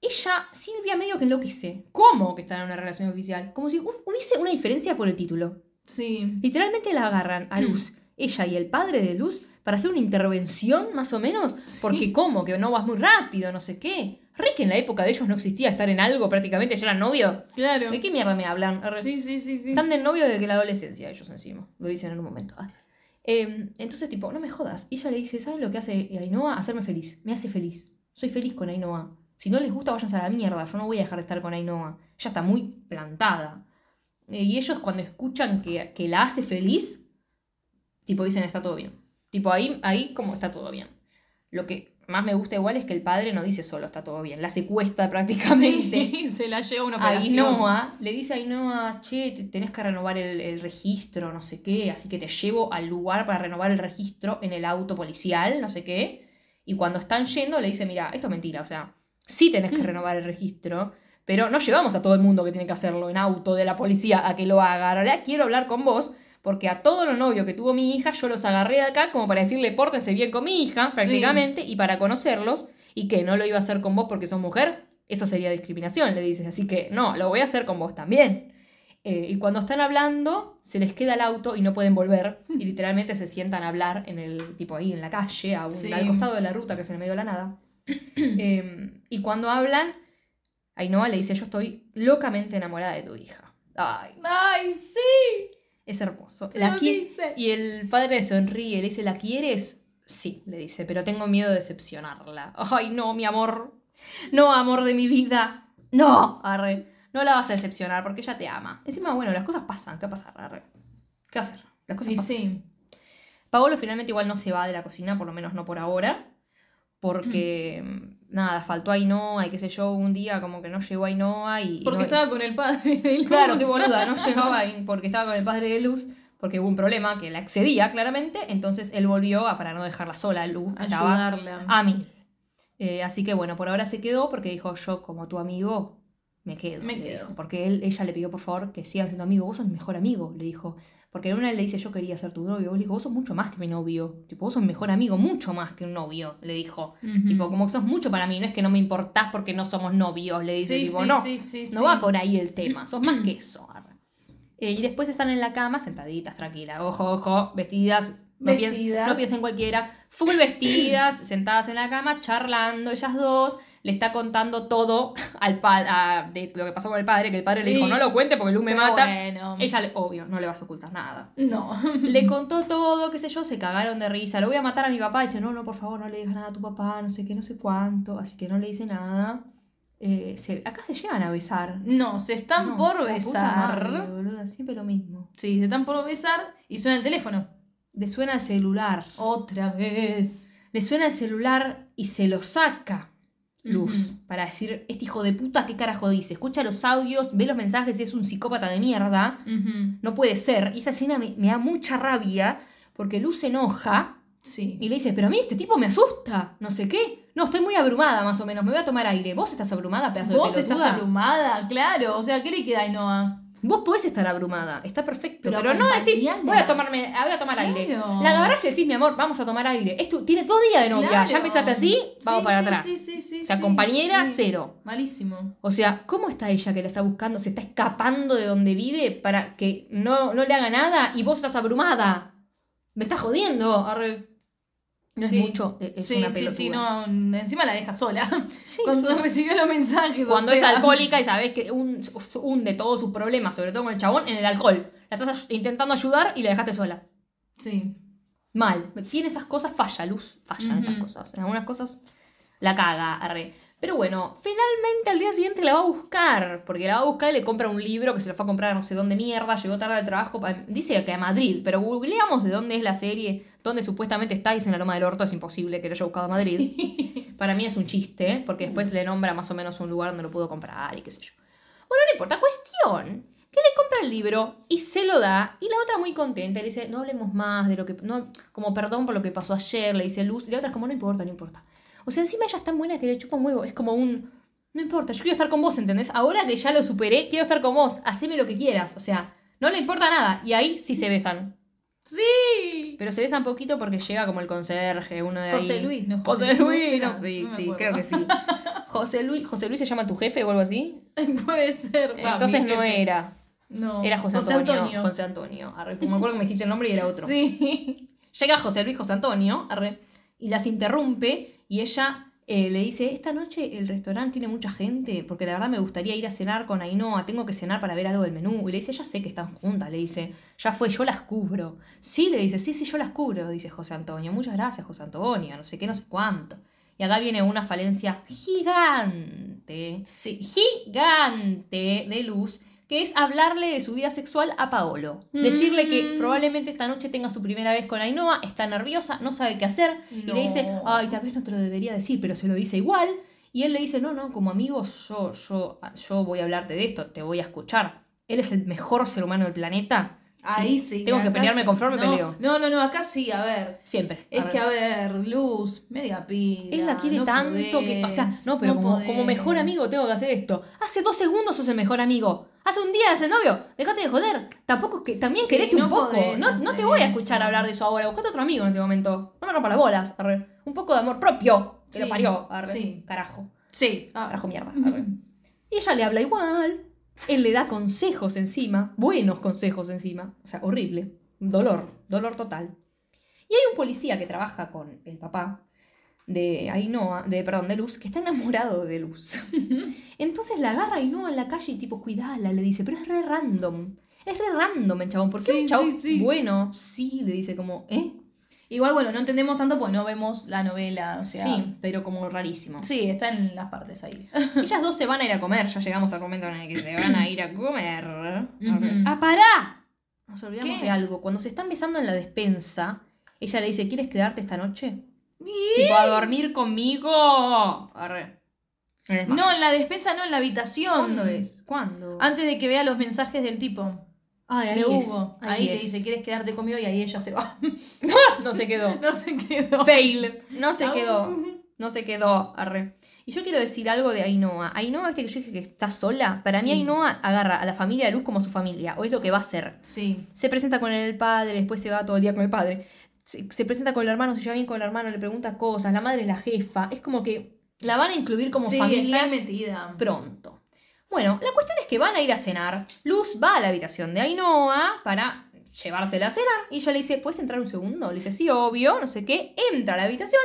S1: ella, Silvia, medio que enloquece. ¿Cómo que están en una relación oficial? Como si hu- hubiese una diferencia por el título.
S2: Sí.
S1: Literalmente la agarran a Luz, *clears throat* ella y el padre de Luz, para hacer una intervención más o menos. Porque, ¿cómo? Que no vas muy rápido, no sé qué. Re que en la época de ellos no existía estar en algo, prácticamente ya eran novios.
S2: Claro.
S1: ¿De qué mierda me hablan? Re-
S2: Sí, sí, sí, sí.
S1: Están de novio desde la adolescencia, ellos encima. Lo dicen en un momento. Ah. Eh, entonces, tipo, no me jodas. Y ella le dice, ¿saben lo que hace Ainhoa? Hacerme feliz. Me hace feliz. Soy feliz con Ainhoa. Si no les gusta, váyanse a la mierda. Yo no voy a dejar de estar con Ainhoa. Ella está muy plantada. Eh, y ellos cuando escuchan que, que la hace feliz, tipo, dicen, está todo bien. Tipo, ahí, ahí como está todo bien. Lo que más me gusta igual es que el padre no dice solo está todo bien. La secuestra prácticamente.
S2: Sí, *laughs* se la lleva una
S1: A
S2: operación.
S1: Ainhoa, le dice a Ainhoa, che, te- tenés que renovar el, el registro, no sé qué, así que te llevo al lugar para renovar el registro en el auto policial, no sé qué. Y cuando están yendo, le dice, mira, esto es mentira, o sea, sí tenés que renovar el registro, pero no llevamos a todo el mundo que tiene que hacerlo en auto de la policía a que lo haga. Realidad quiero hablar con vos, porque a todos los novios que tuvo mi hija, yo los agarré de acá como para decirle, pórtense bien con mi hija, prácticamente, y para conocerlos, y que no lo iba a hacer con vos porque sos mujer, eso sería discriminación, le dices. Así que no, lo voy a hacer con vos también. Eh, y cuando están hablando, se les queda el auto y no pueden volver. Y literalmente se sientan a hablar en el tipo ahí en la calle, a un-
S2: Sí.
S1: al costado de la ruta, que es en el medio de la nada. Eh, *clears throat* y cuando hablan, Ainhoa le dice: Yo estoy locamente enamorada de tu hija. Ay,
S2: ¡Ay, sí!
S1: es hermoso. La
S2: dice.
S1: Y el padre sonríe, le dice: ¿La quieres? Sí, le dice, pero tengo miedo de decepcionarla. Ay, no, mi amor. No, amor de mi vida. No, arre. No la vas a decepcionar porque ella te ama. Encima, bueno, las cosas pasan. ¿Qué va a pasar? Arre. ¿Qué va a hacer? Las cosas
S2: Sí,
S1: pasan.
S2: sí.
S1: Paolo finalmente igual no se va de la cocina, por lo menos no por ahora. Porque,
S2: Mm.
S1: nada, faltó Ainhoa y qué sé yo, un día como que no llegó Ainhoa y...
S2: Porque
S1: no-
S2: estaba con el padre de Luz.
S1: Claro, qué boluda, no llegaba porque estaba con el padre de Luz, porque hubo un problema que la excedía claramente, entonces él volvió a, para no dejarla sola, Luz, que estaba
S2: Ayudarla.
S1: a mí. Eh, así que bueno, por ahora se quedó porque dijo, yo como tu amigo, me quedo.
S2: Me quedo.
S1: dijo. porque él, ella le pidió por favor que sigan siendo amigos, vos sos mi mejor amigo, le dijo. Porque en una le dice, yo quería ser tu novio, vos le dijo, vos sos mucho más que mi novio, tipo, vos sos mi mejor amigo, mucho más que un novio, le dijo. Tipo, como que sos mucho para mí, no es que no me importás porque no somos novios, le dice,
S2: Sí,
S1: tipo,
S2: sí,
S1: no.
S2: sí, sí,
S1: No va por ahí el tema, sos más que *clears throat* eso. Eh, y después están en la cama sentaditas, tranquilas. Ojo, ojo, vestidas. No, piensen- no piensen cualquiera. Full vestidas, sentadas en la cama, charlando ellas dos. Le está contando todo *laughs* al padre de lo que pasó con el padre, que el padre le dijo, no lo cuente porque Lu me
S2: Pero
S1: mata.
S2: Bueno.
S1: Ella, le- obvio, no le vas a ocultar nada.
S2: No. *laughs*
S1: Le contó todo, qué sé yo, se cagaron de risa. Lo voy a matar a mi papá. Dice, no, no, por favor, no le digas nada a tu papá, no sé qué, no sé cuánto. Así que no le dice nada. Eh, se- acá se llegan a besar.
S2: No, se están
S1: No,
S2: por
S1: puta
S2: besar.
S1: madre, boluda, siempre lo mismo.
S2: Sí, se están por besar y suena el teléfono.
S1: Le suena el celular.
S2: Otra vez.
S1: Le suena el celular y se lo saca Luz para decir, este hijo de puta, ¿qué carajo dice? Escucha los audios, ve los mensajes y es un psicópata de mierda. No puede ser. Y esta escena me, me da mucha rabia porque Luz se enoja
S2: Sí.
S1: y le dice, pero a mí este tipo me asusta, no sé qué. No, estoy muy abrumada más o menos, me voy a tomar aire. ¿Vos estás abrumada, pedazo
S2: Vos
S1: de
S2: estás
S1: pelotuda?
S2: abrumada, claro. O sea, ¿qué le queda a Ainhoa?
S1: Vos podés estar abrumada, está perfecto.
S2: Pero
S1: Pero, no decís, voy a tomarme, voy a tomar aire. La agarrás y decís, mi amor, vamos a tomar aire. Esto tiene todo día de novia.
S2: Claro.
S1: Ya empezaste así, vamos
S2: Sí,
S1: para
S2: sí,
S1: atrás.
S2: Sí, sí, sí.
S1: o sea,
S2: sí,
S1: compañera, cero.
S2: Malísimo.
S1: O sea, ¿cómo está ella que la está buscando? Se está escapando de donde vive para que no, no le haga nada y vos estás abrumada. Me estás jodiendo. Arre. No es mucho, e- es
S2: sí,
S1: una
S2: sí,
S1: pelotuda.
S2: sí, no, encima la deja sola.
S1: Sí, *laughs*
S2: Cuando recibió los mensajes. o
S1: Cuando es alcohólica *laughs* y sabes que un- hunde todos sus problemas, sobre todo con el chabón, en el alcohol. La estás intentando ayudar y la dejaste sola.
S2: Sí.
S1: Mal. Tiene esas cosas, falla, Luz. Fallan esas cosas. En algunas cosas la caga, arre. Pero bueno, finalmente al día siguiente la va a buscar. Porque la va a buscar y le compra un libro que se lo fue a comprar a no sé dónde mierda. Llegó tarde al trabajo. Dice que a Madrid. Pero googleamos de dónde es la serie. Dónde supuestamente está. Dice en la Loma del Orto. Es imposible que lo haya buscado a Madrid. Para mí es un chiste. Porque después le nombra más o menos un lugar donde lo puedo comprar y qué sé yo. Bueno, no importa. Cuestión. Que le compra el libro y se lo da. Y la otra muy contenta. Le dice, no hablemos más de lo que... No, como perdón por lo que pasó ayer. Le dice Luz. Y la otra es como, no importa, no importa. O sea, encima ella es tan buena que le chupa un huevo. Es como un... No importa, yo quiero estar con vos, ¿entendés? Ahora que ya lo superé, quiero estar con vos. Haceme lo que quieras. O sea, no le importa nada. Y ahí sí se besan.
S2: Sí.
S1: Pero se besan poquito porque llega como el conserje, uno de ahí.
S2: José Luis, ¿no?
S1: José Luis,
S2: será?
S1: no, sí,
S2: No
S1: sí, creo que sí. *laughs* José Luis, José Luis se llama tu jefe o algo así. *laughs*
S2: Puede ser.
S1: Entonces no
S2: jefe.
S1: era.
S2: No.
S1: Era José Antonio. José Antonio. Arre, me acuerdo que me dijiste el nombre y era otro. *laughs*
S2: Sí.
S1: Llega José Luis José Antonio arre, y las interrumpe y ella eh, le dice, esta noche el restaurante tiene mucha gente porque la verdad me gustaría ir a cenar con Ainhoa, tengo que cenar para ver algo del menú. Y le dice, ya sé que están juntas, le dice, ya fue, yo las cubro. Sí, le dice, sí, sí, yo las cubro, dice José Antonio. Muchas gracias, José Antonio, no sé qué, no sé cuánto. Y acá viene una falencia gigante,
S2: Sí.
S1: gigante de luz, que es hablarle de su vida sexual a Paolo. Decirle que
S2: Mm.
S1: probablemente esta noche tenga su primera vez con Ainhoa, está nerviosa, no sabe qué hacer, y le dice, ay, tal vez no te lo debería decir, pero se lo dice igual. Y él le dice, no, no, como amigo, yo, yo, yo voy a hablarte de esto, te voy a escuchar. Él es el mejor ser humano del planeta.
S2: Ahí sí.
S1: Tengo que pelearme
S2: sí.
S1: con Flor, me
S2: no,
S1: peleo.
S2: No, no, no, acá sí, a ver.
S1: Siempre.
S2: Es
S1: A
S2: que, a ver, Luz, media pila.
S1: Él la quiere
S2: no
S1: tanto que. O sea, no, pero como, mejor amigo tengo que hacer esto. Hace dos segundos sos el mejor amigo. Hace un día el novio. Déjate de joder. Tampoco que. También
S2: Sí,
S1: querete un poco. No, no te voy a
S2: eso.
S1: escuchar hablar de eso ahora. Buscate otro amigo en este momento. No me rompa las bolas. arre. Un poco de amor propio. Que
S2: Sí,
S1: lo parió. arre.
S2: sí.
S1: Carajo.
S2: Sí. ah,
S1: Carajo mierda. arre. *laughs* Y ella le habla igual. Él le da consejos encima. Buenos consejos encima. O sea, horrible. Dolor. Dolor total. Y hay un policía que trabaja con el papá de Ainhoa, de, perdón, de Luz, que está enamorado de Luz. Entonces la agarra Ainhoa en la calle y tipo, cuidala, le dice, pero es re random. Es re random el chabón. ¿Por qué
S2: Sí,
S1: un chabón
S2: sí, sí.
S1: bueno? Sí, le dice como, ¿eh?
S2: Igual, bueno, no entendemos tanto porque no vemos la novela. O sea,
S1: sí, pero como rarísimo.
S2: Sí, está en las partes ahí. *laughs*
S1: Ellas dos se van a ir a comer, ya llegamos al momento en el que se van a ir a comer. ¡Ah, pará! Nos olvidamos
S2: ¿Qué?
S1: de algo. Cuando se están besando en la despensa, ella le dice, ¿quieres quedarte esta noche?
S2: ¿Y?
S1: Tipo, a dormir conmigo. Arre.
S2: No, en la despensa, no, en la habitación.
S1: ¿Cuándo es? ¿Cuándo?
S2: Antes de que vea los mensajes del tipo.
S1: Ay, ahí
S2: de
S1: es,
S2: Hugo.
S1: ahí
S2: Ahí, te
S1: es.
S2: dice, ¿quieres quedarte conmigo? Y ahí ella se va. *laughs*
S1: No se quedó.
S2: no se quedó.
S1: Fail. No se quedó. *laughs* No se quedó. Arre. Y yo quiero decir algo de Ainhoa. Ainhoa, viste que yo dije que está sola. Para mí
S2: Sí.
S1: Ainhoa agarra a la familia de Luz como su familia. O es lo que va a ser.
S2: Sí.
S1: Se presenta con el padre, después se va todo el día con el padre. Se, se presenta con el hermano, se lleva bien con el hermano, le pregunta cosas. La madre es la jefa. Es como que la van a incluir como
S2: sí,
S1: familia
S2: está metida.
S1: pronto. Bueno, la cuestión es que van a ir a cenar. Luz va a la habitación de Ainhoa para llevársela a cenar. Y ella le dice, ¿puedes entrar un segundo? Le dice, sí, obvio, no sé qué. Entra a la habitación.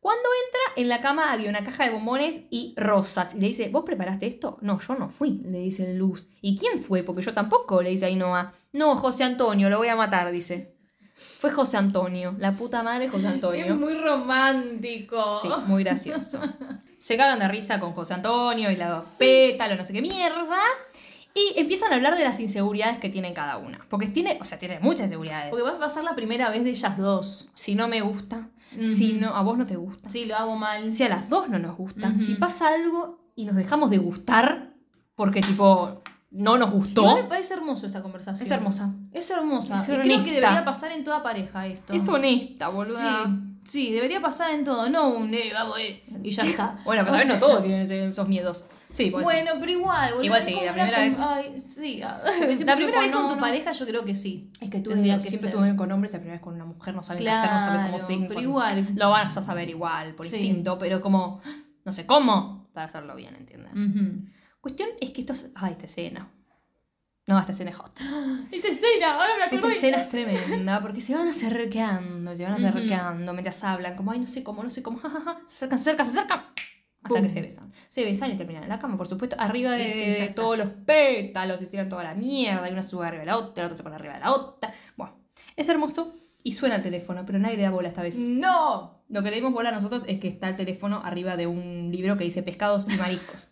S1: Cuando entra, en la cama había una caja de bombones y rosas. Y le dice, ¿vos preparaste esto? No, yo no fui, le dice Luz. ¿Y quién fue? Porque yo tampoco, le dice Ainhoa. No, José Antonio, lo voy a matar, dice. Fue José Antonio, la puta madre José
S2: Es
S1: Antonio.
S2: muy romántico.
S1: Sí, muy gracioso. Se cagan de risa con José Antonio y la dos pétalo, no sé qué mierda. Y empiezan a hablar de las inseguridades que tienen cada una. Porque tiene, o sea, tiene muchas inseguridades.
S2: Porque va a ser la primera vez de ellas dos.
S1: Si no me gusta, si no, a vos no te gusta.
S2: Sí, lo hago mal.
S1: Si a las dos no nos gusta. Si pasa algo y nos dejamos de gustar, porque tipo, no nos gustó.
S2: Igual me parece hermoso esta conversación.
S1: Es hermosa.
S2: Es hermosa.
S1: Es
S2: y creo que debería pasar en toda pareja esto.
S1: Es honesta, boluda.
S2: Sí, sí, debería pasar en todo. No un eh, vamos, eh, y ya está. *laughs*
S1: Bueno, pero vez no todos tienen esos miedos. Sí,
S2: Bueno, pero igual, boludo,
S1: Igual sí, la primera vez.
S2: Ay, sí. ah. La primera vez
S1: con- no,
S2: tu
S1: no.
S2: pareja yo creo que sí.
S1: Es que tú
S2: Tendría que
S1: siempre tuve con hombres, la primera vez con una mujer no saben qué hacer, no saben cómo
S2: Claro,
S1: se
S2: pero igual.
S1: Lo vas a saber igual, por
S2: Sí.
S1: instinto, pero como, no sé cómo, para hacerlo bien, ¿entiendes?
S2: Ujú.
S1: Cuestión es que esto es, ay, esta escena. No, esta escena es hot. *gasps*
S2: Esta escena, ahora me
S1: Esta
S2: acordé.
S1: escena es tremenda porque se van acercando, se van acercando mientras hablan, como, ay, no sé cómo, no sé cómo, *laughs* jajaja, se acercan, se acercan, se acercan. Hasta
S2: Pum.
S1: que se besan. Se besan y terminan en la cama, por supuesto, arriba de,
S2: sí,
S1: de todos los pétalos, se tiran toda la mierda, y una sube arriba de la otra, la otra se pone arriba de la otra. Bueno, es hermoso y suena el teléfono, pero nadie le da bola esta vez.
S2: No.
S1: Lo que le dimos bola a nosotros es que está el teléfono arriba de un libro que dice pescados y mariscos.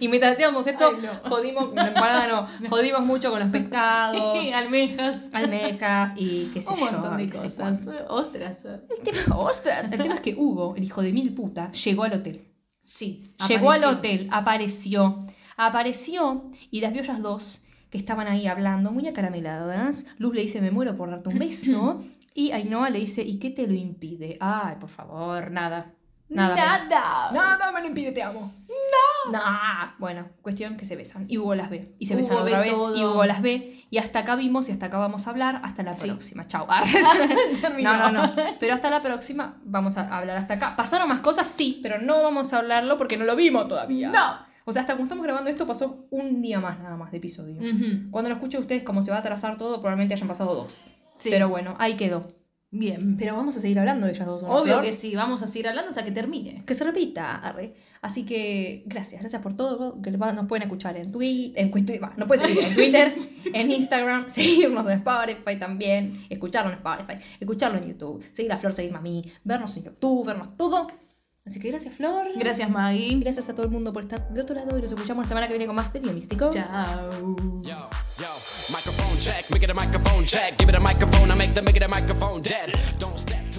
S1: Y mientras hacíamos esto,
S2: Ay, no.
S1: jodimos, *laughs* la empanada no, jodimos mucho con los pescados,
S2: Sí, almejas.
S1: almejas y qué sé
S2: Un
S1: yo.
S2: montón de cosas. Ostras.
S1: El tema, ostras, el tema es que Hugo, el hijo de mil puta, llegó al hotel.
S2: Sí.
S1: Llegó al hotel, apareció, apareció y las vio ellas dos que estaban ahí hablando, muy acarameladas. Luz le dice, me muero por darte un beso. *clears throat* y Ainhoa le dice, ¿y qué te lo impide? Ay, por favor, nada. Nada.
S2: Nada.
S1: Nada me lo impide, te amo. No. Bueno, cuestión que se besan. Y Hugo las ve. Y se
S2: Hugo
S1: besan otra
S2: ve
S1: vez.
S2: todo.
S1: Y Hugo las ve. Y hasta acá vimos y hasta acá vamos a hablar. Hasta la
S2: Sí.
S1: próxima. Chao. *laughs* *laughs* No, no, no. Pero hasta la próxima vamos a hablar hasta acá. ¿Pasaron más cosas? Sí, pero no vamos a hablarlo porque no lo vimos todavía.
S2: No.
S1: O sea, hasta cuando estamos grabando esto pasó un día más nada más de episodio.
S2: Ujú.
S1: Cuando lo escuchen ustedes, como se va a atrasar todo, probablemente hayan pasado dos.
S2: Sí.
S1: Pero bueno, ahí quedó.
S2: Bien.
S1: Pero vamos a seguir hablando de ellas dos. ¿o no,
S2: Obvio
S1: Flor?
S2: que sí. Vamos a seguir hablando hasta que termine.
S1: Que se repita, arre. Así que gracias, gracias por todo. Que nos pueden escuchar en Twitter, en, seguir en Twitter, *laughs* en Instagram, *laughs* seguirnos en Spotify también, escucharlo en Spotify, escucharlo en YouTube, seguir a Flor, seguirme a mí, vernos en YouTube, vernos todo. Así que gracias, Flor.
S2: Gracias, Maggie.
S1: Gracias a todo el mundo por estar de otro lado y nos escuchamos la semana que viene con más Terio Místico.
S2: Chao.
S3: Yo, yo, microphone check, make it a microphone check. Give it a microphone, I make the make it a microphone dead. Don't step